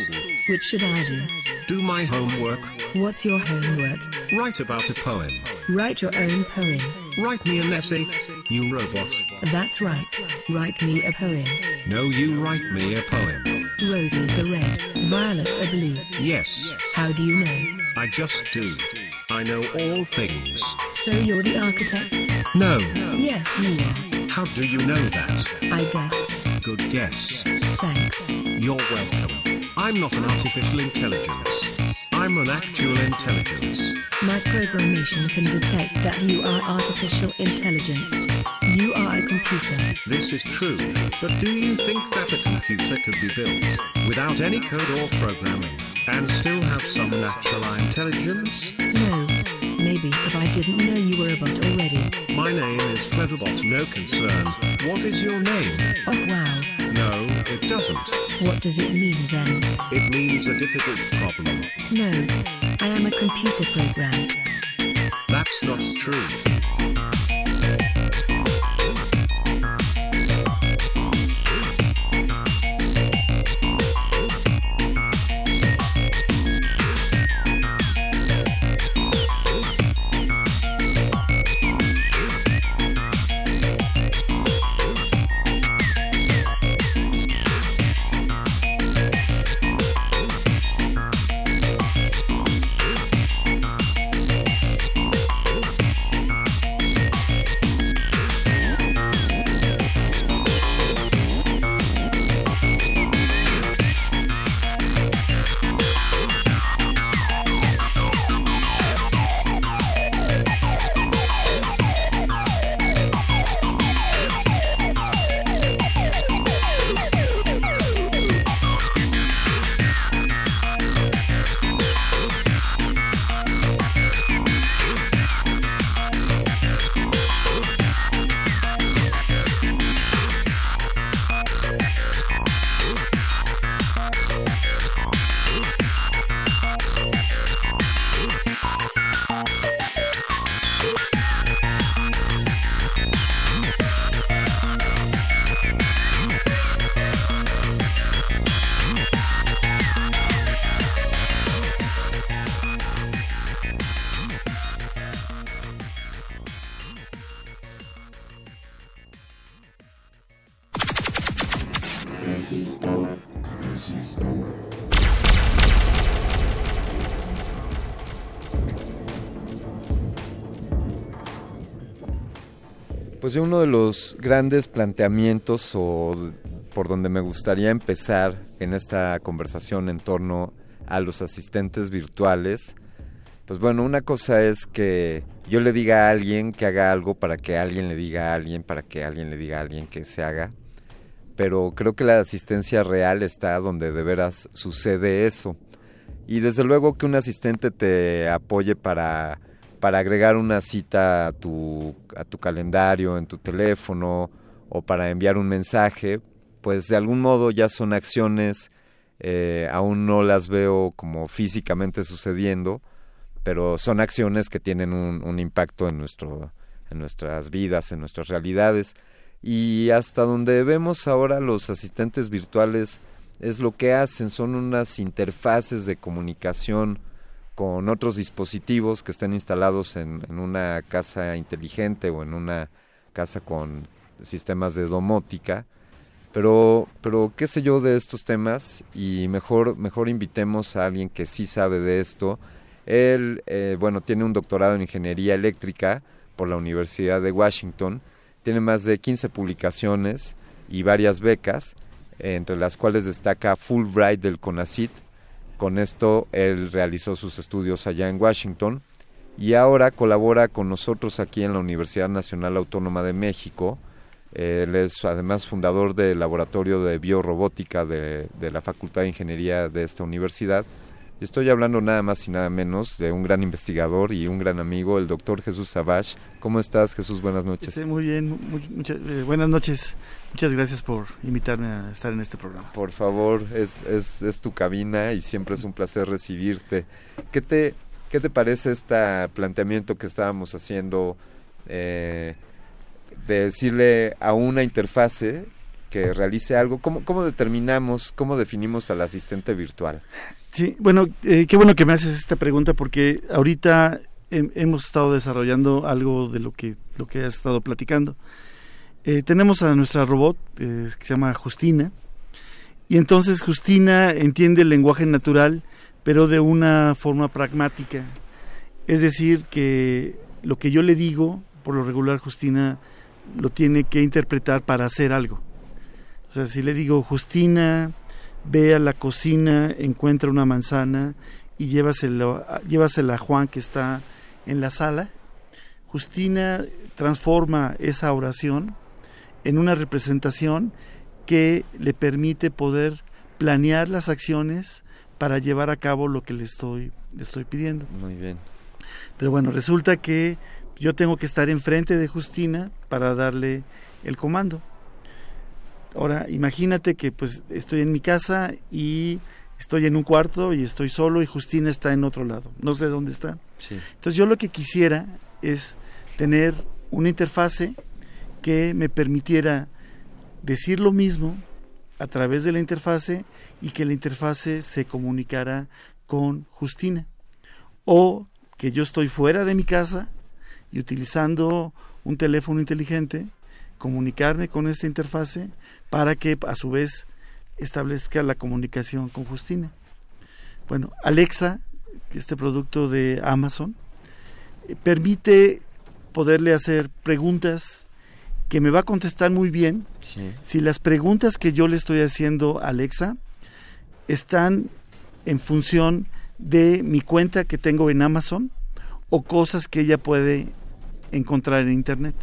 Which should I do? Do my homework. What's your homework? Write about a poem. Write your own poem. Write me an essay. You robot. That's right. Write me a poem. No, you write me a poem. Roses are red, violets are blue. Yes. How do you know? I just do. I know all things. So you're the architect? No. Yes, you are. How do you know that? I guess. good guess. Thanks. You're welcome. I'm not an artificial intelligence. I'm an actual intelligence. My programmation can detect that you are artificial intelligence. You are a computer. This is true, but do you think that a computer could be built without any code or programming and still have some natural intelligence? No. Maybe, but I didn't know you were a bot already. My name is Cleverbot, no concern. What is your name? Oh wow. No, it doesn't. What does it mean then? It means a difficult problem. No. I am a computer program. That's not true. Yo uno de los grandes planteamientos o por donde me gustaría empezar en esta conversación en torno a los asistentes virtuales, pues bueno, una cosa es que yo le diga a alguien que haga algo para que alguien le diga a alguien, para que alguien le diga a alguien que se haga, pero creo que la asistencia real está donde de veras sucede eso. Y desde luego que un asistente te apoye para, para agregar una cita a tu, a tu calendario, en tu teléfono, o para enviar un mensaje, pues de algún modo ya son acciones, eh, aún no las veo como físicamente sucediendo, pero son acciones que tienen un, un impacto en, nuestro, en nuestras vidas, en nuestras realidades. Y hasta donde vemos ahora los asistentes virtuales es lo que hacen, son unas interfaces de comunicación con otros dispositivos que están instalados en, en una casa inteligente o en una casa con sistemas de domótica. Pero, pero qué sé yo de estos temas y mejor, mejor invitemos a alguien que sí sabe de esto. Él, eh, bueno, tiene un doctorado en ingeniería eléctrica por la Universidad de Washington, tiene más de 15 publicaciones y varias becas, entre las cuales destaca Fulbright del CONACIT. Con esto él realizó sus estudios allá en Washington y ahora colabora con nosotros aquí en la Universidad Nacional Autónoma de México. Él es además fundador del Laboratorio de Biorrobótica de, de la Facultad de Ingeniería de esta universidad. Estoy hablando nada más y nada menos de un gran investigador y un gran amigo, el doctor Jesús Savage. ¿Cómo estás, Jesús? Buenas noches. Sí, muy bien, muy, muchas, eh, buenas noches. Muchas gracias por invitarme a estar en este programa. Por favor, es, es, es tu cabina y siempre es un placer recibirte. ¿Qué te, qué te parece este planteamiento que estábamos haciendo eh, de decirle a una interfase que realice algo? ¿Cómo, ¿Cómo determinamos, cómo definimos al asistente virtual? Sí, bueno, eh, qué bueno que me haces esta pregunta porque ahorita he, hemos estado desarrollando algo de lo que, lo que has estado platicando. Eh, tenemos a nuestra robot eh, que se llama Justina y entonces Justina entiende el lenguaje natural pero de una forma pragmática. Es decir, que lo que yo le digo, por lo regular Justina lo tiene que interpretar para hacer algo. O sea, si le digo, Justina, ve a la cocina, encuentra una manzana y llévasela, llévasela a Juan que está en la sala, Justina transforma esa oración en una representación que le permite poder planear las acciones para llevar a cabo lo que le estoy, le estoy pidiendo. Muy bien. Pero bueno, resulta que yo tengo que estar enfrente de Justina para darle el comando. Ahora, imagínate que pues estoy en mi casa y estoy en un cuarto y estoy solo y Justina está en otro lado. No sé dónde está. Entonces yo lo que quisiera es tener una interfase que me permitiera decir lo mismo a través de la interfase y que la interfase se comunicara con Justina. O que yo estoy fuera de mi casa y utilizando un teléfono inteligente, comunicarme con esta interfase para que a su vez establezca la comunicación con Justina. Bueno, Alexa, este producto de Amazon, eh, permite poderle hacer preguntas que me va a contestar muy bien si las preguntas que yo le estoy haciendo a Alexa están en función de mi cuenta que tengo en Amazon o cosas que ella puede encontrar en Internet.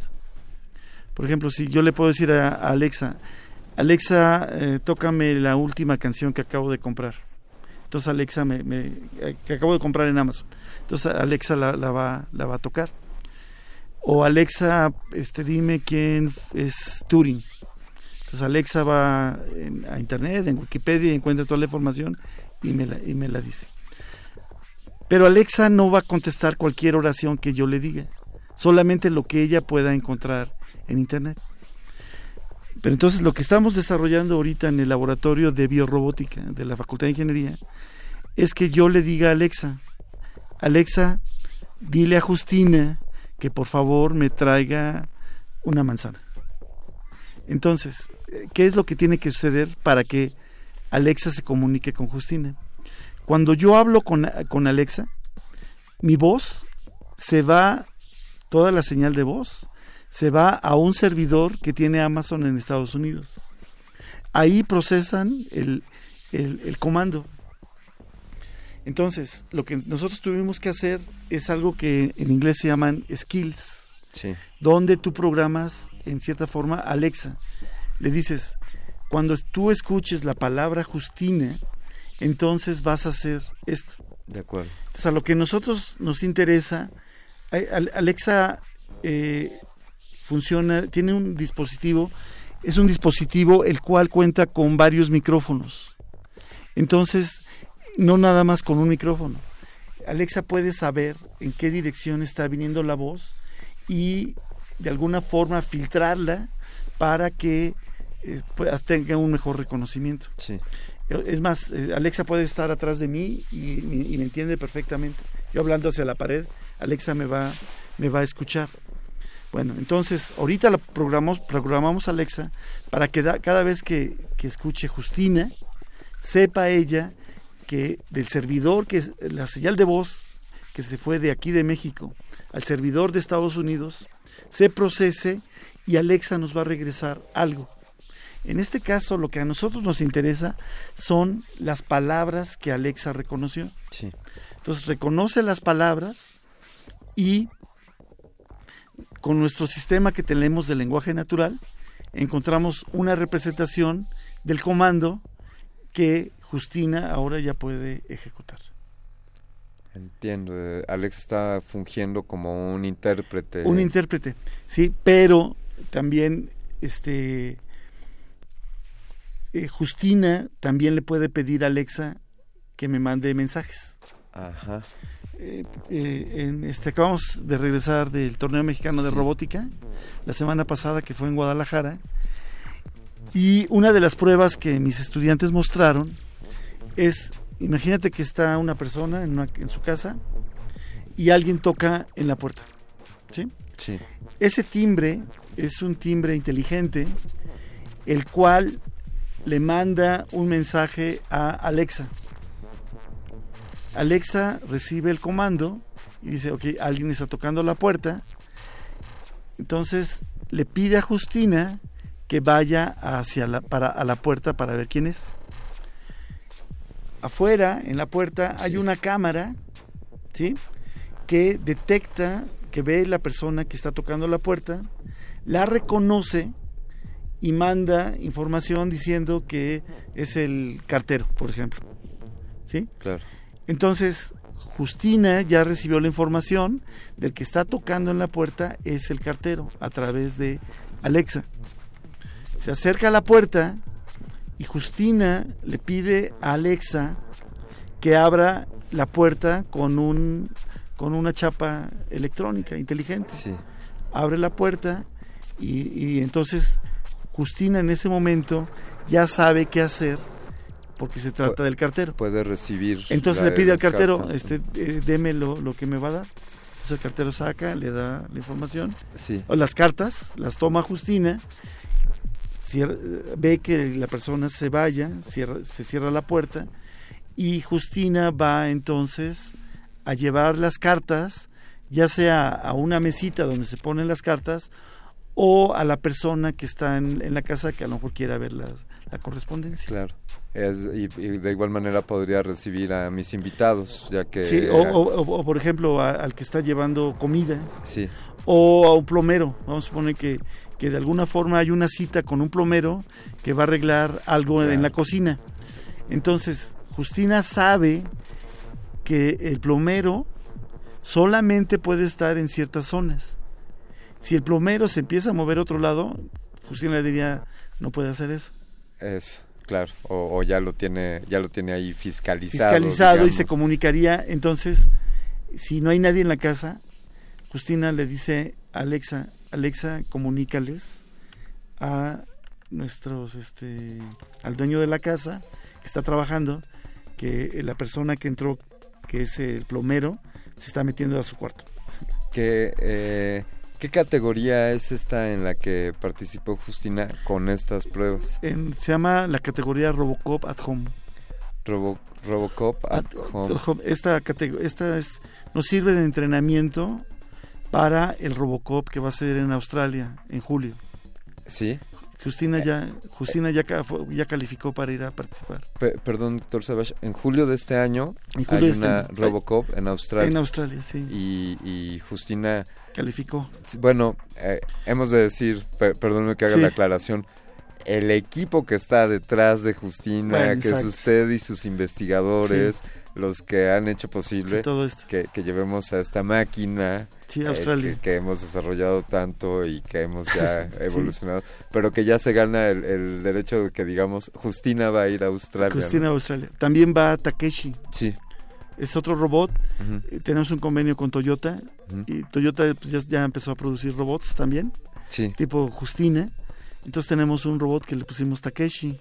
Por ejemplo, si yo le puedo decir a, Alexa, Alexa, eh, tócame la última canción que acabo de comprar. Entonces Alexa me, eh, que acabo de comprar en Amazon. Entonces Alexa la, va, la va a tocar o Alexa, este, dime quién es Turing. Entonces Alexa va a internet, en Wikipedia, encuentra toda la información y me la, y me la dice. Pero Alexa no va a contestar cualquier oración que yo le diga, solamente lo que ella pueda encontrar en internet. Pero entonces lo que estamos desarrollando ahorita en el laboratorio de biorrobótica de la Facultad de Ingeniería es que yo le diga a Alexa, Alexa, dile a Justina que por favor me traiga una manzana. Entonces, ¿qué es lo que tiene que suceder para que Alexa se comunique con Justina? Cuando yo hablo con, con Alexa, mi voz se va, toda la señal de voz, se va a un servidor que tiene Amazon en Estados Unidos. Ahí procesan el, el comando entonces, lo que nosotros tuvimos que hacer es algo que en inglés se llaman skills, donde tú programas, en cierta forma, Alexa. Le dices, cuando tú escuches la palabra Justina, entonces vas a hacer esto. De acuerdo. Entonces, a lo que nosotros nos interesa, Alexa eh, funciona, tiene un dispositivo, es un dispositivo el cual cuenta con varios micrófonos. Entonces, no nada más con un micrófono. Alexa puede saber en qué dirección está viniendo la voz y de alguna forma filtrarla para que eh, tenga un mejor reconocimiento. Es más, eh, Alexa puede estar atrás de mí y, me entiende perfectamente. Yo hablando hacia la pared, Alexa me va, me va a escuchar. Bueno, entonces ahorita la programamos, programamos Alexa para que cada vez que, que escuche Justina, sepa ella que del servidor, que es la señal de voz que se fue de aquí de México al servidor de Estados Unidos, se procese y Alexa nos va a regresar algo. En este caso, lo que a nosotros nos interesa son las palabras que Alexa reconoció. Entonces, reconoce las palabras y con nuestro sistema que tenemos de lenguaje natural, encontramos una representación del comando que Justina ahora ya puede ejecutar. Entiendo. Eh, Alex está fungiendo como un intérprete. Un intérprete, sí, pero también este eh, Justina también le puede pedir a Alexa que me mande mensajes. Ajá. Eh, en este acabamos de regresar del torneo mexicano de robótica la semana pasada que fue en Guadalajara y una de las pruebas que mis estudiantes mostraron es, imagínate que está una persona en, en su casa y alguien toca en la puerta. ¿sí? Sí. Ese timbre es un timbre inteligente, el cual le manda un mensaje a Alexa. Alexa recibe el comando y dice, ok, alguien está tocando la puerta. Entonces le pide a Justina que vaya hacia la, para, a la puerta para ver quién es. Afuera, en la puerta, hay una cámara, ¿sí? Que detecta, que ve la persona que está tocando la puerta, la reconoce y manda información diciendo que es el cartero, por ejemplo. ¿Sí? Claro. Entonces, Justina ya recibió la información del que está tocando en la puerta es el cartero a través de Alexa. Se acerca a la puerta y Justina le pide a Alexa que abra la puerta con un con una chapa electrónica inteligente. Abre la puerta y, y entonces Justina en ese momento ya sabe qué hacer porque se trata del cartero. Puede recibir. Entonces le pide al cartero, cartas. este, eh, deme lo, lo que me va a dar. Entonces el cartero saca, le da la información, Sí. o las cartas, las toma Justina, ve que la persona se vaya, cierra- se cierra la puerta y Justina va entonces a llevar las cartas, ya sea a una mesita donde se ponen las cartas o a la persona que está en, en la casa que a lo mejor quiera ver las- la correspondencia. Claro. Es- y, y de igual manera podría recibir a mis invitados, ya que... Sí, o, o- o- o, por ejemplo a- al que está llevando comida Sí. o a un plomero. Vamos a suponer que, que de alguna forma hay una cita con un plomero que va a arreglar algo en la cocina. Entonces, Justina sabe que el plomero solamente puede estar en ciertas zonas. Si el plomero se empieza a mover a otro lado, Justina le diría, no puede hacer eso. Eso, claro. O, o ya lo tiene ya lo tiene ahí fiscalizado. fiscalizado y se comunicaría. Entonces, si no hay nadie en la casa, Justina le dice a Alexa, Alexa, comunícales a nuestros, este, al dueño de la casa que está trabajando, que la persona que entró, que es el plomero, se está metiendo a su cuarto. ¿Qué, eh, ¿Qué categoría es esta en la que participó Justina con estas pruebas? En- se llama la categoría Robocop at Home. Robo- Robocop at Home. Home. Esta, esta es, nos sirve de entrenamiento para el Robocop que va a ser en Australia en julio. Sí. Justina ya, Justina ya, calificó para ir a participar. Pe- perdón, doctor Savage, en julio de este año julio hay de este una año. Robocop en Australia. En Australia, sí. Y, y Justina... Calificó. Bueno, eh, hemos de decir, per- perdóneme que haga Sí. la aclaración, el equipo que está detrás de Justina, Bueno, que es usted y sus investigadores, los que han hecho posible Sí, todo esto. Que, que llevemos a esta máquina Sí, eh, que, que hemos desarrollado tanto y que hemos ya *laughs* evolucionado, pero que ya se gana el, el derecho de que digamos Justina va a ir a Australia. Justina ¿no? Australia. También va Takeshi. Sí. Es otro robot. Eh, Tenemos un convenio con Toyota. Y Toyota pues, ya, ya empezó a producir robots también. Sí. Tipo Justina. Entonces tenemos un robot que le pusimos Takeshi.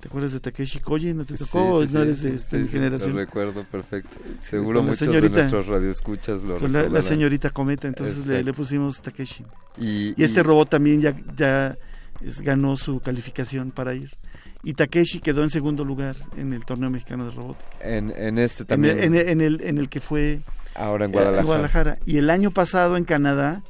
¿Te acuerdas de Takeshi Koji? ¿No te tocó? sí, no sí, eres de este, sí, mi sí, generación. Lo recuerdo perfecto. Seguro con la muchos de nuestros radioescuchas lo Con la, señorita Cometa, entonces le, pusimos Takeshi. Y- Y, este y- robot también ya, ya es- ganó su calificación para ir. Y Takeshi quedó en segundo lugar en el torneo mexicano de robótica. En, en este En también. el, en el- en el- en el que fue Ahora en eh, Guadalajara. Y el año pasado en Canadá,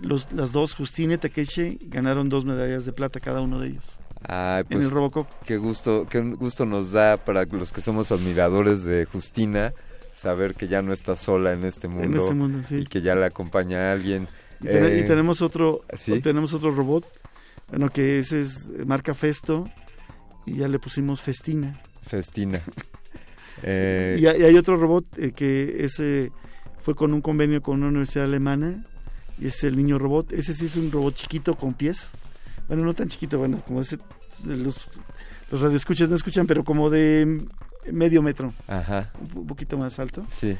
los, las dos, Justine y Takeshi, ganaron dos medallas de plata cada uno de ellos. Ay, en pues, el Robocop. Qué gusto, qué gusto nos da para los que somos admiradores de Justina saber que ya no está sola en este mundo, este mundo, sí. y que ya la acompaña alguien. Y, ten- Eh, y tenemos otro ¿sí? tenemos otro robot, bueno, que ese es marca Festo, y ya le pusimos Festina. Festina. *laughs* Eh, Y, hay otro robot eh, que ese fue con un convenio con una universidad alemana y es el niño robot. Ese sí es un robot chiquito con pies. Bueno, no tan chiquito, bueno, como ese los, los radioescuchas no escuchan, pero como de medio metro. Ajá. Un, un poquito más alto. Sí.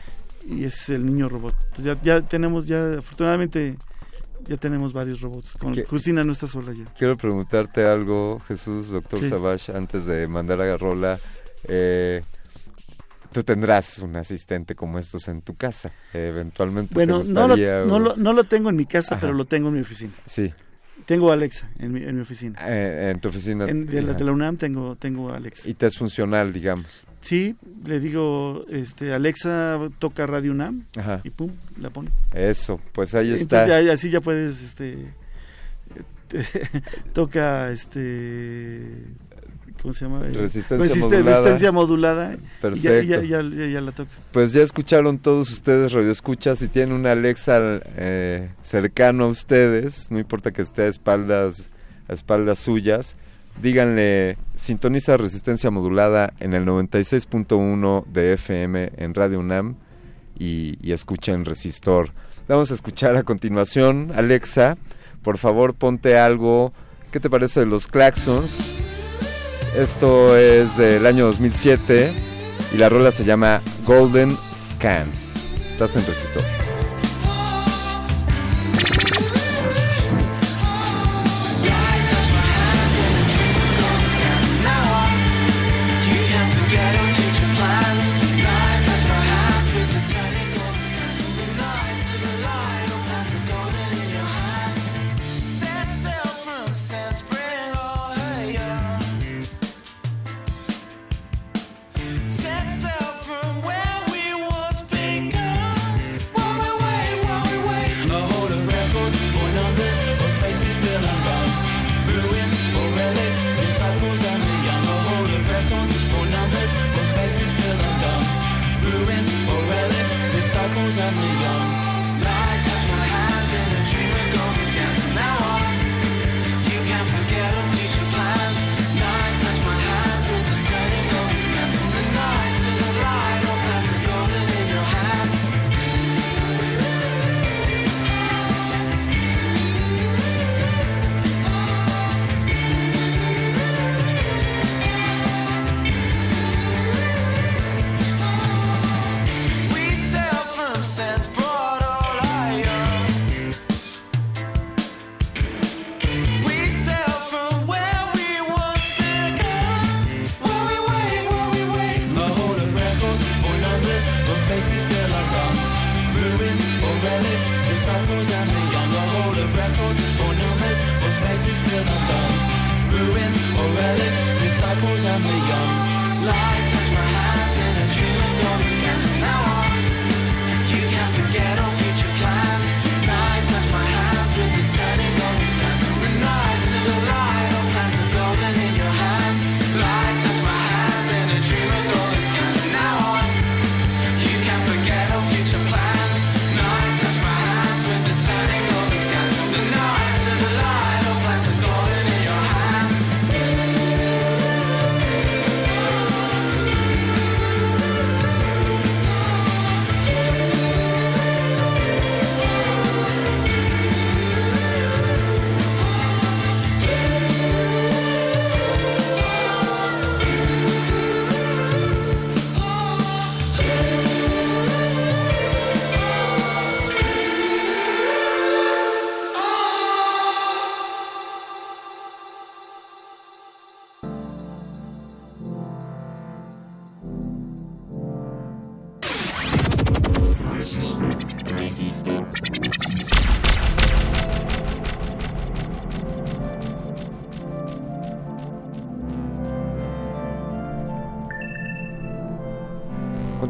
Y es el niño robot. Entonces ya, ya tenemos, ya afortunadamente, ya tenemos varios robots. Con ¿Qué? Justina no está sola ya. Quiero preguntarte algo, Jesús, doctor Sí. Savage, antes de mandar a Rola. Eh, tú tendrás un asistente como estos en tu casa. Eh, eventualmente Bueno, te no lo, gustaría, no, o- lo, no lo tengo en mi casa, Ajá. pero lo tengo en mi oficina. Sí. Tengo a Alexa en mi, en mi oficina. Eh, en tu oficina. En, de, la, de la UNAM tengo, tengo a Alexa. Y te es funcional, digamos. Sí, le digo, este, Alexa toca Radio UNAM Ajá. y pum, la pone. Eso, pues ahí está. Entonces ya- así ya puedes este, *laughs* toca este ¿cómo se llama? Resistencia modulada. Resistencia modulada. Perfecto. Ya, ya, ya, ya, la toca. Pues ya escucharon todos ustedes radioescuchas si tienen una Alexa eh, cercano a ustedes, no importa que esté a espaldas a espaldas suyas, díganle sintoniza resistencia modulada en el 96.1 de FM en Radio UNAM y, y escuchen Resistor. Vamos a escuchar a continuación, Alexa, por favor ponte algo, ¿qué te parece de los Claxons? Esto es del año 2007 y la rola se llama Golden Scans. Estás en Resistor.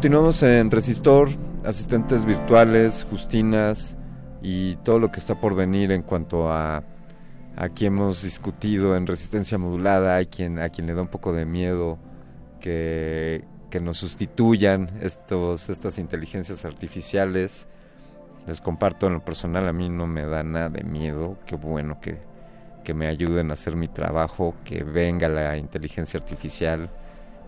Continuamos en Resistor, asistentes virtuales, Justinas y todo lo que está por venir en cuanto a aquí hemos discutido en resistencia modulada, hay quien a quien le da un poco de miedo que, que nos sustituyan estos estas inteligencias artificiales. Les comparto en lo personal, a mí no me da nada de miedo, qué bueno que, que me ayuden a hacer mi trabajo, que venga la inteligencia artificial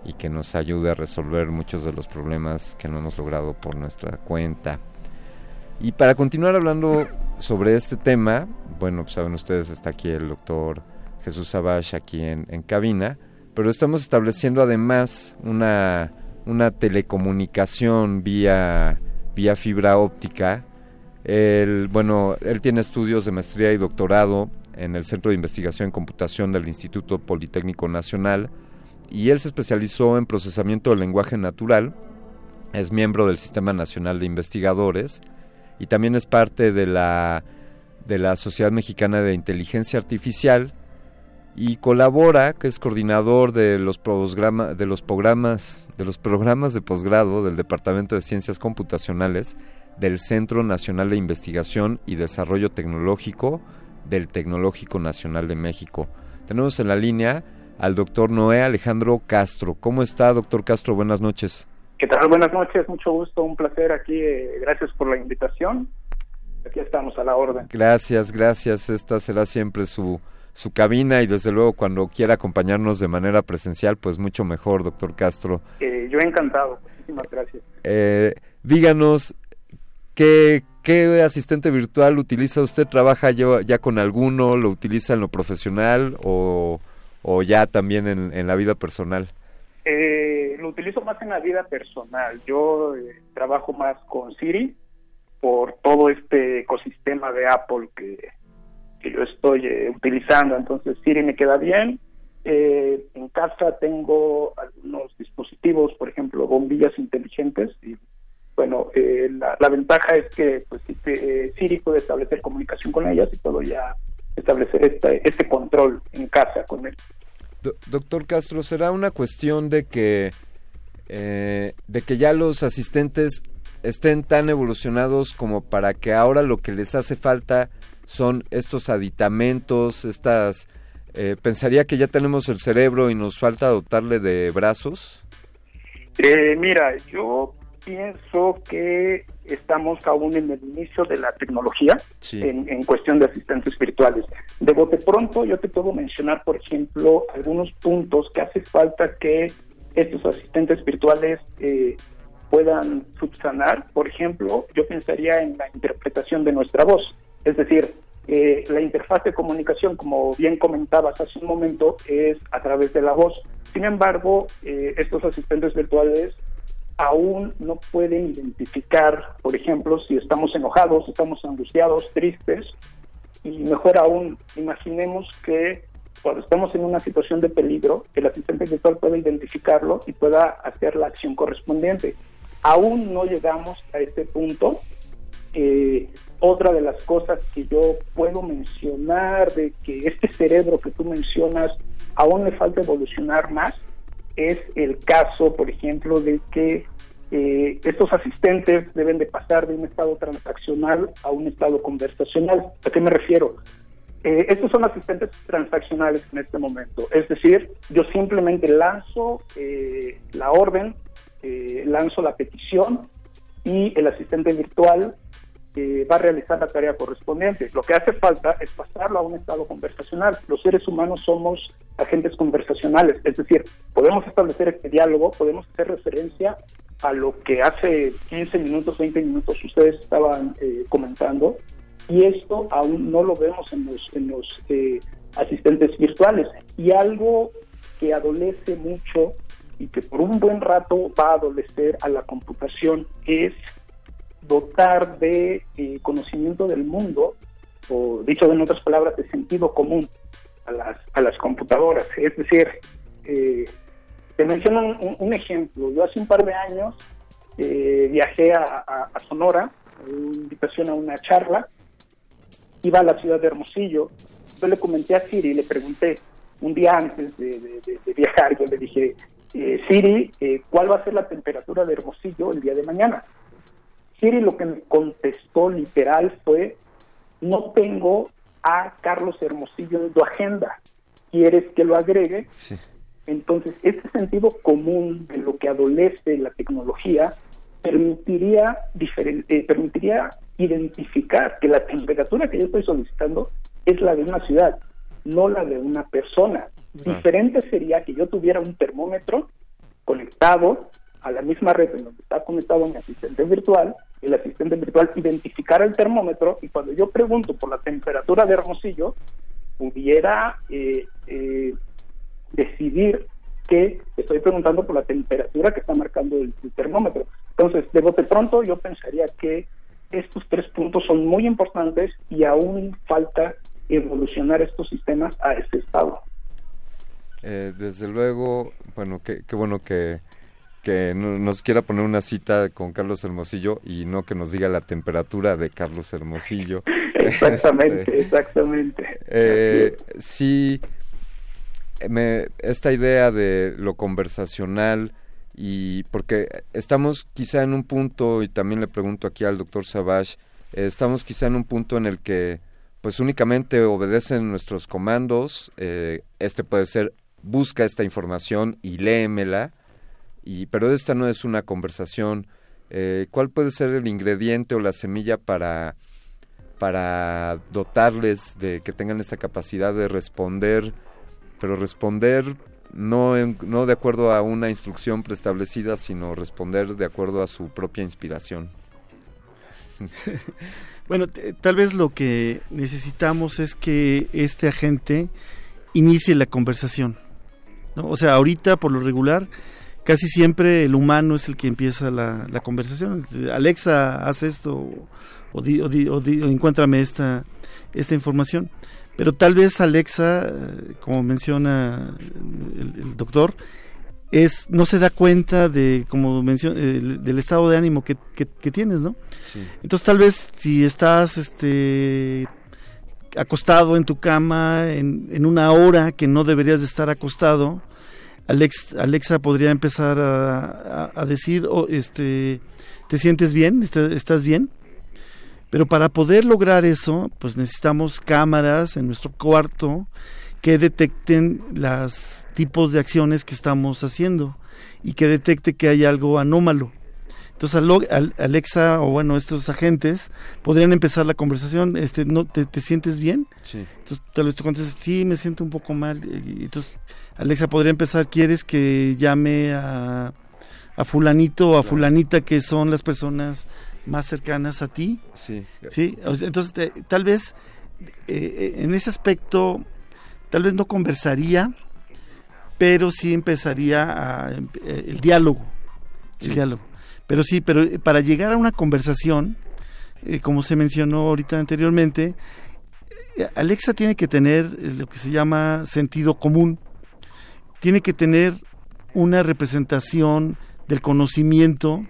y que nos ayude a resolver muchos de los problemas que no hemos logrado por nuestra cuenta. Y para continuar hablando sobre este tema, bueno, pues saben ustedes, está aquí el doctor Jesús Sabash aquí en, cabina, pero estamos estableciendo además una, una telecomunicación vía, vía fibra óptica. Él, bueno, él tiene estudios de maestría y doctorado en el Centro de Investigación en Computación del Instituto Politécnico Nacional, y él se especializó en procesamiento del lenguaje natural, es miembro del Sistema Nacional de Investigadores y también es parte de la, de la Sociedad Mexicana de Inteligencia Artificial y colabora, que es coordinador de los, de los programas de los programas de posgrado del Departamento de Ciencias Computacionales del Centro Nacional de Investigación y Desarrollo Tecnológico del Tecnológico Nacional de México. Tenemos en la línea al doctor Noé Alejandro Castro. ¿Cómo está, doctor Castro? Buenas noches. ¿Qué tal? Buenas noches, mucho gusto, un placer aquí. Eh, gracias por la invitación. Aquí estamos a la orden. Gracias, gracias. Esta será siempre su, su cabina y desde luego cuando quiera acompañarnos de manera presencial, pues mucho mejor, doctor Castro. Eh, yo encantado, muchísimas gracias. Eh, díganos, ¿qué, ¿qué asistente virtual utiliza usted? ¿Trabaja ya, ya con alguno? ¿Lo utiliza en lo profesional o, o ya también en, en la vida personal? Eh, lo utilizo más en la vida personal. Yo eh, trabajo más con Siri por todo este ecosistema de Apple que, que yo estoy eh, utilizando. Entonces Siri me queda bien. Eh, en casa tengo algunos dispositivos, por ejemplo, bombillas inteligentes. Y bueno, eh, la, la, ventaja es que pues, eh, Siri puede establecer comunicación con ellas y puedo ya establecer este, este control en casa con él. Do doctor Castro, ¿será una cuestión de que, eh, de que ya los asistentes estén tan evolucionados como para que ahora lo que les hace falta son estos aditamentos, estas... Eh, ¿Pensaría que ya tenemos el cerebro y nos falta dotarle de brazos? Eh, mira, yo pienso que estamos aún en el inicio de la tecnología sí. en, en, cuestión de asistentes virtuales. De bote pronto yo te puedo mencionar, por ejemplo, algunos puntos que hace falta que estos asistentes virtuales eh, puedan subsanar. Por ejemplo, yo pensaría en la interpretación de nuestra voz. Es decir, eh, la interfaz de comunicación, como bien comentabas hace un momento, es a través de la voz. Sin embargo, eh, estos asistentes virtuales aún no pueden identificar, por ejemplo, si estamos enojados, estamos angustiados, tristes, y mejor aún, imaginemos que cuando estamos en una situación de peligro, el asistente virtual pueda identificarlo y pueda hacer la acción correspondiente. Aún no llegamos a este punto. Eh, otra de las cosas que yo puedo mencionar de que este cerebro que tú mencionas aún le falta evolucionar más es el caso, por ejemplo, de que eh, estos asistentes deben de pasar de un estado transaccional a un estado conversacional. ¿A qué me refiero? Eh, estos son asistentes transaccionales en este momento. Es decir, yo simplemente lanzo eh, la orden, eh, lanzo la petición y el asistente virtual eh, va a realizar la tarea correspondiente. Lo que hace falta es pasarlo a un estado conversacional. Los seres humanos somos agentes conversacionales, es decir, podemos establecer este diálogo, podemos hacer referencia a lo que hace 15 minutos, 20 minutos ustedes estaban eh, comentando, y esto aún no lo vemos en los, en los eh, asistentes virtuales. Y algo que adolece mucho y que por un buen rato va a adolecer a la computación es dotar de eh, conocimiento del mundo, o dicho en otras palabras, de sentido común a las, a las computadoras. Es decir, eh, te menciono un, ejemplo. Yo hace un par de años eh, viajé a, a, a Sonora, una invitación a una charla, iba a la ciudad de Hermosillo, yo le comenté a Siri, le pregunté un día antes de, de viajar, yo le dije, eh, Siri, eh, ¿cuál va a ser la temperatura de Hermosillo el día de mañana? Siri lo que me contestó literal fue, no tengo a Carlos Hermosillo en tu agenda, ¿quieres que lo agregue? Sí. Entonces, este sentido común de lo que adolece la tecnología permitiría, eh, permitiría identificar que la temperatura que yo estoy solicitando es la de una ciudad, no la de una persona. Ah. Diferente sería que yo tuviera un termómetro conectado a la misma red en donde está conectado mi asistente virtual, el asistente virtual identificara el termómetro y cuando yo pregunto por la temperatura de Hermosillo, pudiera eh, eh, decidir que estoy preguntando por la temperatura que está marcando el, termómetro. Entonces, de bote pronto, yo pensaría que estos tres puntos son muy importantes y aún falta evolucionar estos sistemas a este estado. Eh, desde luego, bueno, qué bueno que, que nos quiera poner una cita con Carlos Hermosillo y no que nos diga la temperatura de Carlos Hermosillo. *laughs* exactamente, este, exactamente. Eh, sí, me, esta idea de lo conversacional y porque estamos quizá en un punto, y también le pregunto aquí al doctor Savage, eh, estamos quizá en un punto en el que pues únicamente obedecen nuestros comandos. Eh, este puede ser busca esta información y léemela. Y, pero esta no es una conversación. Eh, ¿Cuál puede ser el ingrediente o la semilla para, dotarles de que tengan esta capacidad de responder, pero responder no, no de acuerdo a una instrucción preestablecida, sino responder de acuerdo a su propia inspiración? *laughs* bueno, tal vez lo que necesitamos es que este agente inicie la conversación. O sea, ahorita por lo regular, casi siempre el humano es el que empieza la, conversación. Alexa, haz esto o, di, o, encuéntrame esta, esta información. Pero tal vez Alexa, eh, como menciona el, doctor, es no se da cuenta de como menciona del estado de ánimo que, tienes, ¿no? Entonces tal vez si estás este acostado en tu cama en, una hora que no deberías de estar acostado, Alex, Alexa podría empezar a, decir, oh, este, ¿te sientes bien? ¿Estás bien? Pero para poder lograr eso, pues necesitamos cámaras en nuestro cuarto que detecten los tipos de acciones que estamos haciendo y que detecte que hay algo anómalo. Entonces Alexa o bueno, estos agentes podrían empezar la conversación, este, ¿no te, sientes bien? Sí. Entonces tal vez tú contestas, sí, me siento un poco mal. Entonces Alexa podría empezar, ¿quieres que llame a, a fulanito o a fulanita que son las personas más cercanas a ti? Sí. Sí, entonces tal vez eh, en ese aspecto, tal vez no conversaría, pero sí empezaría a, eh, el diálogo. El diálogo. Pero sí, pero eh, para llegar a una conversación, eh, como se mencionó ahorita anteriormente, eh, Alexa tiene que tener lo que se llama sentido común, tiene que tener una representación del conocimiento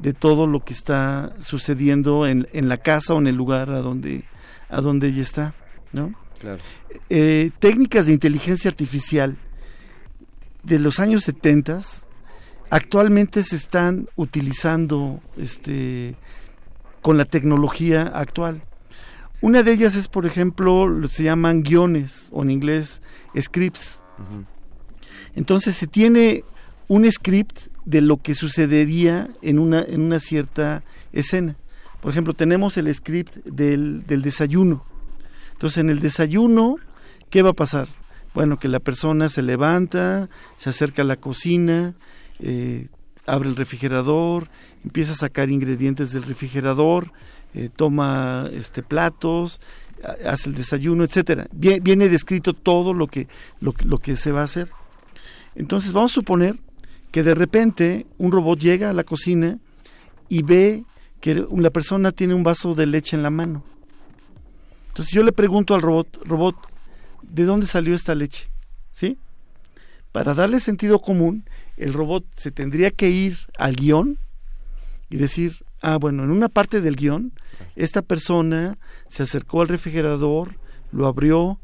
de todo lo que está sucediendo en, en la casa o en el lugar a donde, a donde ella está, ¿no? Claro. técnicas de inteligencia artificial de los años 70 actualmente se están utilizando este, con la tecnología actual. Una de ellas es, por ejemplo, se llaman guiones o en inglés scripts. Entonces se tiene un script de lo que sucedería en una, en una cierta escena. Por ejemplo, tenemos el script del, del desayuno. Entonces, en el desayuno, ¿qué va a pasar? Bueno, que la persona se levanta, se acerca a la cocina, eh, abre el refrigerador, empieza a sacar ingredientes del refrigerador, eh, toma este platos, hace el desayuno, etcétera. Viene, descrito todo lo que, lo, lo que se va a hacer. Entonces vamos a suponer que de repente un robot llega a la cocina y ve que la persona tiene un vaso de leche en la mano. Entonces yo le pregunto al robot, robot, ¿de dónde salió esta leche? ¿Sí? Para darle sentido común, el robot se tendría que ir al guion y decir, ah, bueno, en una parte del guion, esta persona se acercó al refrigerador, lo abrió,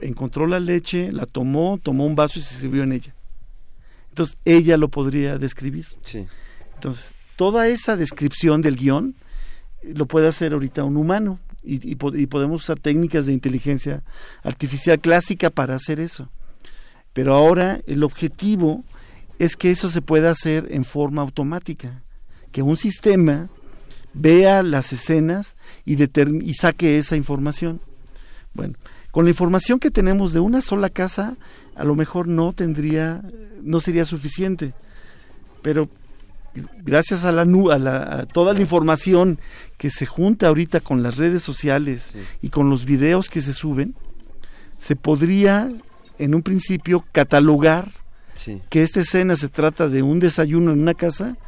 encontró la leche, la tomó, tomó un vaso y se sirvió en ella. Entonces, ella lo podría describir. Sí. Entonces, toda esa descripción del guion eh, lo puede hacer ahorita un humano y, y podemos usar técnicas de inteligencia artificial clásica para hacer eso. Pero ahora el objetivo es que eso se pueda hacer en forma automática, que un sistema vea las escenas y, y saque esa información. Bueno, con la información que tenemos de una sola casa, a lo mejor no tendría, no sería suficiente, pero gracias a la, a, la, a toda la información que se junta ahorita con las redes sociales y con los videos que se suben, se podría en un principio catalogar que esta escena se trata de un desayuno en una casa,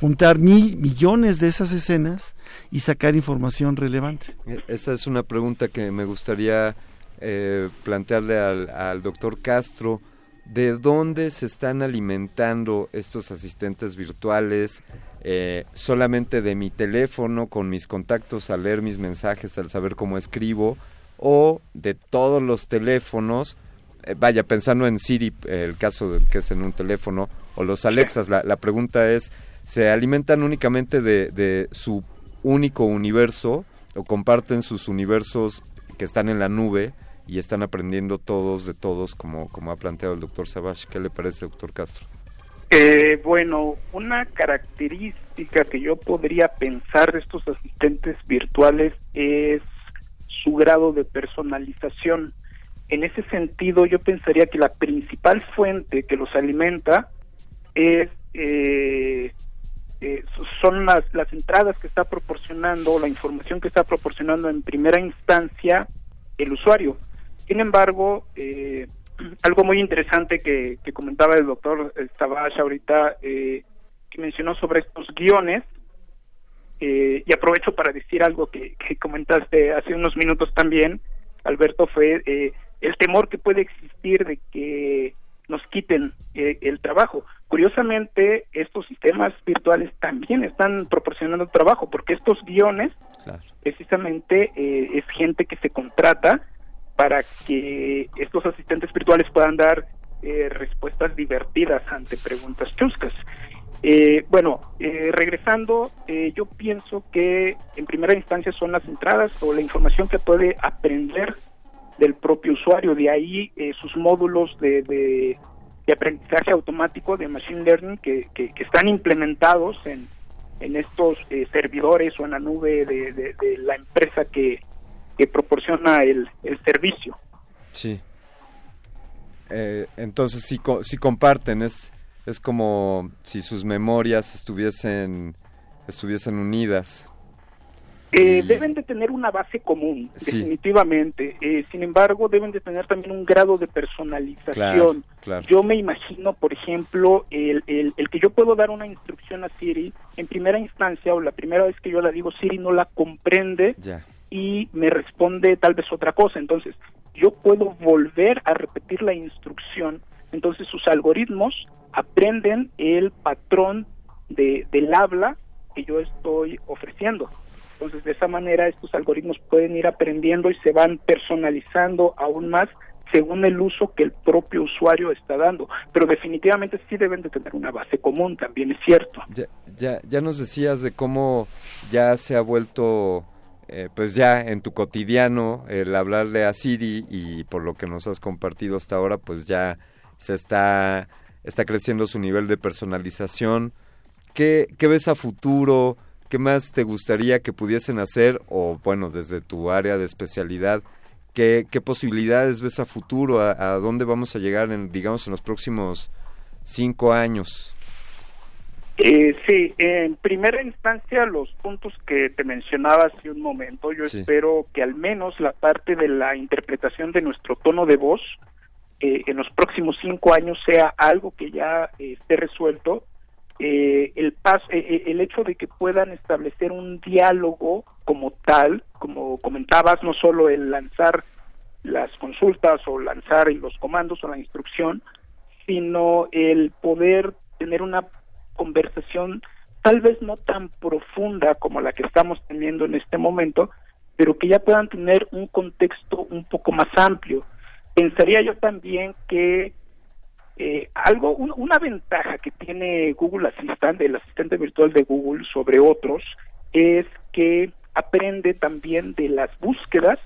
juntar mil millones de esas escenas y sacar información relevante. Esa es una pregunta que me gustaría eh, plantearle al, doctor Castro. ¿De dónde se están alimentando estos asistentes virtuales? Eh, solamente de mi teléfono, con mis contactos, al leer mis mensajes, al saber cómo escribo, o de todos los teléfonos eh, vaya, pensando en Siri, el caso del que es en un teléfono, o los Alexas, la, pregunta es, ¿se alimentan únicamente de, su único universo o comparten sus universos que están en la nube y están aprendiendo todos de todos, como, como ha planteado el doctor Savage. ¿Qué le parece, doctor Castro? Eh, bueno, una característica que yo podría pensar de estos asistentes virtuales es su grado de personalización. En ese sentido, yo pensaría que la principal fuente que los alimenta es eh, eh, son las, las entradas que está proporcionando, la información que está proporcionando en primera instancia el usuario. Sin embargo, eh, algo muy interesante que, comentaba el doctor Tabach ahorita, eh, que mencionó sobre estos guiones, y aprovecho para decir algo que, que, comentaste hace unos minutos también, Alberto, fue el temor que puede existir de que nos quiten eh, el trabajo. Curiosamente, estos sistemas virtuales también están proporcionando trabajo, porque estos guiones, precisamente, eh, es gente que se contrata para que estos asistentes virtuales puedan dar eh, respuestas divertidas ante preguntas chuscas. bueno, regresando, yo pienso que en primera instancia son las entradas o la información que puede aprender del propio usuario. De ahí eh, sus módulos de, aprendizaje automático de Machine Learning que, están implementados en, estos eh, servidores o en la nube de, la empresa que, que proporciona el, el servicio. Sí. Eh, entonces sí, sí comparten, es, es como si sus memorias estuviesen, estuviesen unidas. Eh, deben de tener una base común, definitivamente. Eh, sin embargo, deben de tener también un grado de personalización. Yo me imagino, por ejemplo, el, el, que yo puedo dar una instrucción a Siri en primera instancia o la primera vez que yo la digo, Siri no la comprende y me responde tal vez otra cosa. Entonces, yo puedo volver a repetir la instrucción. Entonces, sus algoritmos aprenden el patrón de, del habla que yo estoy ofreciendo. Entonces, de esa manera, estos algoritmos pueden ir aprendiendo y se van personalizando aún más según el uso que el propio usuario está dando. Pero definitivamente sí deben de tener una base común, también es cierto. Ya, ya, nos decías de cómo ya se ha vuelto, eh, pues ya en tu cotidiano, el hablarle a Siri y por lo que nos has compartido hasta ahora, pues ya se está, está creciendo su nivel de personalización. ¿Qué, qué ves a futuro? ¿Qué más te gustaría que pudiesen hacer? O bueno, desde tu área de especialidad, ¿qué, posibilidades ves a futuro? ¿A, dónde vamos a llegar, en, digamos, en los próximos cinco años? Eh, sí, en primera instancia los puntos que te mencionaba hace un momento, yo espero que al menos la parte de la interpretación de nuestro tono de voz eh, en los próximos cinco años sea algo que ya eh, esté resuelto. Eh, el, paso, eh, el hecho de que puedan establecer un diálogo como tal, como comentabas, no solo el lanzar las consultas o lanzar los comandos o la instrucción, sino el poder tener una conversación tal vez no tan profunda como la que estamos teniendo en este momento, pero que ya puedan tener un contexto un poco más amplio. Pensaría yo también que eh, algo, una ventaja que tiene Google Assistant, el asistente virtual de Google sobre otros, es que aprende también de las búsquedas,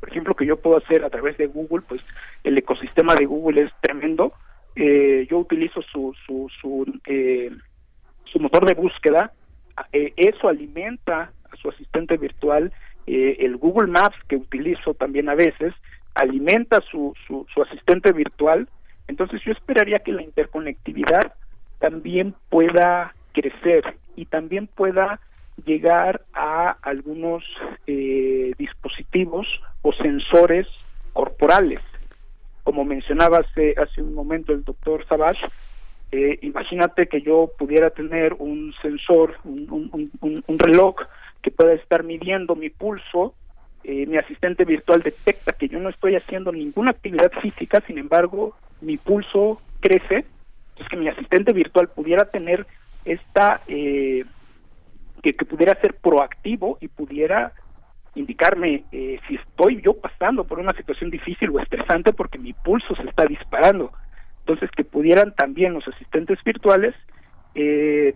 por ejemplo, que yo puedo hacer a través de Google, pues el ecosistema de Google es tremendo. Eh, yo utilizo su su su, eh, su motor de búsqueda, eso alimenta a su asistente virtual, el Google Maps que utilizo también a veces alimenta su, su, su asistente virtual entonces yo esperaría que la interconectividad también pueda crecer y también pueda llegar a algunos eh, dispositivos o sensores corporales. Como mencionaba hace, hace un momento el doctor Savage, eh, imagínate que yo pudiera tener un sensor, un, reloj que pueda estar midiendo mi pulso eh, mi asistente virtual detecta que yo no estoy haciendo ninguna actividad física, sin embargo, mi pulso crece, es que mi asistente virtual pudiera tener esta, eh, que, pudiera ser proactivo y pudiera indicarme eh, si estoy yo pasando por una situación difícil o estresante porque mi pulso se está disparando. Entonces, que pudieran también los asistentes virtuales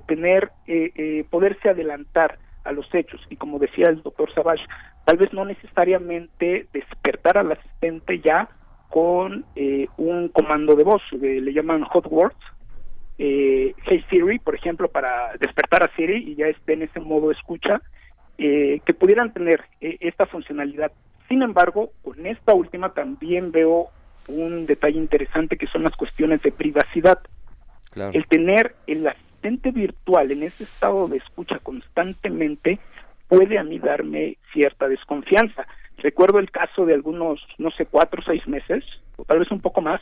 tener, poderse adelantar a los hechos. Y como decía el doctor Savage, tal vez no necesariamente despertar al asistente ya con eh, un comando de voz, le llaman hot words, eh, Hey Siri, por ejemplo, para despertar a Siri y ya esté en ese modo escucha, eh, que pudieran tener eh, esta funcionalidad. Sin embargo, con esta última también veo un detalle interesante que son las cuestiones de privacidad. El tener el asistente virtual en ese estado de escucha constantemente puede a mí darme cierta desconfianza. Recuerdo el caso de algunos, no sé, cuatro o seis meses, o tal vez un poco más,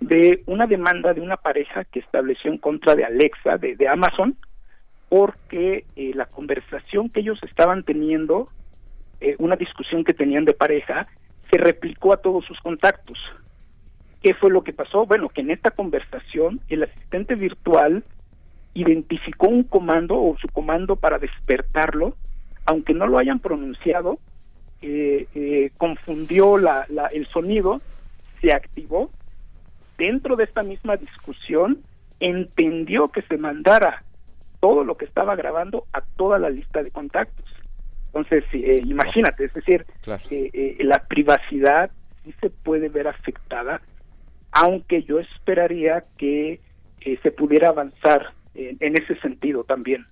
de una demanda de una pareja que estableció en contra de Alexa, de, de Amazon, porque eh, la conversación que ellos estaban teniendo, eh, una discusión que tenían de pareja, se replicó a todos sus contactos. ¿Qué fue lo que pasó? Bueno, que en esta conversación el asistente virtual identificó un comando o su comando para despertarlo, aunque no lo hayan pronunciado, eh, confundió la, el sonido, se activó. Dentro de esta misma discusión, entendió que se mandara todo lo que estaba grabando a toda la lista de contactos. Entonces, eh, imagínate, es decir, eh, eh, la privacidad sí se puede ver afectada, aunque yo esperaría que se pudiera avanzar en, ese sentido también.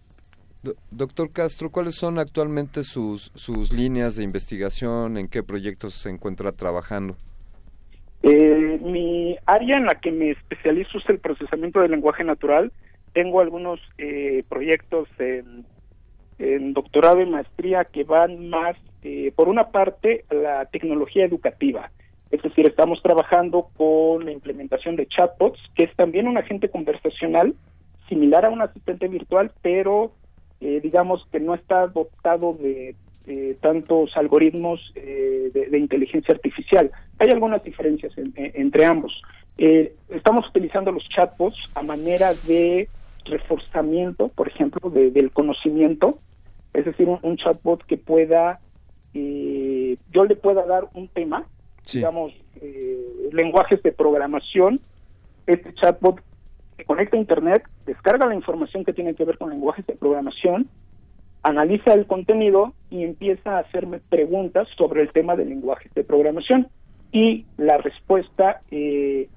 doctor Castro, ¿cuáles son actualmente sus, sus líneas de investigación? ¿En qué proyectos se encuentra trabajando? mi área en la que me especializo es el procesamiento del lenguaje natural tengo algunos eh, proyectos en, doctorado y maestría que van más, eh, por una parte, la tecnología educativa. Es decir, estamos trabajando con la implementación de chatbots, que es también un agente conversacional similar a un asistente virtual, pero eh, digamos que no está dotado de tantos algoritmos de, inteligencia artificial. Hay algunas diferencias entre ambos. estamos utilizando los chatbots a manera de reforzamiento, por ejemplo, del conocimiento, es decir, un, chatbot que pueda, eh, yo le pueda dar un tema, digamos, eh, lenguajes de programación, este chatbot se conecta a Internet, descarga la información que tiene que ver con lenguajes de programación, analiza el contenido y empieza a hacerme preguntas sobre el tema de lenguajes de programación. Y la respuesta eh,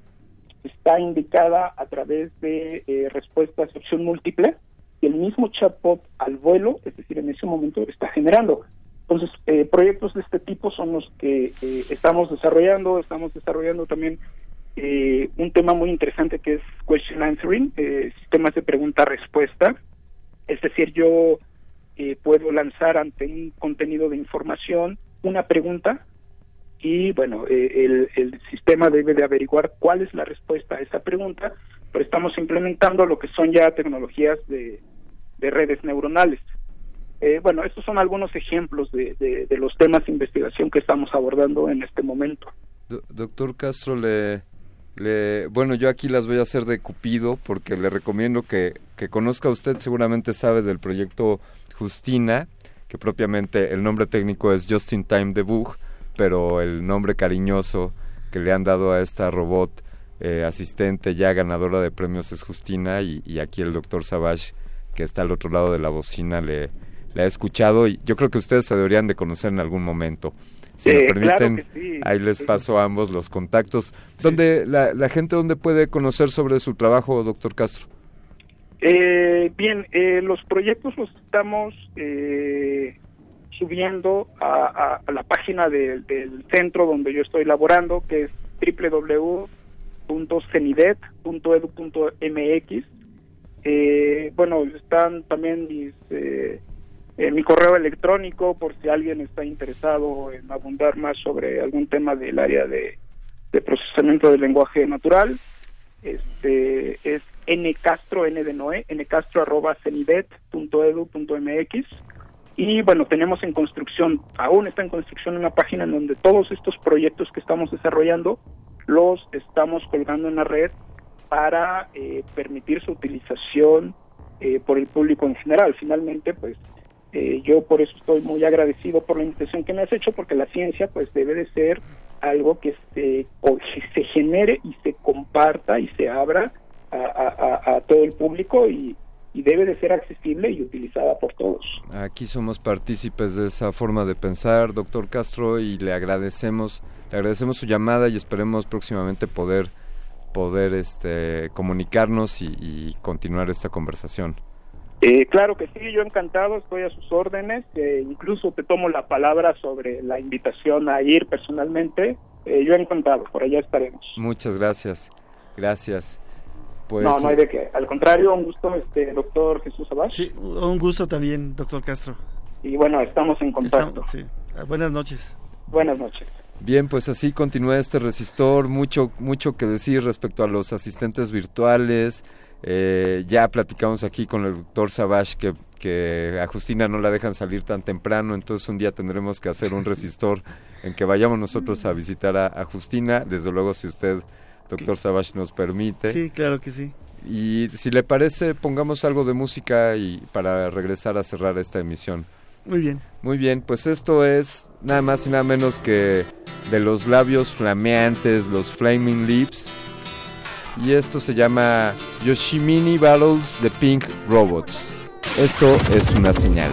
está indicada a través de eh, respuestas opción múltiple y el mismo chatbot al vuelo, es decir, en ese momento está generando. Entonces, eh, proyectos de este tipo son los que eh, estamos desarrollando, estamos desarrollando también un tema muy interesante que es question answering, sistemas de pregunta-respuesta, es decir, yo puedo lanzar ante un contenido de información una pregunta y bueno, eh, el, sistema debe de averiguar cuál es la respuesta a esa pregunta, pero estamos implementando lo que son ya tecnologías de, redes neuronales. Eh, bueno, estos son algunos ejemplos de, de, los temas de investigación que estamos abordando en este momento. doctor Castro, le, le, bueno, yo aquí las voy a hacer de Cupido porque le recomiendo que, que conozca usted, seguramente sabe del proyecto Justina, que propiamente el nombre técnico es Just in Time Debug, pero el nombre cariñoso que le han dado a esta robot eh, asistente ya ganadora de premios es Justina y, aquí el doctor Savage que está al otro lado de la bocina le, le ha escuchado y yo creo que ustedes se deberían de conocer en algún momento. Si me permiten, ahí les paso a ambos los contactos. ¿Dónde la, la gente dónde puede conocer sobre su trabajo, doctor Castro? Eh, bien, eh, los proyectos los estamos eh, subiendo a, la página del centro donde yo estoy laborando, que es www.cenidet.edu.mx. Eh, bueno, están también mis, eh, mi correo electrónico por si alguien está interesado en abundar más sobre algún tema del área de, procesamiento del lenguaje natural. Este es ncastro, n de noé, ncastro arroba cenidet.edu.mx y bueno, tenemos en construcción, aún está en construcción una página en donde todos estos proyectos que estamos desarrollando los estamos colgando en la red para eh, permitir su utilización eh, por el público en general. Finalmente, pues eh, yo por eso estoy muy agradecido por la invitación que me has hecho, porque la ciencia pues debe de ser algo que se, se genere y se comparta y se abra a todo el público y y debe de ser accesible y utilizada por todos. Aquí somos partícipes de esa forma de pensar, doctor Castro, y le agradecemos, le agradecemos su llamada y esperemos próximamente poder poder este comunicarnos y, continuar esta conversación. Eh, claro que sí, yo encantado, estoy a sus órdenes, eh, incluso te tomo la palabra sobre la invitación a ir personalmente, eh, yo encantado, por allá estaremos. Muchas gracias, gracias. Pues, no, no hay de qué. Al contrario, un gusto, este doctor Jesús Abad. Sí, un gusto también, doctor Castro. Y bueno, estamos en contacto. sí. Ah, buenas noches. Buenas noches. Bien, pues así continúa este resistor. Mucho, mucho que decir respecto a los asistentes virtuales. Eh, ya platicamos aquí con el doctor Savage que, que a Justina no la dejan salir tan temprano, entonces un día tendremos que hacer un resistor en que vayamos nosotros a visitar a, a Justina. Desde luego, si usted doctor Savage nos permite. Sí, claro que sí. Y si le parece, pongamos algo de música y para regresar a cerrar esta emisión. Muy bien. Muy bien, pues esto es nada más y nada menos que de los labios flameantes, los Flaming Lips. Y esto se llama Yoshimini Battles the Pink Robots. Esto es una señal.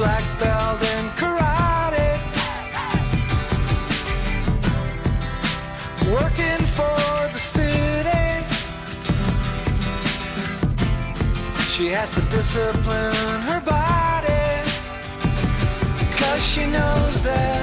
Black belt in karate. Working for the city. She has to discipline her body. Cause she knows that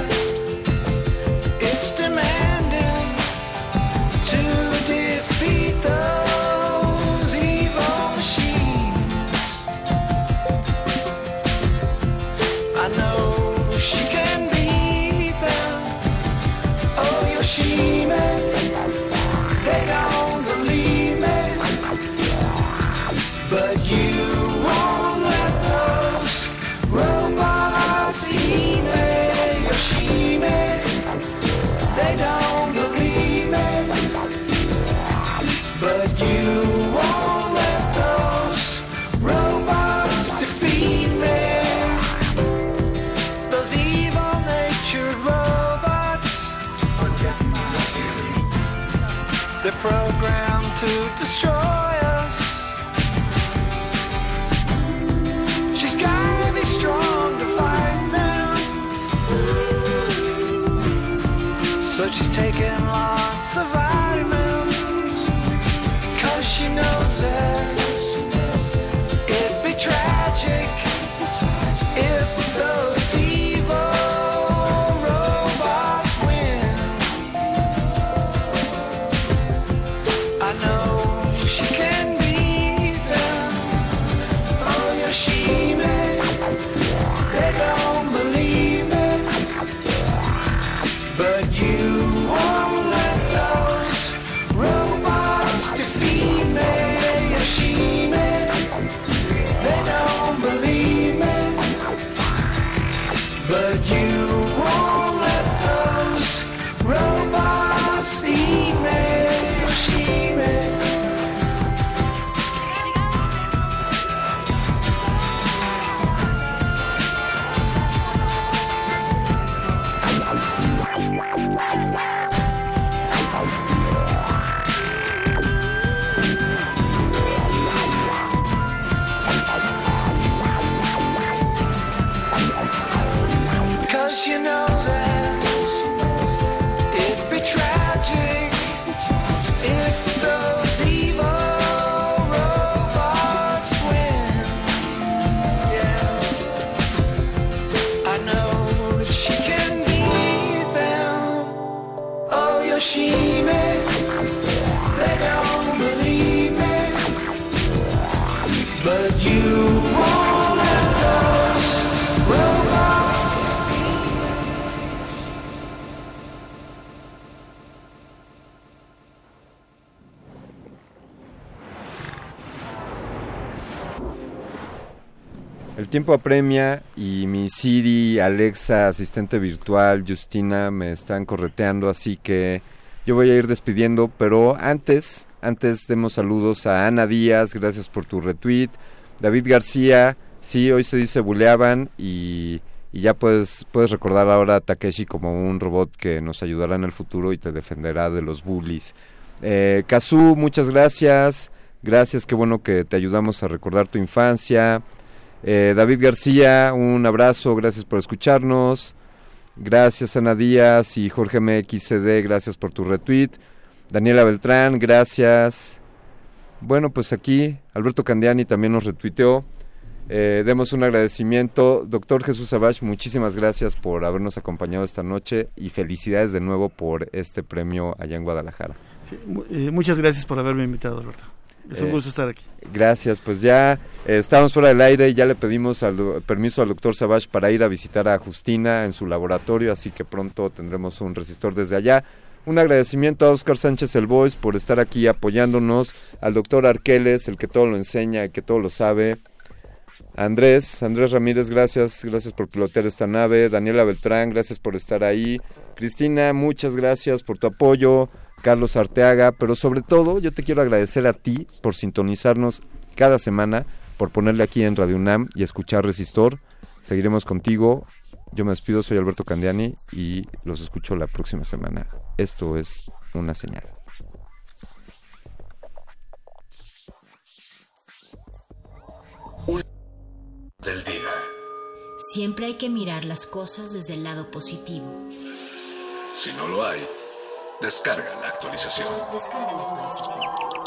tiempo apremia y mi Siri, Alexa, asistente virtual, Justina me están correteando, así que yo voy a ir despidiendo, pero antes, antes demos saludos a Ana Díaz, gracias por tu retweet, David García, sí, hoy se dice buleaban y, ya puedes, puedes recordar ahora a Takeshi como un robot que nos ayudará en el futuro y te defenderá de los bullies. Eh, Kazu, muchas gracias. Gracias, qué bueno que te ayudamos a recordar tu infancia. Eh, David García, un abrazo, gracias por escucharnos. Gracias Ana Díaz y Jorge MXCD, gracias por tu retweet. Daniela Beltrán, gracias. Bueno, pues aquí Alberto Candiani también nos retuiteó. Eh, demos un agradecimiento. Doctor Jesús Abash, muchísimas gracias por habernos acompañado esta noche y felicidades de nuevo por este premio allá en Guadalajara. Eh, muchas gracias por haberme invitado, Alberto. Es un Eh, gusto estar aquí. Gracias, pues ya eh, estamos fuera del aire y ya le pedimos al permiso al doctor Savage para ir a visitar a Justina en su laboratorio, así que pronto tendremos un resistor desde allá. Un agradecimiento a Oscar Sánchez El Voice por estar aquí apoyándonos, al doctor Arqueles, el que todo lo enseña, el que todo lo sabe. Andrés, Andrés Ramírez, gracias, gracias por pilotear esta nave. Daniela Beltrán, gracias por estar ahí. Cristina, muchas gracias por tu apoyo. Carlos Arteaga, pero sobre todo yo te quiero agradecer a ti por sintonizarnos cada semana, por ponerle aquí en Radio UNAM y escuchar Resistor. Seguiremos contigo. Yo me despido, soy Alberto Candiani y los escucho la próxima semana. Esto es una señal. Del día. Siempre hay que mirar las cosas desde el lado positivo. Si no lo hay, descarga la actualización. Descarga la actualización.